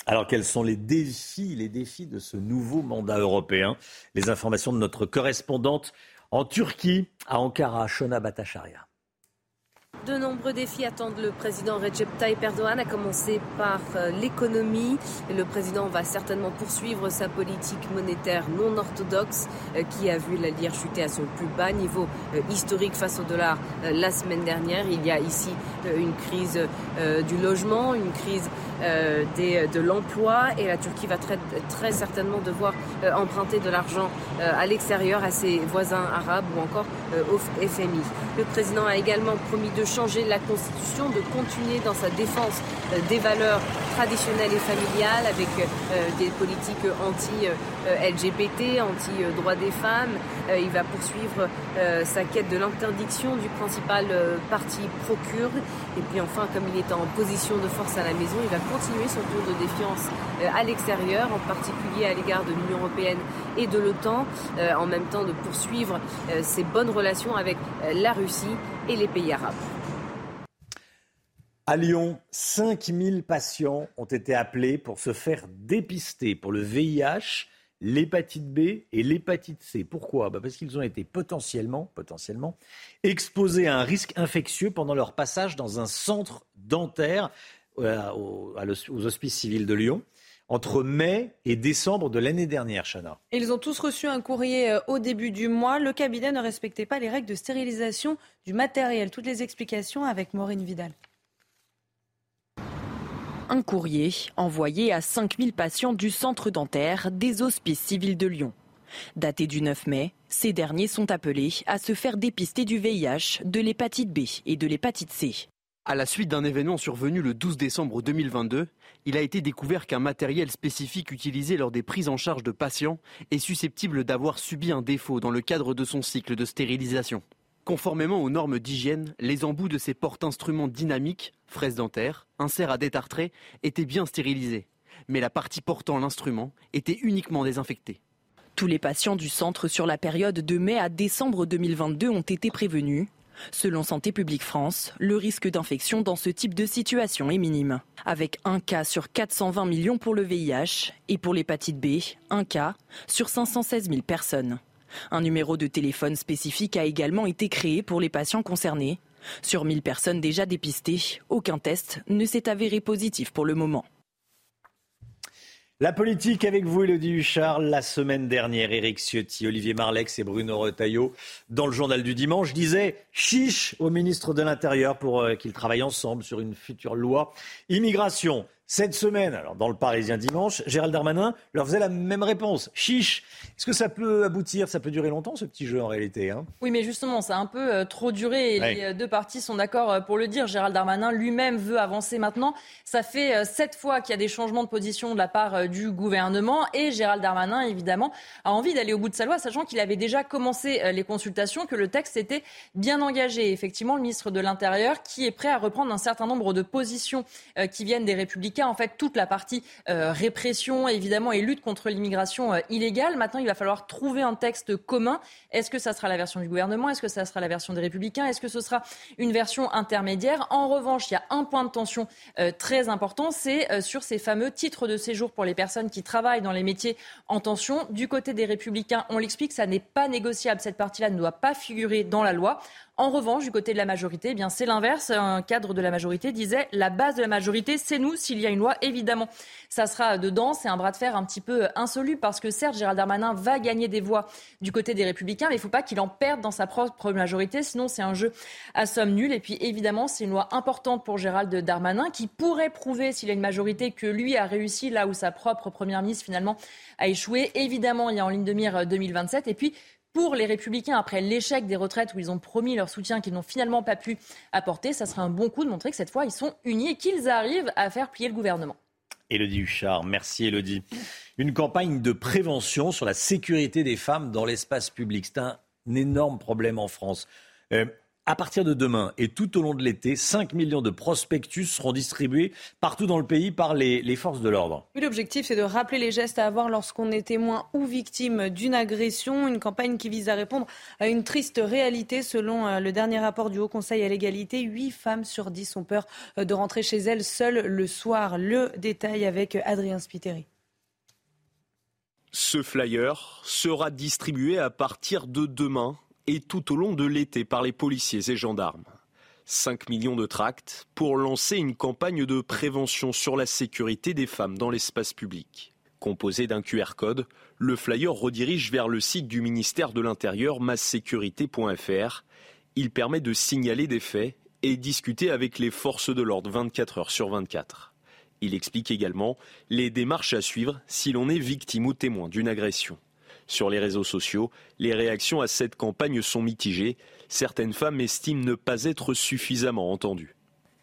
Alors quels sont les défis, les défis de ce nouveau mandat européen? Les informations de notre correspondante en Turquie, à Ankara, Shona Batacharia. De nombreux défis attendent le président Recep Tayyip Erdogan, à commencer par euh, l'économie. Le président va certainement poursuivre sa politique monétaire non orthodoxe euh, qui a vu la lire chuter à son plus bas niveau euh, historique face au dollar la semaine dernière. Il y a ici une crise du logement, une crise de l'emploi et la Turquie va très, très certainement devoir emprunter de l'argent à l'extérieur à ses voisins arabes ou encore au FMI. Le président a également promis de changer la Constitution, de continuer dans sa défense euh, des valeurs traditionnelles et familiales avec euh, des politiques anti-LGBT, anti-droits des femmes. Euh, il va poursuivre sa quête de l'interdiction du principal parti pro-kurde. Et puis enfin, comme il est en position de force à la maison, il va continuer son tour de défiance à l'extérieur, en particulier à l'égard de l'Union européenne et de l'OTAN, en même temps de poursuivre ses bonnes relations avec la Russie et les pays arabes. À Lyon, 5000 patients ont été appelés pour se faire dépister pour le VIH, l'hépatite B et l'hépatite C. Pourquoi? Bah, Parce qu'ils ont été potentiellement, potentiellement exposés à un risque infectieux pendant leur passage dans un centre dentaire euh, aux hospices civils de Lyon entre mai et décembre de l'année dernière, Chana. Ils ont tous reçu un courrier euh, au début du mois. Le cabinet ne respectait pas les règles de stérilisation du matériel. Toutes les explications avec Maureen Vidal. Un courrier envoyé à 5000 patients du centre dentaire des hospices civils de Lyon. Daté du 9 mai, ces derniers sont appelés à se faire dépister du VIH, de l'hépatite B et de l'hépatite C. À la suite d'un événement survenu le 12 décembre 2022, il a été découvert qu'un matériel spécifique utilisé lors des prises en charge de patients est susceptible d'avoir subi un défaut dans le cadre de son cycle de stérilisation. Conformément aux normes d'hygiène, les embouts de ces porte-instruments dynamiques, fraises dentaires, inserts à détartrer, étaient bien stérilisés. Mais la partie portant l'instrument était uniquement désinfectée. Tous les patients du centre sur la période de mai à décembre 2022 ont été prévenus. Selon Santé publique France, le risque d'infection dans ce type de situation est minime. Avec un cas sur 420 millions pour le VIH et pour l'hépatite B, un cas sur 516 000 personnes. Un numéro de téléphone spécifique a également été créé pour les patients concernés. Sur 1000 personnes déjà dépistées, aucun test ne s'est avéré positif pour le moment. La politique avec vous, Elodie Huchard. La semaine dernière, Éric Ciotti, Olivier Marlex et Bruno Retailleau, dans le journal du dimanche, disaient chiche au ministre de l'Intérieur pour euh, qu'ils travaillent ensemble sur une future loi immigration. Cette semaine, alors dans le Parisien dimanche, Gérald Darmanin leur faisait la même réponse. Chiche. Est-ce que ça peut aboutir? Ça peut durer longtemps ce petit jeu en réalité hein? Oui, mais justement, ça a un peu euh, trop duré et les euh, deux parties sont d'accord euh, pour le dire. Gérald Darmanin lui-même veut avancer maintenant. Ça fait sept fois qu'il y a des changements de position de la part du gouvernement et Gérald Darmanin, évidemment, a envie d'aller au bout de sa loi, sachant qu'il avait déjà commencé les consultations, que le texte était bien engagé. Effectivement, le ministre de l'Intérieur qui est prêt à reprendre un certain nombre de positions qui viennent des Républicains en fait, toute la partie euh, répression, évidemment, et lutte contre l'immigration euh, illégale. Maintenant, il va falloir trouver un texte commun. Est-ce que ça sera la version du gouvernement? Est-ce que ça sera la version des Républicains? Est-ce que ce sera une version intermédiaire? En revanche, il y a un point de tension euh, très important, c'est sur ces fameux titres de séjour pour les personnes qui travaillent dans les métiers en tension. Du côté des Républicains, on l'explique, ça n'est pas négociable. Cette partie-là ne doit pas figurer dans la loi. En revanche, du côté de la majorité, eh bien c'est l'inverse. Un cadre de la majorité disait la base de la majorité, c'est nous. S'il y a une loi, évidemment, ça sera dedans. C'est un bras de fer un petit peu insoluble parce que certes, Gérald Darmanin va gagner des voix du côté des Républicains, mais il ne faut pas qu'il en perde dans sa propre majorité. Sinon, c'est un jeu à somme nulle. Et puis, évidemment, c'est une loi importante pour Gérald Darmanin qui pourrait prouver, s'il a une majorité, que lui a réussi là où sa propre première ministre finalement a échoué. Évidemment, il y a en ligne de mire 2027. Et puis, pour les Républicains, après l'échec des retraites où ils ont promis leur soutien qu'ils n'ont finalement pas pu apporter, ça serait un bon coup de montrer que cette fois, ils sont unis et qu'ils arrivent à faire plier le gouvernement. Élodie Huchard, merci Élodie. Une campagne de prévention sur la sécurité des femmes dans l'espace public. C'est un, énorme problème en France. Euh, à partir de demain et tout au long de l'été, 5 millions de prospectus seront distribués partout dans le pays par les, forces de l'ordre. L'objectif, c'est de rappeler les gestes à avoir lorsqu'on est témoin ou victime d'une agression. Une campagne qui vise à répondre à une triste réalité. Selon euh, le dernier rapport du Haut Conseil à l'égalité, 8 femmes sur 10 ont peur euh, de rentrer chez elles seules le soir. Le détail avec Adrien Spiteri. Ce flyer sera distribué à partir de demain et tout au long de l'été par les policiers et gendarmes. 5 millions de tracts pour lancer une campagne de prévention sur la sécurité des femmes dans l'espace public. Composé d'un QR code, le flyer redirige vers le site du ministère de l'Intérieur massécurité.fr. Il permet de signaler des faits et discuter avec les forces de l'ordre 24 heures sur 24. Il explique également les démarches à suivre si l'on est victime ou témoin d'une agression. Sur les réseaux sociaux, les réactions à cette campagne sont mitigées. Certaines femmes estiment ne pas être suffisamment entendues.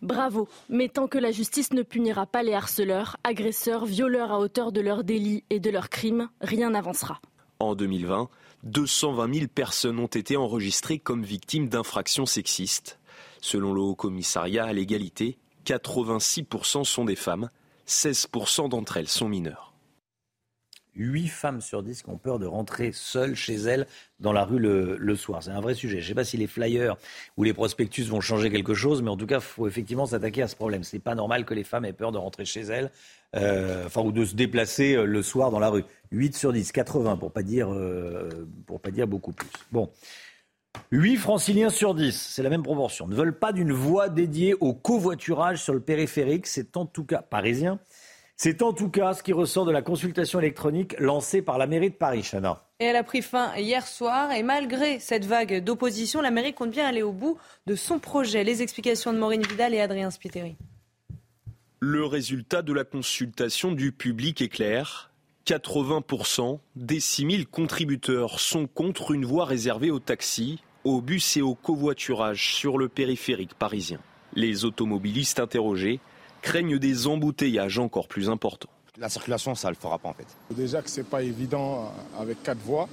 Bravo, mais tant que la justice ne punira pas les harceleurs, agresseurs, violeurs à hauteur de leurs délits et de leurs crimes, rien n'avancera. En 2020, 220 000 personnes ont été enregistrées comme victimes d'infractions sexistes. Selon le Haut Commissariat à l'égalité, 86% sont des femmes, 16% d'entre elles sont mineures. 8 femmes sur 10 qui ont peur de rentrer seules chez elles dans la rue le, soir. C'est un vrai sujet. Je ne sais pas si les flyers ou les prospectus vont changer quelque chose, mais en tout cas, il faut effectivement s'attaquer à ce problème. Ce n'est pas normal que les femmes aient peur de rentrer chez elles, euh, enfin, ou de se déplacer euh, le soir dans la rue. 8 sur 10, 80 pour pas dire, euh, pour pas dire beaucoup plus. Bon. 8 franciliens sur 10, c'est la même proportion, ne veulent pas d'une voie dédiée au covoiturage sur le périphérique. C'est en tout cas parisien c'est en tout cas ce qui ressort de la consultation électronique lancée par la mairie de Paris, Chana. Et elle a pris fin hier soir. Et malgré cette vague d'opposition, la mairie compte bien aller au bout de son projet. Les explications de Maureen Vidal et Adrien Spiteri. Le résultat de la consultation du public est clair. 80% des 6000 contributeurs sont contre une voie réservée aux taxis, aux bus et au covoiturage sur le périphérique parisien. Les automobilistes interrogés craignent des embouteillages encore plus importants. La circulation, ça ne le fera pas en fait. Déjà que ce n'est pas évident avec quatre voies.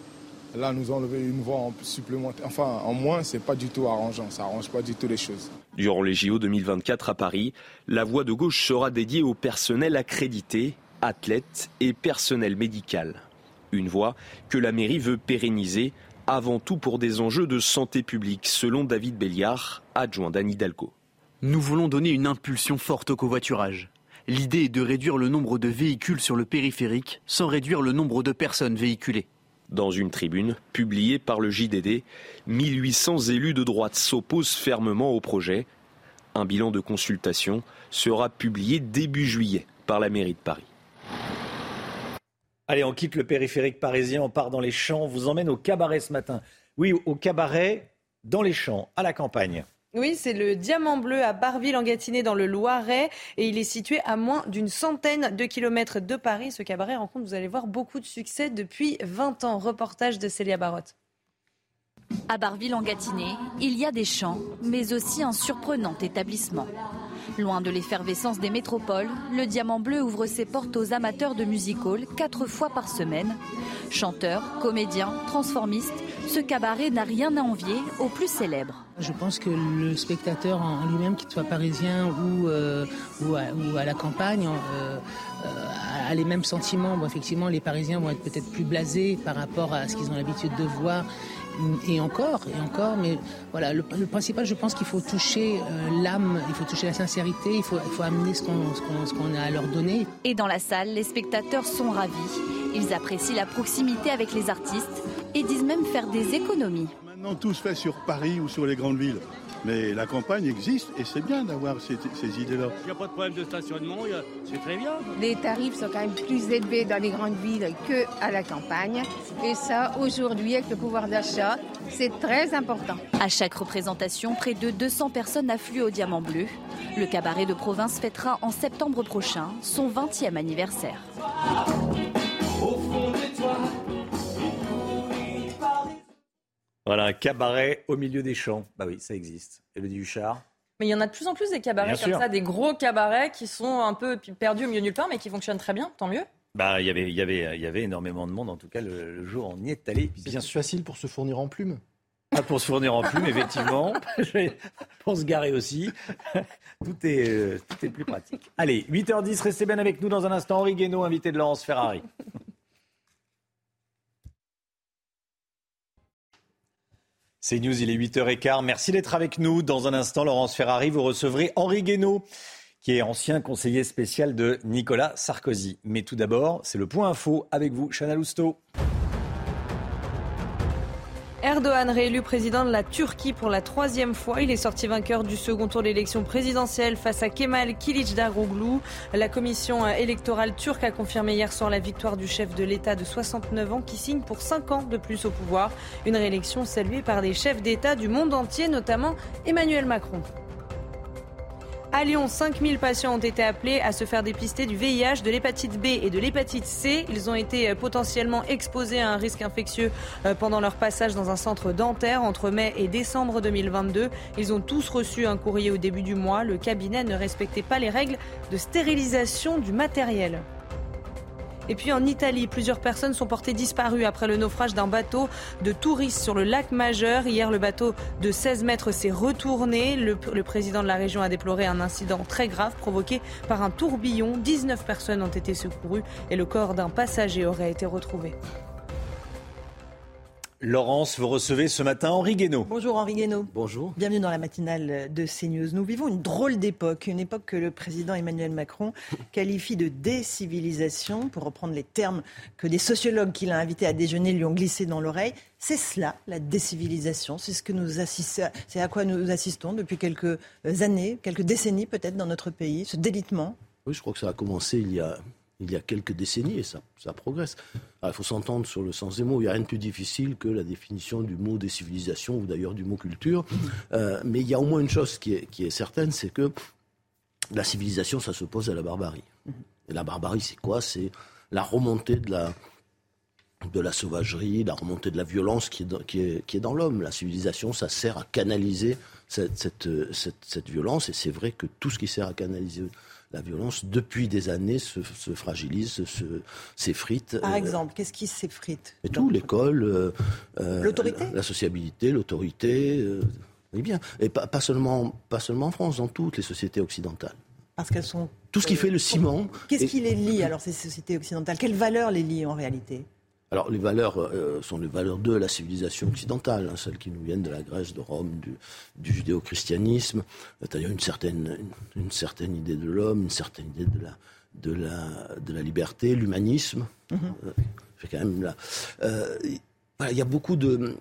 Là, nous enlever une voie en supplémentaire, enfin en moins, c'est pas du tout arrangeant. Ça arrange pas du tout les choses. Durant les JO 2024 à Paris, la voie de gauche sera dédiée au personnel accrédité, athlètes et personnel médical. Une voie que la mairie veut pérenniser avant tout pour des enjeux de santé publique, selon David Béliard, adjoint d'Anne Hidalgo. Nous voulons donner une impulsion forte au covoiturage. L'idée est de réduire le nombre de véhicules sur le périphérique sans réduire le nombre de personnes véhiculées. Dans une tribune publiée par le JDD, 1800 élus de droite s'opposent fermement au projet. Un bilan de consultation sera publié début juillet par la mairie de Paris. Allez, on quitte le périphérique parisien, on part dans les champs, on vous emmène au cabaret ce matin. Oui, au cabaret, dans les champs, à la campagne. Oui, c'est le Diamant Bleu à Barville-en-Gâtinais dans le Loiret et il est situé à moins d'une centaine de kilomètres de Paris. Ce cabaret rencontre, vous allez voir, beaucoup de succès depuis 20 ans. Reportage de Célia Barotte. À Barville-en-Gâtinais, il y a des champs, mais aussi un surprenant établissement. Loin de l'effervescence des métropoles, le Diamant Bleu ouvre ses portes aux amateurs de music hall quatre fois par semaine. Chanteurs, comédiens, transformistes, ce cabaret n'a rien à envier aux plus célèbres. Je pense que le spectateur en lui-même, qu'il soit parisien ou, euh, ou, à, la campagne, euh, euh, a les mêmes sentiments. Bon, effectivement, les Parisiens vont être peut-être plus blasés par rapport à ce qu'ils ont l'habitude de voir et encore, et encore, mais voilà, le, principal, je pense qu'il faut toucher euh, l'âme, il faut toucher la sincérité, il faut, il faut amener ce qu'on a à leur donner. Et dans la salle, les spectateurs sont ravis. Ils apprécient la proximité avec les artistes et disent même faire des économies. Maintenant, tout se fait sur Paris ou sur les grandes villes. Mais la campagne existe et c'est bien d'avoir ces, idées-là. Il n'y a pas de problème de stationnement, c'est très bien. Les tarifs sont quand même plus élevés dans les grandes villes qu'à la campagne. Et ça, aujourd'hui, avec le pouvoir d'achat, c'est très important. À chaque représentation, près de 200 personnes affluent au Diamant Bleu. Le cabaret de province fêtera en septembre prochain son 20e anniversaire. Voilà, un cabaret au milieu des champs. Bah oui, ça existe. Et le Huchard mais il y en a de plus en plus des cabarets comme ça, des gros cabarets qui sont un peu perdus au milieu nulle part, mais qui fonctionnent très bien, tant mieux. Bah, y il y, avait, y avait énormément de monde, en tout cas, le, jour on y est allé. C'est facile pour se fournir en plumes. Ah, pour se fournir en plumes, effectivement. pour se garer aussi. Tout est, euh, tout est plus pratique. Allez, 8h10, restez bien avec nous dans un instant. Henri Guénaud, invité de Laurence Ferrari. C'est News, il est 8h15. Merci d'être avec nous. Dans un instant, Laurence Ferrari, vous recevrez Henri Guénaud, qui est ancien conseiller spécial de Nicolas Sarkozy. Mais tout d'abord, c'est le point info avec vous, Chana Lousteau. Erdogan réélu président de la Turquie pour la troisième fois. Il est sorti vainqueur du second tour de l'élection présidentielle face à Kemal Kılıçdaroğlu. La commission électorale turque a confirmé hier soir la victoire du chef de l'État de 69 ans qui signe pour 5 ans de plus au pouvoir. Une réélection saluée par des chefs d'État du monde entier, notamment Emmanuel Macron. À Lyon, 5000 patients ont été appelés à se faire dépister du VIH, de l'hépatite B et de l'hépatite C. Ils ont été euh, potentiellement exposés à un risque infectieux euh, pendant leur passage dans un centre dentaire entre mai et décembre 2022. Ils ont tous reçu un courrier au début du mois. Le cabinet ne respectait pas les règles de stérilisation du matériel. Et puis en Italie, plusieurs personnes sont portées disparues après le naufrage d'un bateau de touristes sur le lac Majeur. Hier, le bateau de 16 mètres s'est retourné. Le, président de la région a déploré un incident très grave provoqué par un tourbillon. 19 personnes ont été secourues et le corps d'un passager aurait été retrouvé. Laurence, vous recevez ce matin Henri Guénaud. Bonjour Henri Guénaud. Bonjour. Bienvenue dans la matinale de CNews. Nous vivons une drôle d'époque, une époque que le président Emmanuel Macron qualifie de décivilisation, pour reprendre les termes que des sociologues qu'il a invités à déjeuner lui ont glissé dans l'oreille. C'est cela, la décivilisation. C'est ce que nous assistons, c'est à quoi nous assistons depuis quelques années, quelques décennies peut-être dans notre pays, ce délitement. Oui, je crois que ça a commencé il y a il y a quelques décennies et ça, ça progresse. Il faut s'entendre sur le sens des mots. Il n'y a rien de plus difficile que la définition du mot des civilisations ou d'ailleurs du mot culture. Euh, mais il y a au moins une chose qui est, qui est certaine, c'est que la civilisation, ça s'oppose à la barbarie. Et la barbarie, c'est quoi? C'est la remontée de la, de la sauvagerie, la remontée de la violence qui est dans, qui est, qui est dans l'homme. La civilisation, ça sert à canaliser cette, cette, cette, cette violence et c'est vrai que tout ce qui sert à canaliser la violence, depuis des années, se, fragilise, s'effrite. Par euh, exemple, qu'est-ce qui s'effrite Tout, l'école, euh, euh, l'autorité, la, sociabilité, l'autorité. Eh bien, et pas, pas, seulement, pas seulement en France, dans toutes les sociétés occidentales. Parce qu'elles sont. Tout ce qui fait le ciment. Qu'est-ce qui les lie alors ces sociétés occidentales? Quelles valeurs les lient en réalité? Alors les valeurs euh, sont les valeurs de la civilisation occidentale, hein, celles qui nous viennent de la Grèce, de Rome, du, du judéo-christianisme, c'est-à-dire une certaine, une, certaine idée de l'homme, une certaine idée de la, de la, de la liberté, l'humanisme. Mm-hmm. Euh, quand même là. Euh, il y a beaucoup de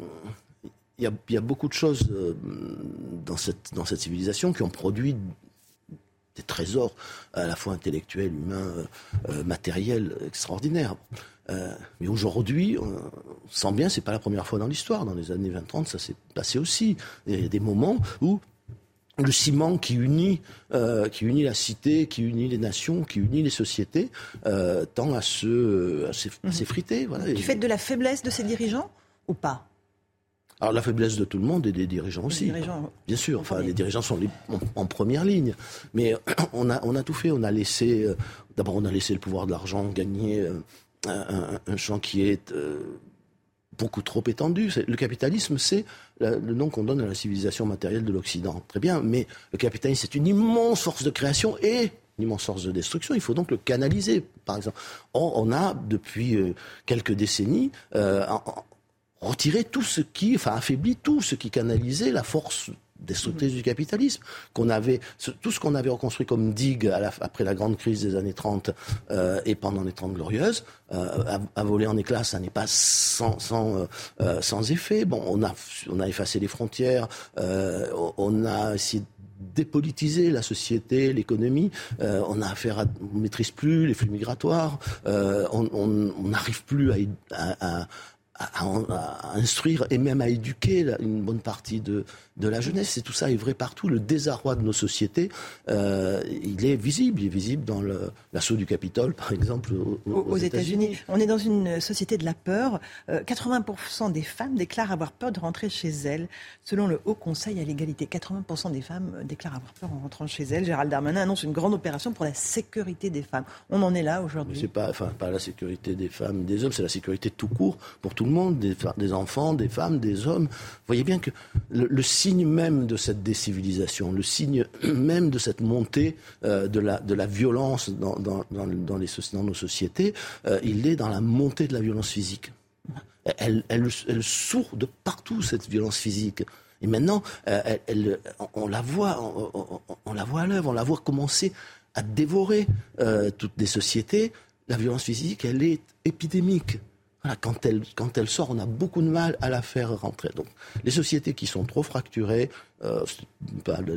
il y, a, il y a, beaucoup de choses dans cette, dans cette civilisation qui ont produit des trésors à la fois intellectuels, humains, matériels extraordinaires. Mais aujourd'hui, on sent bien, c'est pas la première fois dans l'histoire. Dans les années 20-30, ça s'est passé aussi. Il y a des moments où le ciment qui unit, euh, qui unit la cité, qui unit les nations, qui unit les sociétés, euh, tend à se, à s'effriter. Voilà. Du fait de la faiblesse de ces dirigeants ou pas? Alors la faiblesse de tout le monde et des dirigeants aussi. Bien sûr, enfin les dirigeants sont en, première ligne, mais on a on a tout fait. On a laissé euh, d'abord on a laissé le pouvoir de l'argent gagner un, un, champ qui est beaucoup trop étendu. Le capitalisme, c'est le nom qu'on donne à la civilisation matérielle de l'Occident. Très bien, mais le capitalisme, c'est une immense force de création et une immense force de destruction. Il faut donc le canaliser, par exemple. on a, depuis euh, quelques décennies, euh, retiré tout ce qui, enfin, affaibli tout ce qui canalisait la force destructrice du capitalisme, qu'on avait, tout ce qu'on avait reconstruit comme digue après la grande crise des années 30 euh, et pendant les 30 glorieuses, euh, a, volé en éclats, ça n'est pas sans, sans, euh, sans effet. Bon, on a, on a effacé les frontières, on a essayé dépolitiser la société, l'économie. on a à, on maîtrise plus les flux migratoires. on n'arrive plus à, à, à, instruire et même à éduquer une bonne partie de, de la jeunesse. Et tout ça est vrai partout. Le désarroi de nos sociétés, euh, il est visible. Il est visible dans l'assaut du Capitole, par exemple, aux, États-Unis. On est dans une société de la peur. 80% euh, des femmes déclarent avoir peur de rentrer chez elles. Selon le Haut Conseil à l'égalité, 80% des femmes euh, déclarent avoir peur en rentrant chez elles. Gérald Darmanin annonce une grande opération pour la sécurité des femmes. On en est là aujourd'hui. C'est pas, enfin, pas la sécurité des femmes, des hommes, c'est la sécurité tout court pour tout le monde, des, des enfants, des femmes, des hommes. Vous voyez bien que le, signe même de cette décivilisation, le signe même de cette montée euh, de, la, de la violence dans, dans, dans, les, dans nos sociétés, euh, il est dans la montée de la violence physique. Elle, elle, elle sourd de partout, cette violence physique. Et maintenant, euh, on, la voit, on, on la voit à l'œuvre, on la voit commencer à dévorer toutes les sociétés. La violence physique, elle est épidémique quand elle, quand elle sort, on a beaucoup de mal à la faire rentrer. Donc, les sociétés qui sont trop fracturées, euh,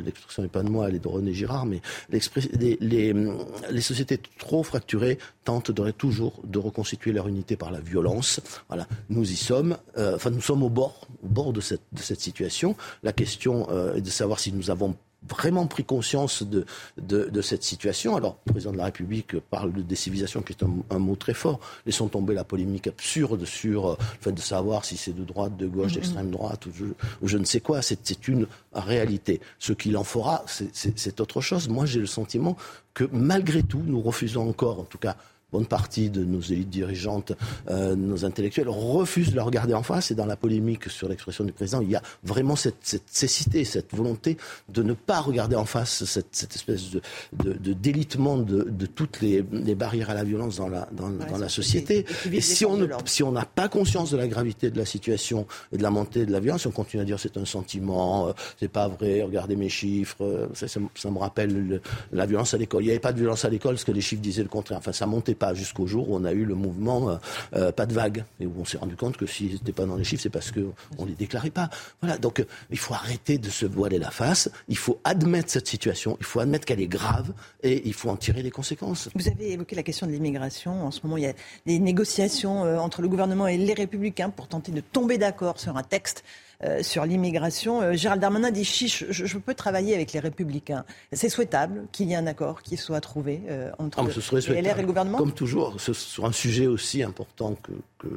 l'expression n'est pas de moi, elle est de René Girard, mais les, sociétés trop fracturées tentent toujours de reconstituer leur unité par la violence. Voilà, nous y sommes. Euh, enfin, nous sommes au bord, au bord de cette, de cette situation. La question euh, est de savoir si nous avons vraiment pris conscience de, de, de, cette situation. Alors, le président de la République parle de décivilisation, qui est un, mot très fort. Laissons tomber la polémique absurde sur euh, le fait de savoir si c'est de droite, de gauche, d'extrême droite, ou je, ou je, ne sais quoi. C'est une réalité. Ce qu'il en fera, c'est autre chose. Moi, j'ai le sentiment que malgré tout, nous refusons encore, en tout cas bonne partie de nos élites dirigeantes, euh, nos intellectuels, refusent de la regarder en face. Et dans la polémique sur l'expression du président, il y a vraiment cette, cette, cécité, cette volonté de ne pas regarder en face cette, cette espèce de, de, de délitement de, de, toutes les, les, barrières à la violence dans la, dans, dans la société. Et, si on si on n'a pas conscience de la gravité de la situation et de la montée de la violence, on continue à dire c'est un sentiment, euh, c'est pas vrai, regardez mes chiffres, euh, ça, ça, me rappelle la violence à l'école. Il n'y avait pas de violence à l'école parce que les chiffres disaient le contraire. Enfin, ça montait pas jusqu'au jour où on a eu le mouvement euh, euh, pas de vague et où on s'est rendu compte que s'ils n'étaient pas dans les chiffres, c'est parce qu'on ne les déclarait pas. Voilà, donc euh, il faut arrêter de se voiler la face, il faut admettre cette situation, il faut admettre qu'elle est grave et il faut en tirer les conséquences. Vous avez évoqué la question de l'immigration. En ce moment, il y a des négociations entre le gouvernement et les républicains pour tenter de tomber d'accord sur un texte euh, sur l'immigration. Euh, Gérald Darmanin dit chiche, je, peux travailler avec les Républicains. C'est souhaitable qu'il y ait un accord qui soit trouvé euh, entre ah, et le gouvernement? Comme toujours, sur un sujet aussi important que,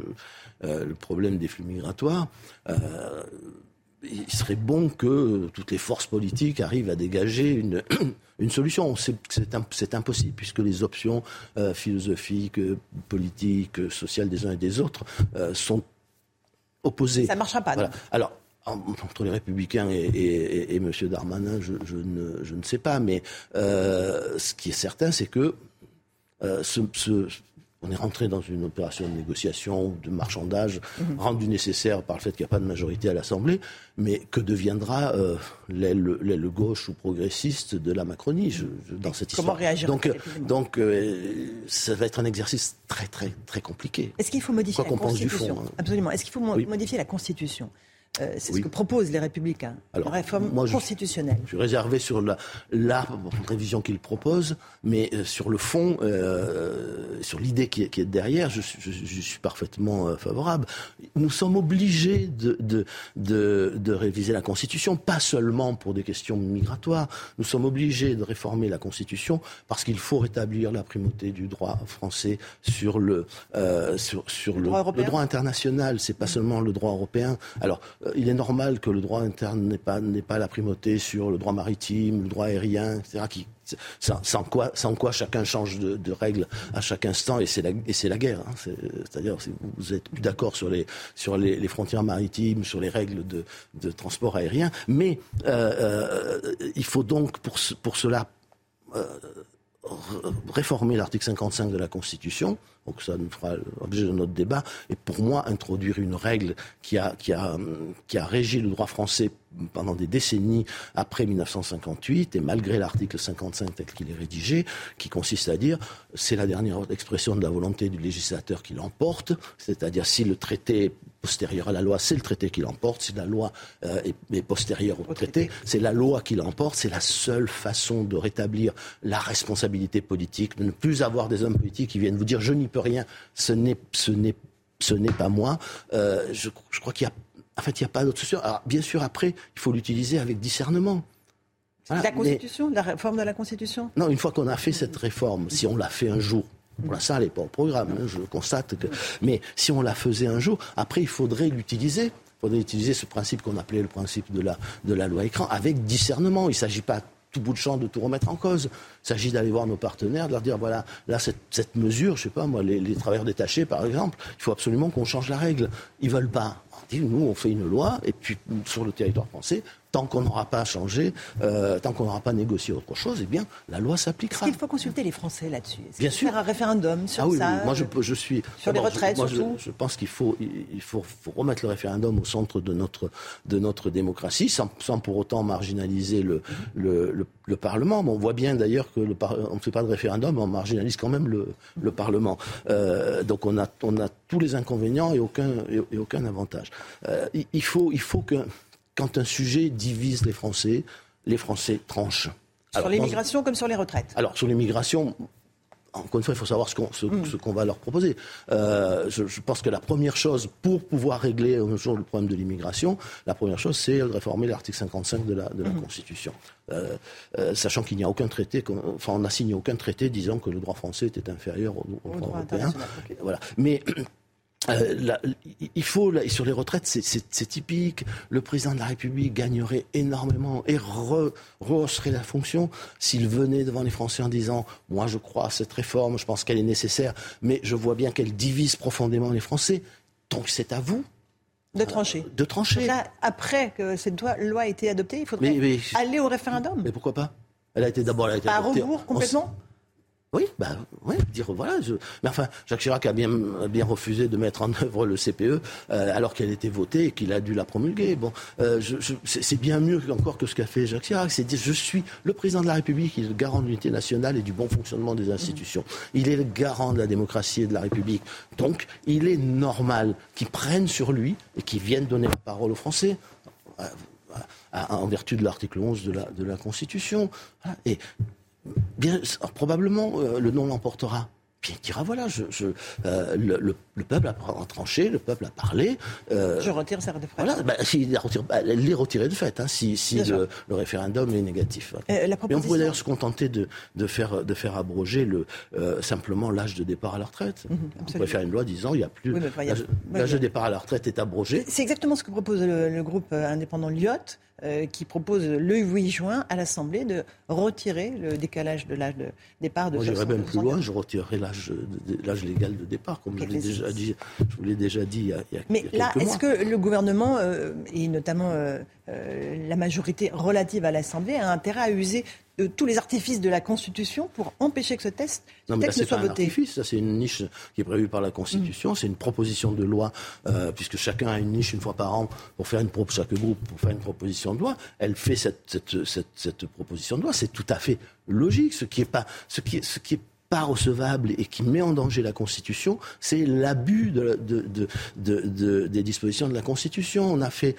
le problème des flux migratoires il serait bon que toutes les forces politiques arrivent à dégager une, une solution. C'est impossible puisque les options philosophiques, politiques, sociales des uns et des autres sont Ça ne marchera pas. Alors, entre les Républicains et, et, M. Darmanin, je, ne, sais pas, mais euh, ce qui est certain, c'est que euh, on est rentré dans une opération de négociation, de marchandage, mhm. rendue nécessaire par le fait qu'il n'y a pas de majorité à l'Assemblée, mais que deviendra euh, l'aile gauche ou progressiste de la Macronie dans cette histoire Comment réagir Donc, donc ça va être un exercice très très très compliqué. Est-ce qu'il faut modifier la Constitution hein. Absolument. Est-ce qu'il faut modifier la Constitution? Euh, c'est ce que proposent les Républicains. Alors, une réforme constitutionnelle. Je, suis réservé sur la, la révision qu'ils proposent, mais euh, sur le fond, euh, sur l'idée qui, qui, est derrière, je, je, je suis parfaitement favorable. Nous sommes obligés de, de, de, de, réviser la Constitution, pas seulement pour des questions migratoires. Nous sommes obligés de réformer la Constitution parce qu'il faut rétablir la primauté du droit français sur le, sur, sur le, le, droit, le droit international. C'est pas seulement le droit européen. Alors, il est normal que le droit interne n'ait pas, pas la primauté sur le droit maritime, le droit aérien, etc. Sans, quoi, sans quoi chacun change de, règles à chaque instant et c'est la, la guerre. Hein. C'est-à-dire vous êtes plus d'accord sur, les, sur les, frontières maritimes, sur les règles de, de transport aérien, mais euh, euh, il faut donc pour, pour cela réformer l'article 55 de la Constitution, donc ça nous fera l'objet de notre débat, et pour moi introduire une règle qui a, qui qui a régi le droit français pendant des décennies après 1958, et malgré l'article 55 tel qu'il est rédigé, qui consiste à dire c'est la dernière expression de la volonté du législateur qui l'emporte, c'est-à-dire si le traité postérieur à la loi, c'est le traité qui l'emporte. Si la loi euh, est, postérieure au, traité, c'est la loi qui l'emporte. C'est la seule façon de rétablir la responsabilité politique, de ne plus avoir des hommes politiques qui viennent vous dire je n'y peux rien, ce n'est, ce n'est, ce n'est pas moi. Euh, je, je, crois qu'il y a, en fait, il n'y a pas d'autre solution. Alors, bien sûr, après, il faut l'utiliser avec discernement. la Constitution, la réforme de la Constitution? Non, une fois qu'on a fait cette réforme, si on l'a fait un jour, pour l'instant, elle n'est pas au programme, hein, je constate que. Mais si on la faisait un jour, après, il faudrait l'utiliser. Il faudrait utiliser ce principe qu'on appelait le principe de la, de la loi écran avec discernement. Il ne s'agit pas tout bout de champ de tout remettre en cause. Il s'agit d'aller voir nos partenaires, de leur dire voilà, là, cette, cette mesure, je sais pas moi, les, les, travailleurs détachés, par exemple, il faut absolument qu'on change la règle. Ils veulent pas. On dit, nous, on fait une loi, et puis sur le territoire français, tant qu'on n'aura pas changé, euh, tant qu'on n'aura pas négocié autre chose, eh bien, la loi s'appliquera. Il faut consulter les Français là-dessus? Bien sûr. Faire un référendum sur ah oui, ça. Oui. Moi, je, je, suis sur les retraites je, surtout? Je, je, pense qu'il faut, il faut, faut, remettre le référendum au centre de notre de notre démocratie, sans, sans pour autant marginaliser le, le, le, le Parlement. Mais on voit bien d'ailleurs que le on ne fait pas de référendum, on marginalise quand même le, le Parlement. Euh, donc on a on a tous les inconvénients et aucun et, et aucun avantage. Euh, il, il faut il faut que quand un sujet divise les Français, les Français tranchent. Sur l'immigration comme sur les retraites Alors, sur l'immigration, encore une fois, il faut savoir ce qu'on ce, mmh. qu va leur proposer. Euh, je, je, pense que la première chose, pour pouvoir régler un jour le problème de l'immigration, la première chose, c'est de réformer l'article 55 de la, de la mmh. Constitution. Euh, euh, sachant qu'il n'y a aucun traité, enfin, on n'a signé aucun traité disant que le droit français était inférieur au, au, au droit, droit européen. Okay. Voilà. Mais euh, là, il faut, là, sur les retraites, c'est typique. Le président de la République gagnerait énormément et re, rehausserait la fonction s'il venait devant les Français en disant Moi, je crois à cette réforme, je pense qu'elle est nécessaire, mais je vois bien qu'elle divise profondément les Français. Donc, c'est à vous. De trancher. Euh, de trancher. Là, après que cette loi, a été adoptée, il faudrait mais, mais, aller au référendum. Mais pourquoi pas? Elle a été d'abord. À rebours complètement oui, bah, ouais, dire voilà. Mais enfin, Jacques Chirac a bien, bien refusé de mettre en œuvre le CPE euh, alors qu'elle était votée et qu'il a dû la promulguer. Bon, euh, c'est bien mieux encore que ce qu'a fait Jacques Chirac. C'est dire je suis le président de la République, il est le garant de l'unité nationale et du bon fonctionnement des institutions. Il est le garant de la démocratie et de la République. Donc, il est normal qu'il prenne sur lui et qu'il vienne donner la parole aux Français. Euh, en vertu de l'article 11 de la, de la Constitution. Et bien, probablement, euh, le non l'emportera. Puis il dira voilà, je, je, euh, le, le, le, peuple a tranché, le peuple a parlé. Euh, je retire ça de fait. Voilà, bah, bah, elle l'est retirée de fait, hein, si, si le, le, référendum est négatif. La proposition... Mais on pourrait d'ailleurs se contenter de, de, faire, de faire abroger le, euh, simplement l'âge de départ à la retraite. Mmh, on pourrait faire une loi disant il n'y a plus. Oui, l'âge de départ à la retraite est abrogé. C'est exactement ce que propose le, le groupe indépendant Lyot. Euh, qui propose le 8 juin à l'Assemblée de retirer le décalage de l'âge de départ de Moi, j'irais même plus loin, je retirerai l'âge légal de départ, comme je, déjà dit, je vous l'ai déjà dit il y a, il y a Mais il y a là, est-ce que le gouvernement, euh, et notamment euh, la majorité relative à l'Assemblée, a intérêt à user tous les artifices de la Constitution pour empêcher que ce test, ce non, mais texte là, ne soit pas voté. Un artifice, ça c'est une niche qui est prévue par la Constitution, mmh. c'est une proposition de loi, euh, puisque chacun a une niche une fois par an pour faire une pro chaque groupe pour faire une proposition de loi. Elle fait cette, cette, cette, cette proposition de loi, c'est tout à fait logique. Ce qui est pas, ce qui ce qui est pas recevable et qui met en danger la Constitution, c'est l'abus de, de, de, des dispositions de la Constitution. On a fait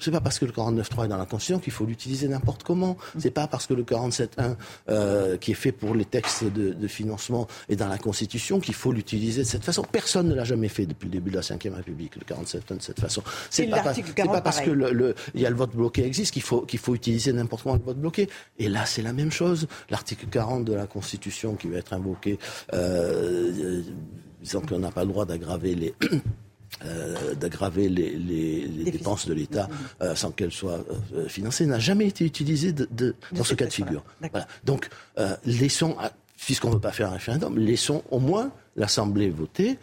C'est pas parce que le 49.3 est dans la Constitution qu'il faut l'utiliser n'importe comment. C'est pas parce que le 47.1 euh, qui est fait pour les textes de, de financement est dans la Constitution qu'il faut l'utiliser de cette façon. Personne ne l'a jamais fait depuis le début de la Ve République, le 47.1 de cette façon. C'est pas, pas, pas parce que le, le, y a le vote bloqué existe qu'il faut, qu'il faut utiliser n'importe comment le vote bloqué. Et là, c'est la même chose. L'article 40 de la Constitution qui va être invoqué, euh, euh disant qu'on n'a pas le droit d'aggraver les euh, d'aggraver les, les, les dépenses de l'État euh, sans qu'elles soient euh, financées n'a jamais été utilisé de, de, dans ce cas de figure. Voilà. Donc, laissons, puisqu'on ne veut pas faire un référendum, laissons au moins l'Assemblée voter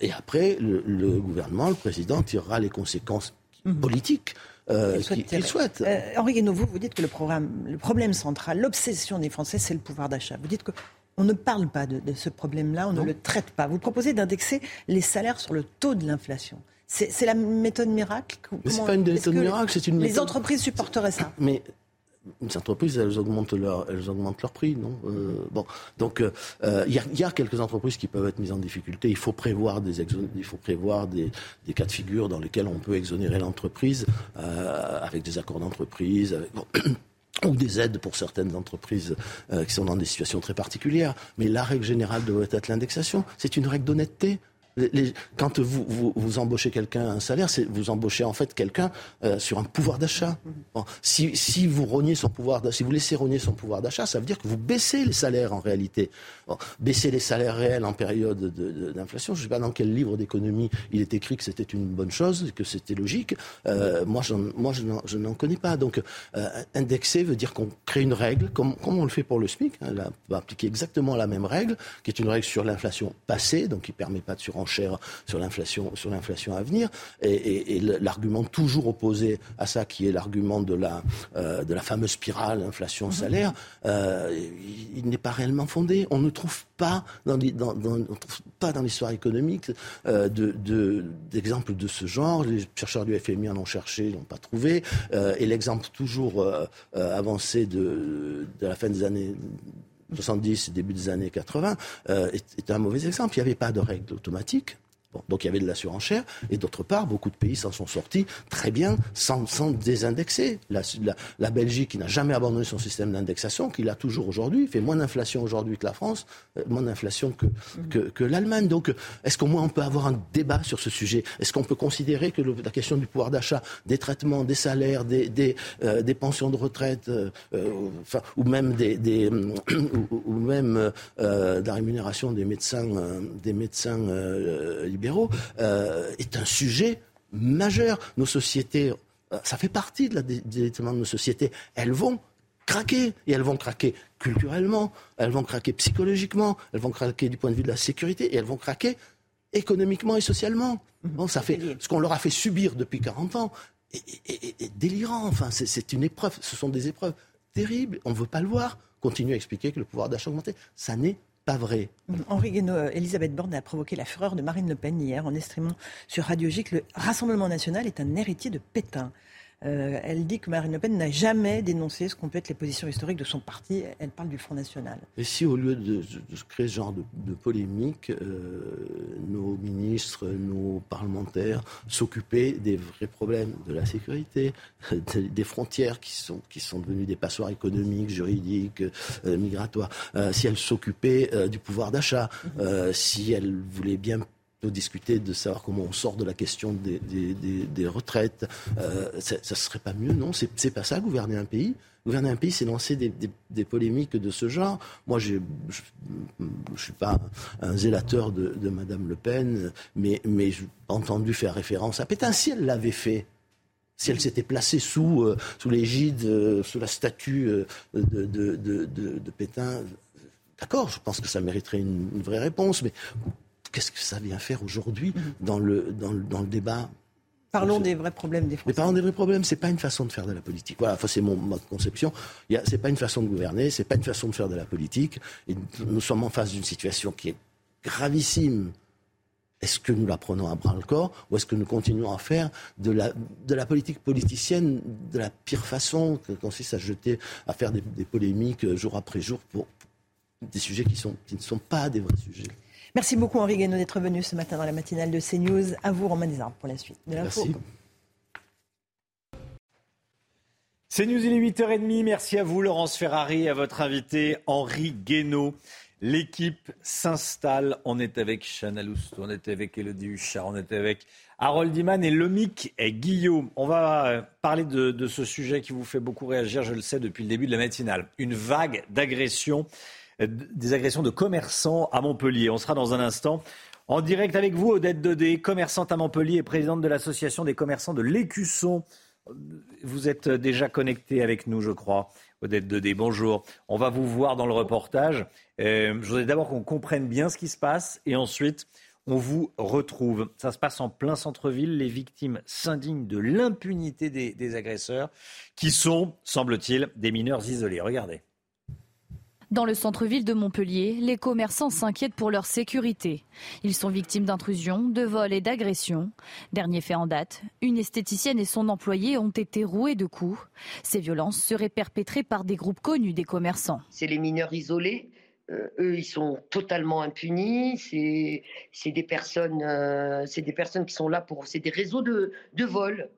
et après, le, le, gouvernement, le président tirera les conséquences mmh. politiques. Euh, qu'il qu souhaite. Henri Guénaud, vous, vous dites que le, programme, le problème central, l'obsession des Français, c'est le pouvoir d'achat. Vous dites que on ne parle pas de, de ce problème-là, on non. ne le traite pas. Vous proposez d'indexer les salaires sur le taux de l'inflation. C'est la méthode miracle c'est pas une méthode miracle, c'est une méthode... Les entreprises supporteraient ça? Mais les entreprises, elles augmentent leur, elles augmentent leur prix, non? Euh, Bon, donc il euh, y, a, y, a quelques entreprises qui peuvent être mises en difficulté. Il faut prévoir des, il faut prévoir des, des cas de figure dans lesquels on peut exonérer l'entreprise euh, avec des accords d'entreprise. Avec... Bon. Ou des aides pour certaines entreprises euh, qui sont dans des situations très particulières. Mais la règle générale devrait être l'indexation. C'est une règle d'honnêteté. Quand vous, embauchez quelqu'un à un salaire, vous embauchez en fait quelqu'un euh, sur un pouvoir d'achat. Si, vous rognez son pouvoir, si vous laissez rogner son pouvoir d'achat, ça veut dire que vous baissez les salaires en réalité. Bon, baisser les salaires réels en période d'inflation, je ne sais pas dans quel livre d'économie il est écrit que c'était une bonne chose, que c'était logique. Euh, moi, je n'en connais pas. Donc, euh, indexer veut dire qu'on crée une règle, comme, on le fait pour le SMIC. Hein, on va appliquer exactement la même règle, qui est une règle sur l'inflation passée, donc qui ne permet pas de surenchère sur l'inflation sur l'inflation à venir. Et, l'argument toujours opposé à ça qui est l'argument de la euh, de la fameuse spirale inflation salaire euh, il, n'est pas réellement fondé. On ne trouve pas dans, dans, pas dans l'histoire économique euh, de d'exemples de, ce genre. Les chercheurs du FMI en ont cherché ils n'ont pas trouvé. Euh, et l'exemple toujours avancé de, de la fin des années 70 début des années 80 euh, est, est, un mauvais exemple. Il n'y avait pas de règles automatiques. Donc il y avait de la surenchère, et d'autre part, beaucoup de pays s'en sont sortis très bien sans, sans désindexer. La, la, Belgique, qui n'a jamais abandonné son système d'indexation, qui l'a toujours aujourd'hui, fait moins d'inflation aujourd'hui que la France, euh, moins d'inflation que, que, l'Allemagne. Donc, est-ce qu'au moins on peut avoir un débat sur ce sujet? Est-ce qu'on peut considérer que la question du pouvoir d'achat, des traitements, des salaires, des, des, euh, pensions de retraite, euh, ou même des, ou, même euh, la rémunération des médecins, des médecins libéraux euh, est un sujet majeur. Nos sociétés, euh, ça fait partie de la, éléments de nos sociétés. Elles vont craquer et elles vont craquer culturellement, elles vont craquer psychologiquement, elles vont craquer du point de vue de la sécurité et elles vont craquer économiquement et socialement. Bon, ça fait ce qu'on leur a fait subir depuis 40 ans est, est, est délirant. Enfin, c'est une épreuve. Ce sont des épreuves terribles. On ne veut pas le voir. Continuer à expliquer que le pouvoir d'achat augmenté, ça n'est pas vrai. Henri Guénaud, euh, Elisabeth Borne a provoqué la fureur de Marine Le Pen hier en estimant sur Radio que le Rassemblement national est un héritier de Pétain. Euh, elle dit que Marine Le Pen n'a jamais dénoncé ce qu'on peut être les positions historiques de son parti. Elle parle du Front National. Et si au lieu de, de créer ce genre de, de polémique, euh, nos ministres, nos parlementaires s'occupaient des vrais problèmes de la sécurité, des frontières qui sont, qui sont devenues des passoires économiques, juridiques, euh, migratoires, si elles s'occupaient euh, du pouvoir d'achat, mm-hmm. si elles voulaient bien peut discuter de savoir comment on sort de la question des, retraites. Euh, ça ne serait pas mieux, non? C'est pas ça, gouverner un pays? Gouverner un pays, c'est lancer des, polémiques de ce genre. Moi, je ne suis pas un zélateur de, de Madame Le Pen, mais, j'ai entendu faire référence à Pétain. Si elle l'avait fait, si elle s'était placée sous, euh, sous l'égide, euh, sous la statue euh, de, de, de, de, Pétain, d'accord, je pense que ça mériterait une, une vraie réponse, mais qu'est-ce que ça vient faire aujourd'hui mmh. dans, le, dans, le, dans le débat Parlons des vrais problèmes des Français. Mais parlons des vrais problèmes. C'est pas une façon de faire de la politique. Voilà, enfin, c'est mon ma conception. C'est pas une façon de gouverner. C'est pas une façon de faire de la politique. Et nous sommes en face d'une situation qui est gravissime. Est-ce que nous la prenons à bras le corps ou est-ce que nous continuons à faire de la, de la politique politicienne de la pire façon, qui consiste à jeter, à faire des, des polémiques jour après jour pour, pour des sujets qui, sont, qui ne sont pas des vrais sujets? Merci beaucoup Henri Guénaud d'être venu ce matin dans la matinale de CNews. À vous Romain Desarmes pour la suite de l'info. C'est News, il est 8h30. Merci à vous, Laurence Ferrari, à votre invité, Henri Guénaud. L'équipe s'installe. On est avec Chana Lousteau, on est avec Elodie Huchard, on est avec Harold Iman et Lomic et Guillaume. On va euh, parler de, de, ce sujet qui vous fait beaucoup réagir, je le sais, depuis le début de la matinale. Une vague d'agressions, des agressions de commerçants à Montpellier. On sera dans un instant en direct avec vous, Odette Dodé, commerçante à Montpellier et présidente de l'association des commerçants de l'Écusson. Vous êtes déjà connecté avec nous, je crois. Odette Dedé, bonjour. On va vous voir dans le reportage. Euh, je voudrais d'abord qu'on comprenne bien ce qui se passe et ensuite on vous retrouve. Ça se passe en plein centre-ville. Les victimes s'indignent de l'impunité des agresseurs qui sont, semble-t-il, des mineurs isolés. Regardez. Dans le centre-ville de Montpellier, les commerçants s'inquiètent pour leur sécurité. Ils sont victimes d'intrusions, de vols et d'agressions. Dernier fait en date, une esthéticienne et son employé ont été roués de coups. Ces violences seraient perpétrées par des groupes connus des commerçants. C'est les mineurs isolés. Euh, eux, ils sont totalement impunis. C'est des personnes, euh, des qui sont là pour, c'est des réseaux de, de vol.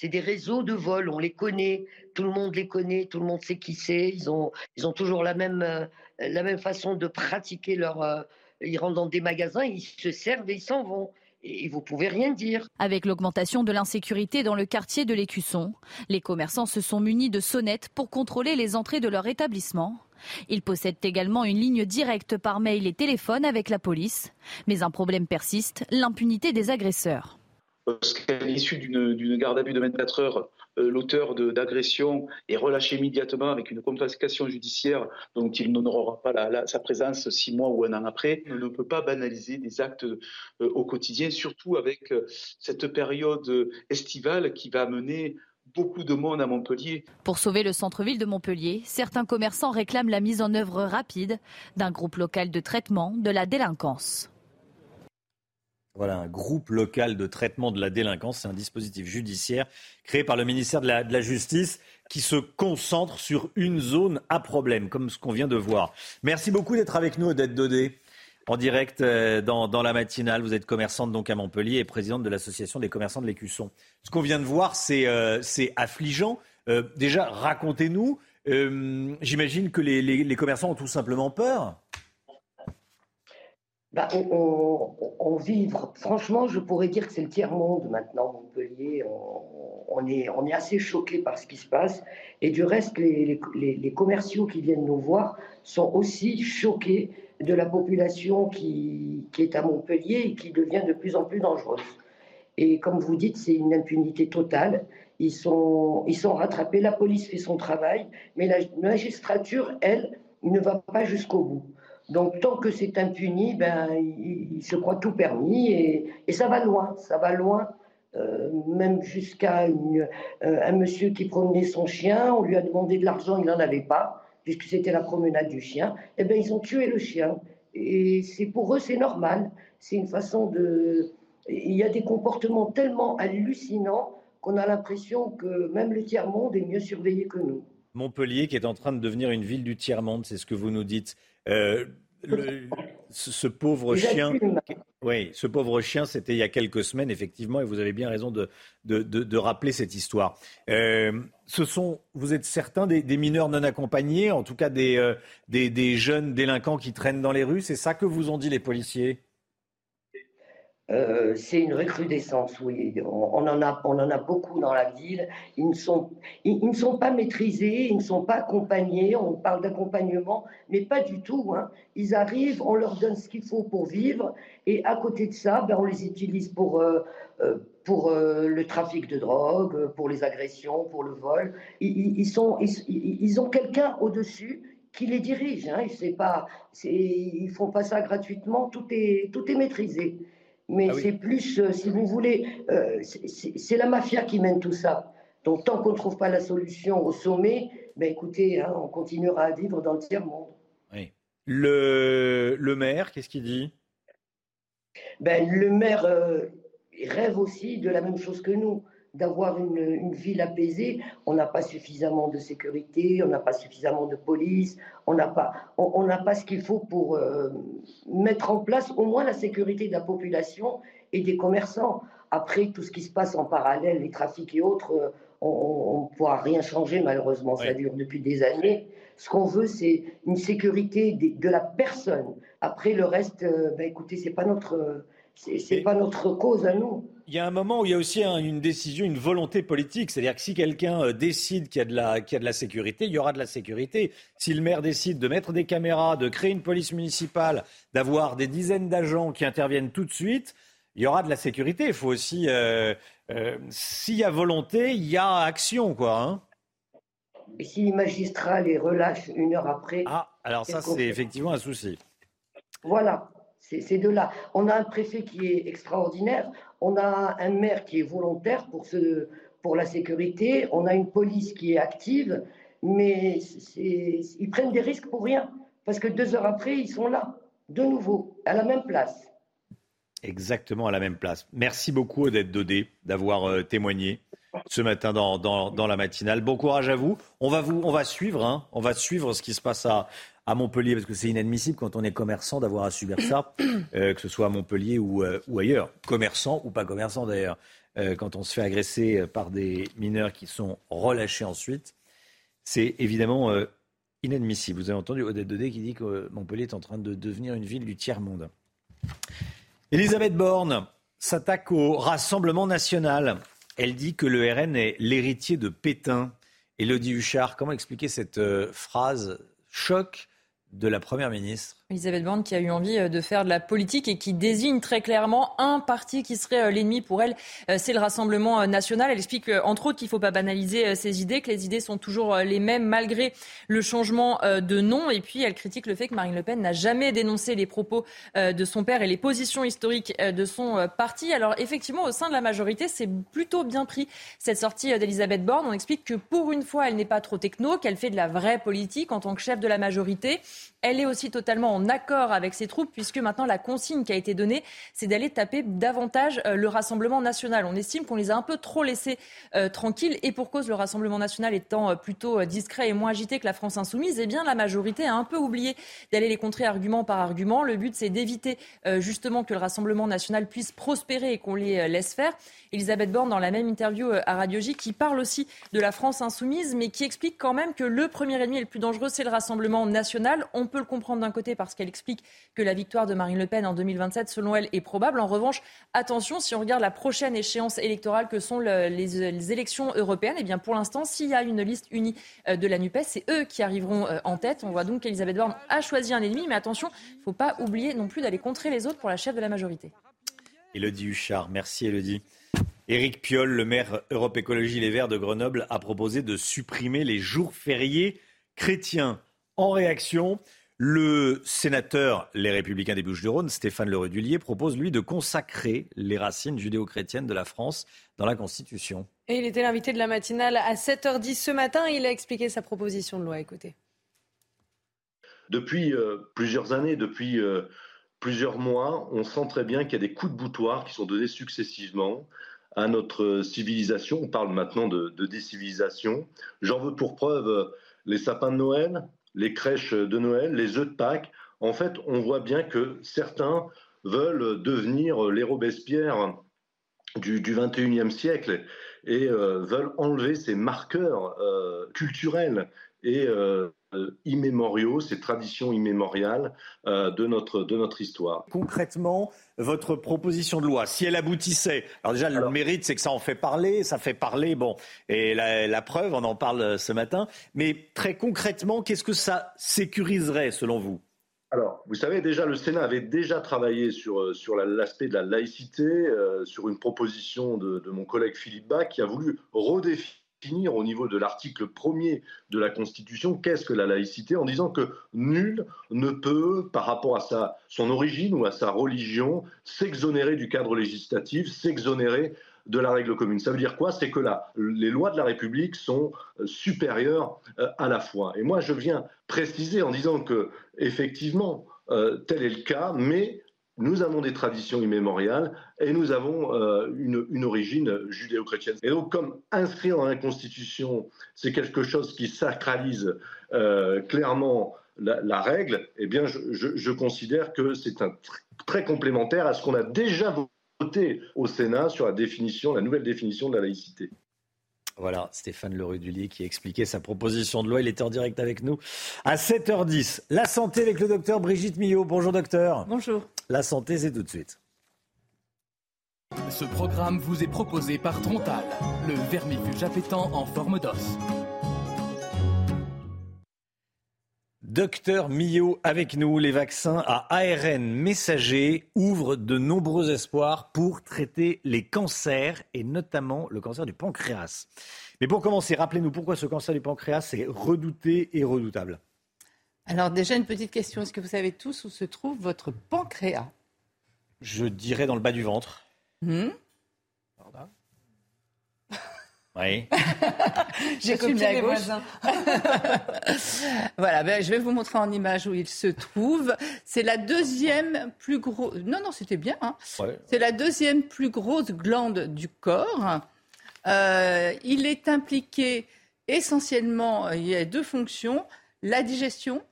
C'est des réseaux de vol, on les connaît, tout le monde les connaît, tout le monde sait qui c'est. Ils ont, toujours la même, euh, la même façon de pratiquer leur. Euh, ils rentrent dans des magasins, ils se servent et ils s'en vont. Et vous pouvez rien dire. Avec l'augmentation de l'insécurité dans le quartier de l'Écusson, les commerçants se sont munis de sonnettes pour contrôler les entrées de leur établissement. Ils possèdent également une ligne directe par mail et téléphone avec la police. Mais un problème persiste, l'impunité des agresseurs qu'à l'issue d'une garde à vue de 24 heures, euh, l'auteur d'agression est relâché immédiatement avec une confiscation judiciaire dont il n'honorera pas sa présence six mois ou un an après. On ne peut pas banaliser des actes euh, au quotidien, surtout avec euh, cette période estivale qui va amener beaucoup de monde à Montpellier. Pour sauver le centre-ville de Montpellier, certains commerçants réclament la mise en œuvre rapide d'un groupe local de traitement de la délinquance. Voilà, un groupe local de traitement de la délinquance. C'est un dispositif judiciaire créé par le ministère de la, Justice qui se concentre sur une zone à problème, comme ce qu'on vient de voir. Merci beaucoup d'être avec nous, Odette Dodé, en direct euh, dans, la matinale. Vous êtes commerçante donc à Montpellier et présidente de l'association des commerçants de l'Écusson. Ce qu'on vient de voir, c'est euh, affligeant. Euh, déjà, racontez-nous. J'imagine que les commerçants ont tout simplement peur. Bah, on, vivre, franchement, je pourrais dire que c'est le tiers-monde maintenant, Montpellier. On, est, assez choqué par ce qui se passe. Et du reste, les, commerciaux qui viennent nous voir sont aussi choqués de la population qui, qui, est à Montpellier et qui devient de plus en plus dangereuse. Et comme vous dites, c'est une impunité totale. Ils sont, ils sont rattrapés, la police fait son travail, mais la magistrature, elle, ne va pas jusqu'au bout. Donc tant que c'est impuni, ben, il, se croit tout permis et, ça va loin, ça va loin. Euh, même jusqu'à euh, un monsieur qui promenait son chien, on lui a demandé de l'argent, il n'en avait pas, puisque c'était la promenade du chien. Eh ben ils ont tué le chien. Et c'est pour eux c'est normal. C'est une façon de. Il y a des comportements tellement hallucinants qu'on a l'impression que même le tiers monde est mieux surveillé que nous. Montpellier qui est en train de devenir une ville du tiers monde, c'est ce que vous nous dites. Euh, ce, pauvre chien, oui, ce pauvre chien, c'était il y a quelques semaines, effectivement, et vous avez bien raison de, de, rappeler cette histoire. Euh, ce sont, vous êtes certains des, mineurs non accompagnés, en tout cas des, euh, des, des jeunes délinquants qui traînent dans les rues, c'est ça que vous ont dit les policiers? Euh, c'est une recrudescence, oui. On, en a, on en a beaucoup dans la ville. Ils ne, sont, ils, ne sont pas maîtrisés, ils ne sont pas accompagnés. On parle d'accompagnement, mais pas du tout. Hein. Ils arrivent, on leur donne ce qu'il faut pour vivre, et à côté de ça, ben, on les utilise pour, euh, euh, pour le trafic de drogue, pour les agressions, pour le vol. Ils, sont, ils, ont quelqu'un au-dessus qui les dirige. Hein. Ils ne font pas ça gratuitement, tout est, tout est maîtrisé. Mais ah c'est plus, euh, si vous voulez, euh, c'est la mafia qui mène tout ça. Donc tant qu'on ne trouve pas la solution au sommet, ben écoutez, hein, on continuera à vivre dans le tiers-monde. Oui. Le, le maire, qu'est-ce qu'il dit? Ben, Le maire euh, rêve aussi de la même chose que nous d'avoir une, ville apaisée. On n'a pas suffisamment de sécurité, on n'a pas suffisamment de police, on n'a pas, on, pas ce qu'il faut pour euh, mettre en place au moins la sécurité de la population et des commerçants. Après, tout ce qui se passe en parallèle, les trafics et autres, euh, on ne pourra rien changer, malheureusement. Ça dure depuis des années. Ce qu'on veut, c'est une sécurité de, la personne. Après, le reste, ben, écoutez, ce n'est pas, notre, pas notre cause à nous. Il y a un moment où il y a aussi une décision, une volonté politique. C'est-à-dire que si quelqu'un euh, décide qu'il y, a de la, qu'il y a de la sécurité, il y aura de la sécurité. Si le maire décide de mettre des caméras, de créer une police municipale, d'avoir des dizaines d'agents qui interviennent tout de suite, il y aura de la sécurité. Il faut aussi, euh, euh, s'il y a volonté, il y a action, quoi. Hein. Et si les magistrats les relâchent une heure après. Ah, alors ça, c'est effectivement un souci. Voilà, c'est de là. On a un préfet qui est extraordinaire, on a un maire qui est volontaire pour, la sécurité, on a une police qui est active, mais ils prennent des risques pour rien. Parce que deux heures après, ils sont là, de nouveau, à la même place. Exactement à la même place. Merci beaucoup Odette Dodé d'avoir euh, témoigné ce matin dans, dans, la matinale. Bon courage à vous. On va, vous, on va suivre, hein. on va suivre ce qui se passe à, à Montpellier parce que c'est inadmissible quand on est commerçant d'avoir à subir ça, euh, que ce soit à Montpellier ou, euh, ou ailleurs, commerçant ou pas commerçant d'ailleurs. quand on se fait agresser par des mineurs qui sont relâchés ensuite, c'est évidemment inadmissible. Vous avez entendu Odette Dodé qui dit que Montpellier est en train de devenir une ville du tiers-monde. Elisabeth Borne s'attaque au Rassemblement national. Elle dit que le RN est l'héritier de Pétain. Elodie Huchard, comment expliquer cette euh, phrase choc de la Première ministre? Elisabeth Borne qui a eu envie euh, de faire de la politique et qui désigne très clairement un parti qui serait euh, l'ennemi pour elle, euh, c'est le Rassemblement national. Elle explique entre autres qu'il ne faut pas banaliser ses idées, que les idées sont toujours les mêmes malgré le changement de nom. Et puis elle critique le fait que Marine Le Pen n'a jamais dénoncé les propos de son père et les positions historiques de son parti. Alors effectivement, au sein de la majorité, c'est plutôt bien pris cette sortie d'Elisabeth Borne. On explique que pour une fois, elle n'est pas trop techno, qu'elle fait de la vraie politique en tant que chef de la majorité. Elle est aussi totalement en accord avec ses troupes, puisque maintenant la consigne qui a été donnée, c'est d'aller taper davantage euh, le Rassemblement national. On estime qu'on les a un peu trop laissés euh, tranquilles, et pour cause, le Rassemblement national étant euh, plutôt discret et moins agité que la France insoumise, eh bien la majorité a un peu oublié d'aller les contrer argument par argument. Le but, c'est d'éviter justement que le Rassemblement national puisse prospérer et qu'on les laisse faire. Elisabeth Borne, dans la même interview à Radio J, qui parle aussi de la France insoumise, mais qui explique quand même que le premier ennemi le plus dangereux, c'est le Rassemblement national. On peut le comprendre d'un côté parce qu'elle explique que la victoire de Marine Le Pen en 2027, selon elle, est probable. En revanche, attention, si on regarde la prochaine échéance électorale que sont les, élections européennes, eh bien pour l'instant, s'il y a une liste unie euh, de la NUPES, c'est eux qui arriveront euh, en tête. On voit donc qu'Elisabeth Borne a choisi un ennemi, mais attention, il ne faut pas oublier non plus d'aller contrer les autres pour la chef de la majorité. Elodie Huchard, merci Elodie. Éric Piolle, le maire Europe Écologie Les Verts de Grenoble, a proposé de supprimer les jours fériés chrétiens. En réaction, le sénateur Les Républicains des Bouches-du-Rhône, Stéphane Le Rudulier, propose, lui, de consacrer les racines judéo-chrétiennes de la France dans la Constitution. Et il était l'invité de la matinale à 7h10 ce matin. Il a expliqué sa proposition de loi. Écoutez. Depuis euh, plusieurs années, depuis euh, plusieurs mois, on sent très bien qu'il y a des coups de boutoir qui sont donnés successivement à notre civilisation. On parle maintenant de, de décivilisation. J'en veux pour preuve euh, les sapins de Noël, les crèches de Noël, les œufs de Pâques, en fait, on voit bien que certains veulent devenir les Robespierre du, du 21e siècle et euh, veulent enlever ces marqueurs euh, culturels et euh, immémoriaux, ces traditions immémoriales de, notre, de notre histoire. Concrètement, votre proposition de loi, si elle aboutissait, alors déjà le mérite c'est que ça en fait parler, ça fait parler, bon, et la, preuve, on en parle ce matin, mais très concrètement, qu'est-ce que ça sécuriserait selon vous? Alors, vous savez, déjà, le Sénat avait déjà travaillé sur, sur l'aspect de la laïcité, sur une proposition de, de, mon collègue Philippe Bach, qui a voulu redéfinir définir au niveau de l'article premier de la Constitution qu'est-ce que la laïcité en disant que nul ne peut, par rapport à sa, son origine ou à sa religion, s'exonérer du cadre législatif, s'exonérer de la règle commune. Ça veut dire quoi? C'est que là, les lois de la République sont euh, supérieures euh, à la foi. Et moi, je viens préciser en disant que, effectivement, euh, tel est le cas, mais nous avons des traditions immémoriales et nous avons euh, une, origine judéo-chrétienne. Et donc, comme inscrire dans la Constitution, c'est quelque chose qui sacralise euh, clairement la, règle, eh bien, je, considère que c'est un très complémentaire à ce qu'on a déjà voté au Sénat sur la définition, la nouvelle définition de la laïcité. Voilà, Stéphane Lerudulier qui expliquait sa proposition de loi. Il était en direct avec nous à 7h10. La santé avec le docteur Brigitte Millot. Bonjour docteur. Bonjour. La santé, c'est tout de suite. Ce programme vous est proposé par Trontal, le vermifuge appétant en forme d'os. Docteur Millot avec nous, les vaccins à ARN messager ouvrent de nombreux espoirs pour traiter les cancers et notamment le cancer du pancréas. Mais pour commencer, rappelez-nous pourquoi ce cancer du pancréas est redouté et redoutable. Alors déjà une petite question, est-ce que vous savez tous où se trouve votre pancréas? Je dirais dans le bas du ventre. Hmm? Oui. J'ai copié à gauche. voilà, ben, je vais vous montrer en image où il se trouve. C'est la deuxième plus grosse. Non, non, c'était bien. Hein. C'est la deuxième plus grosse glande du corps. Euh, il est impliqué essentiellement. Il y a deux fonctions la digestion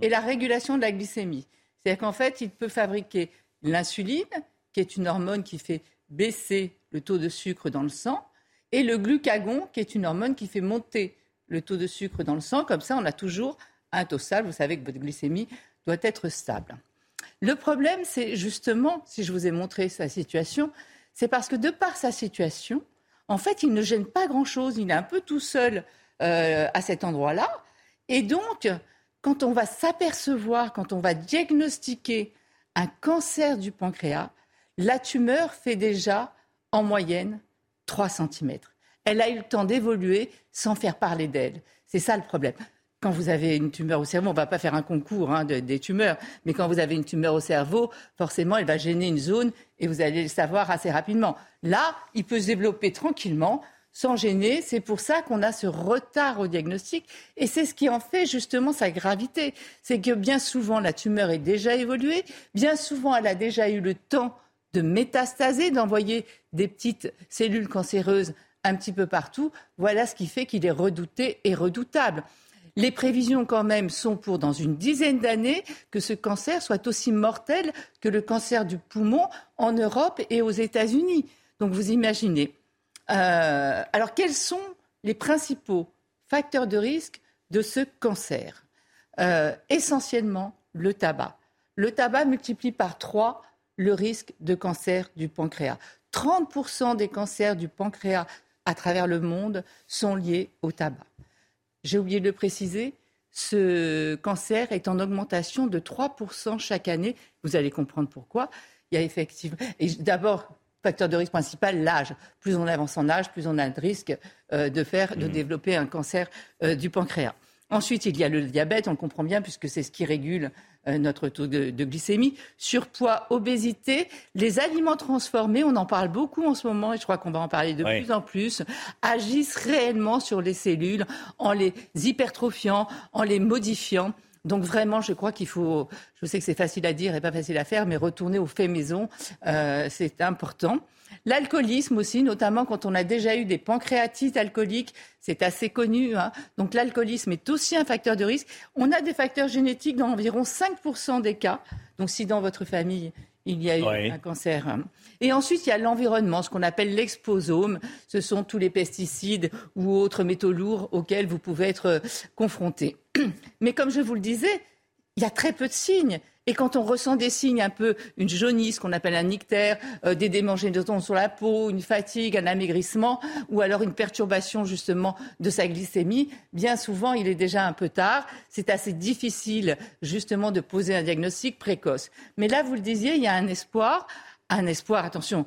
et la régulation de la glycémie. C'est-à-dire qu'en fait, il peut fabriquer l'insuline, qui est une hormone qui fait baisser le taux de sucre dans le sang et le glucagon, qui est une hormone qui fait monter le taux de sucre dans le sang. Comme ça, on a toujours un taux stable. Vous savez que votre glycémie doit être stable. Le problème, c'est justement, si je vous ai montré sa situation, c'est parce que de par sa situation, en fait, il ne gêne pas grand-chose. Il est un peu tout seul euh, à cet endroit-là. Et donc, quand on va s'apercevoir, quand on va diagnostiquer un cancer du pancréas, la tumeur fait déjà en moyenne 3 cm. Elle a eu le temps d'évoluer sans faire parler d'elle. C'est ça le problème. Quand vous avez une tumeur au cerveau, on ne va pas faire un concours hein, des tumeurs, mais quand vous avez une tumeur au cerveau, forcément, elle va gêner une zone et vous allez le savoir assez rapidement. Là, il peut se développer tranquillement, sans gêner. C'est pour ça qu'on a ce retard au diagnostic. Et c'est ce qui en fait justement sa gravité. C'est que bien souvent, la tumeur est déjà évoluée, bien souvent, elle a déjà eu le temps de métastaser, d'envoyer des petites cellules cancéreuses un petit peu partout. Voilà ce qui fait qu'il est redouté et redoutable. Les prévisions quand même sont pour dans une dizaine d'années que ce cancer soit aussi mortel que le cancer du poumon en Europe et aux États-Unis. Donc vous imaginez. Euh, alors quels sont les principaux facteurs de risque de ce cancer euh, Essentiellement le tabac. Le tabac multiplie par trois le risque de cancer du pancréas. 30% des cancers du pancréas à travers le monde sont liés au tabac. J'ai oublié de le préciser, ce cancer est en augmentation de 3% chaque année. Vous allez comprendre pourquoi. Il y a effectivement. Et d'abord, facteur de risque principal, l'âge. Plus on avance en âge, plus on a de risque euh, de faire, de mmh. développer un cancer euh, du pancréas. Ensuite, il y a le diabète, on le comprend bien, puisque c'est ce qui régule euh, notre taux de, glycémie. Surpoids, obésité, les aliments transformés, on en parle beaucoup en ce moment, et je crois qu'on va en parler de plus en plus, agissent réellement sur les cellules en les hypertrophiant, en les modifiant. Donc vraiment, je crois qu'il faut, je sais que c'est facile à dire et pas facile à faire, mais retourner au fait maison, euh, c'est important. L'alcoolisme aussi, notamment quand on a déjà eu des pancréatites alcooliques, c'est assez connu. Hein. Donc l'alcoolisme est aussi un facteur de risque. On a des facteurs génétiques dans environ 5% des cas. Donc si dans votre famille, il y a eu un cancer. Et ensuite, il y a l'environnement, ce qu'on appelle l'exposome. Ce sont tous les pesticides ou autres métaux lourds auxquels vous pouvez être confrontés. Mais comme je vous le disais, il y a très peu de signes. Et quand on ressent des signes un peu, une jaunisse qu'on appelle un nictère, euh, des démangeaisons sur la peau, une fatigue, un amaigrissement, ou alors une perturbation justement de sa glycémie, bien souvent il est déjà un peu tard. C'est assez difficile justement de poser un diagnostic précoce. Mais là, vous le disiez, il y a un espoir, un espoir, attention,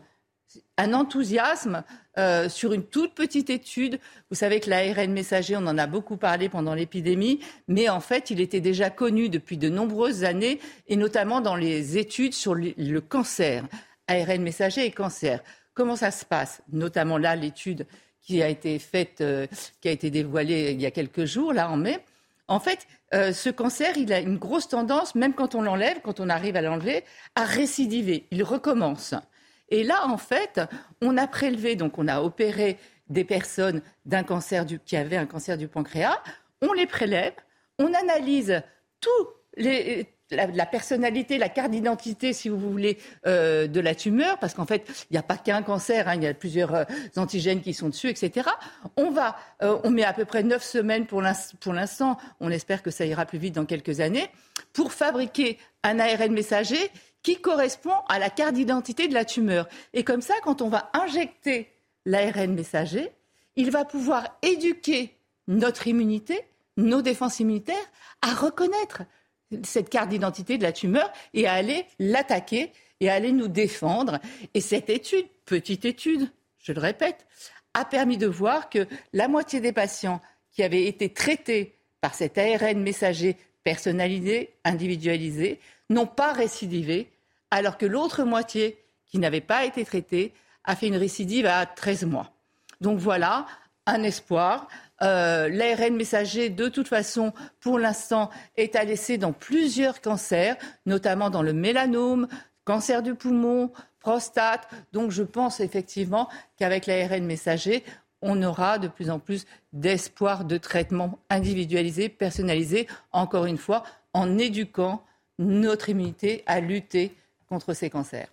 un enthousiasme euh, sur une toute petite étude. Vous savez que l'ARN messager, on en a beaucoup parlé pendant l'épidémie, mais en fait, il était déjà connu depuis de nombreuses années, et notamment dans les études sur le, cancer, ARN messager et cancer. Comment ça se passe? Notamment là, l'étude qui a été faite, euh, qui a été dévoilée il y a quelques jours, là en mai. En fait, euh, ce cancer, il a une grosse tendance, même quand on l'enlève, quand on arrive à l'enlever, à récidiver. Il recommence. Et là, en fait, on a prélevé, donc on a opéré des personnes d'un cancer qui avaient un cancer du pancréas, on les prélève, on analyse les, la, personnalité, la carte d'identité, si vous voulez, euh, de la tumeur, parce qu'en fait, il n'y a pas qu'un cancer, hein, il y a plusieurs euh, antigènes qui sont dessus, etc. On va, euh, on met à peu près neuf semaines pour l'instant, on espère que ça ira plus vite dans quelques années, pour fabriquer un ARN messager qui correspond à la carte d'identité de la tumeur. Et comme ça, quand on va injecter l'ARN messager, il va pouvoir éduquer notre immunité, nos défenses immunitaires, à reconnaître cette carte d'identité de la tumeur et à aller l'attaquer et à aller nous défendre. Et cette étude, petite étude, je le répète, a permis de voir que la moitié des patients qui avaient été traités par cet ARN messager personnalisé, individualisé, n'ont pas récidivé, alors que l'autre moitié qui n'avait pas été traitée a fait une récidive à 13 mois. Donc voilà un espoir. Euh, L'ARN messager, de toute façon, pour l'instant, est à laisser dans plusieurs cancers, notamment dans le mélanome, cancer du poumon, prostate. Donc je pense effectivement qu'avec l'ARN messager, on aura de plus en plus d'espoir de traitement individualisé, personnalisé, encore une fois, en éduquant notre immunité à lutter contre ces cancers.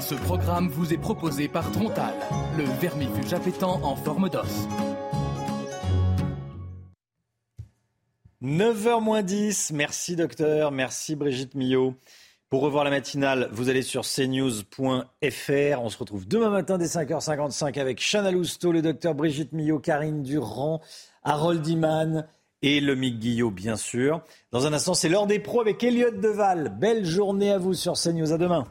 Ce programme vous est proposé par Trontal, le vermifuge appétant en forme d'os. 9h 10, merci docteur, merci Brigitte Millot. Pour revoir la matinale, vous allez sur cnews.fr. On se retrouve demain matin dès 5h55 avec Chana Lousteau, le docteur Brigitte Millot, Karine Durand, Harold Iman et le Mick Guillot, bien sûr. Dans un instant, c'est l'heure des pros avec Elliott Deval. Belle journée à vous sur CNews. À demain.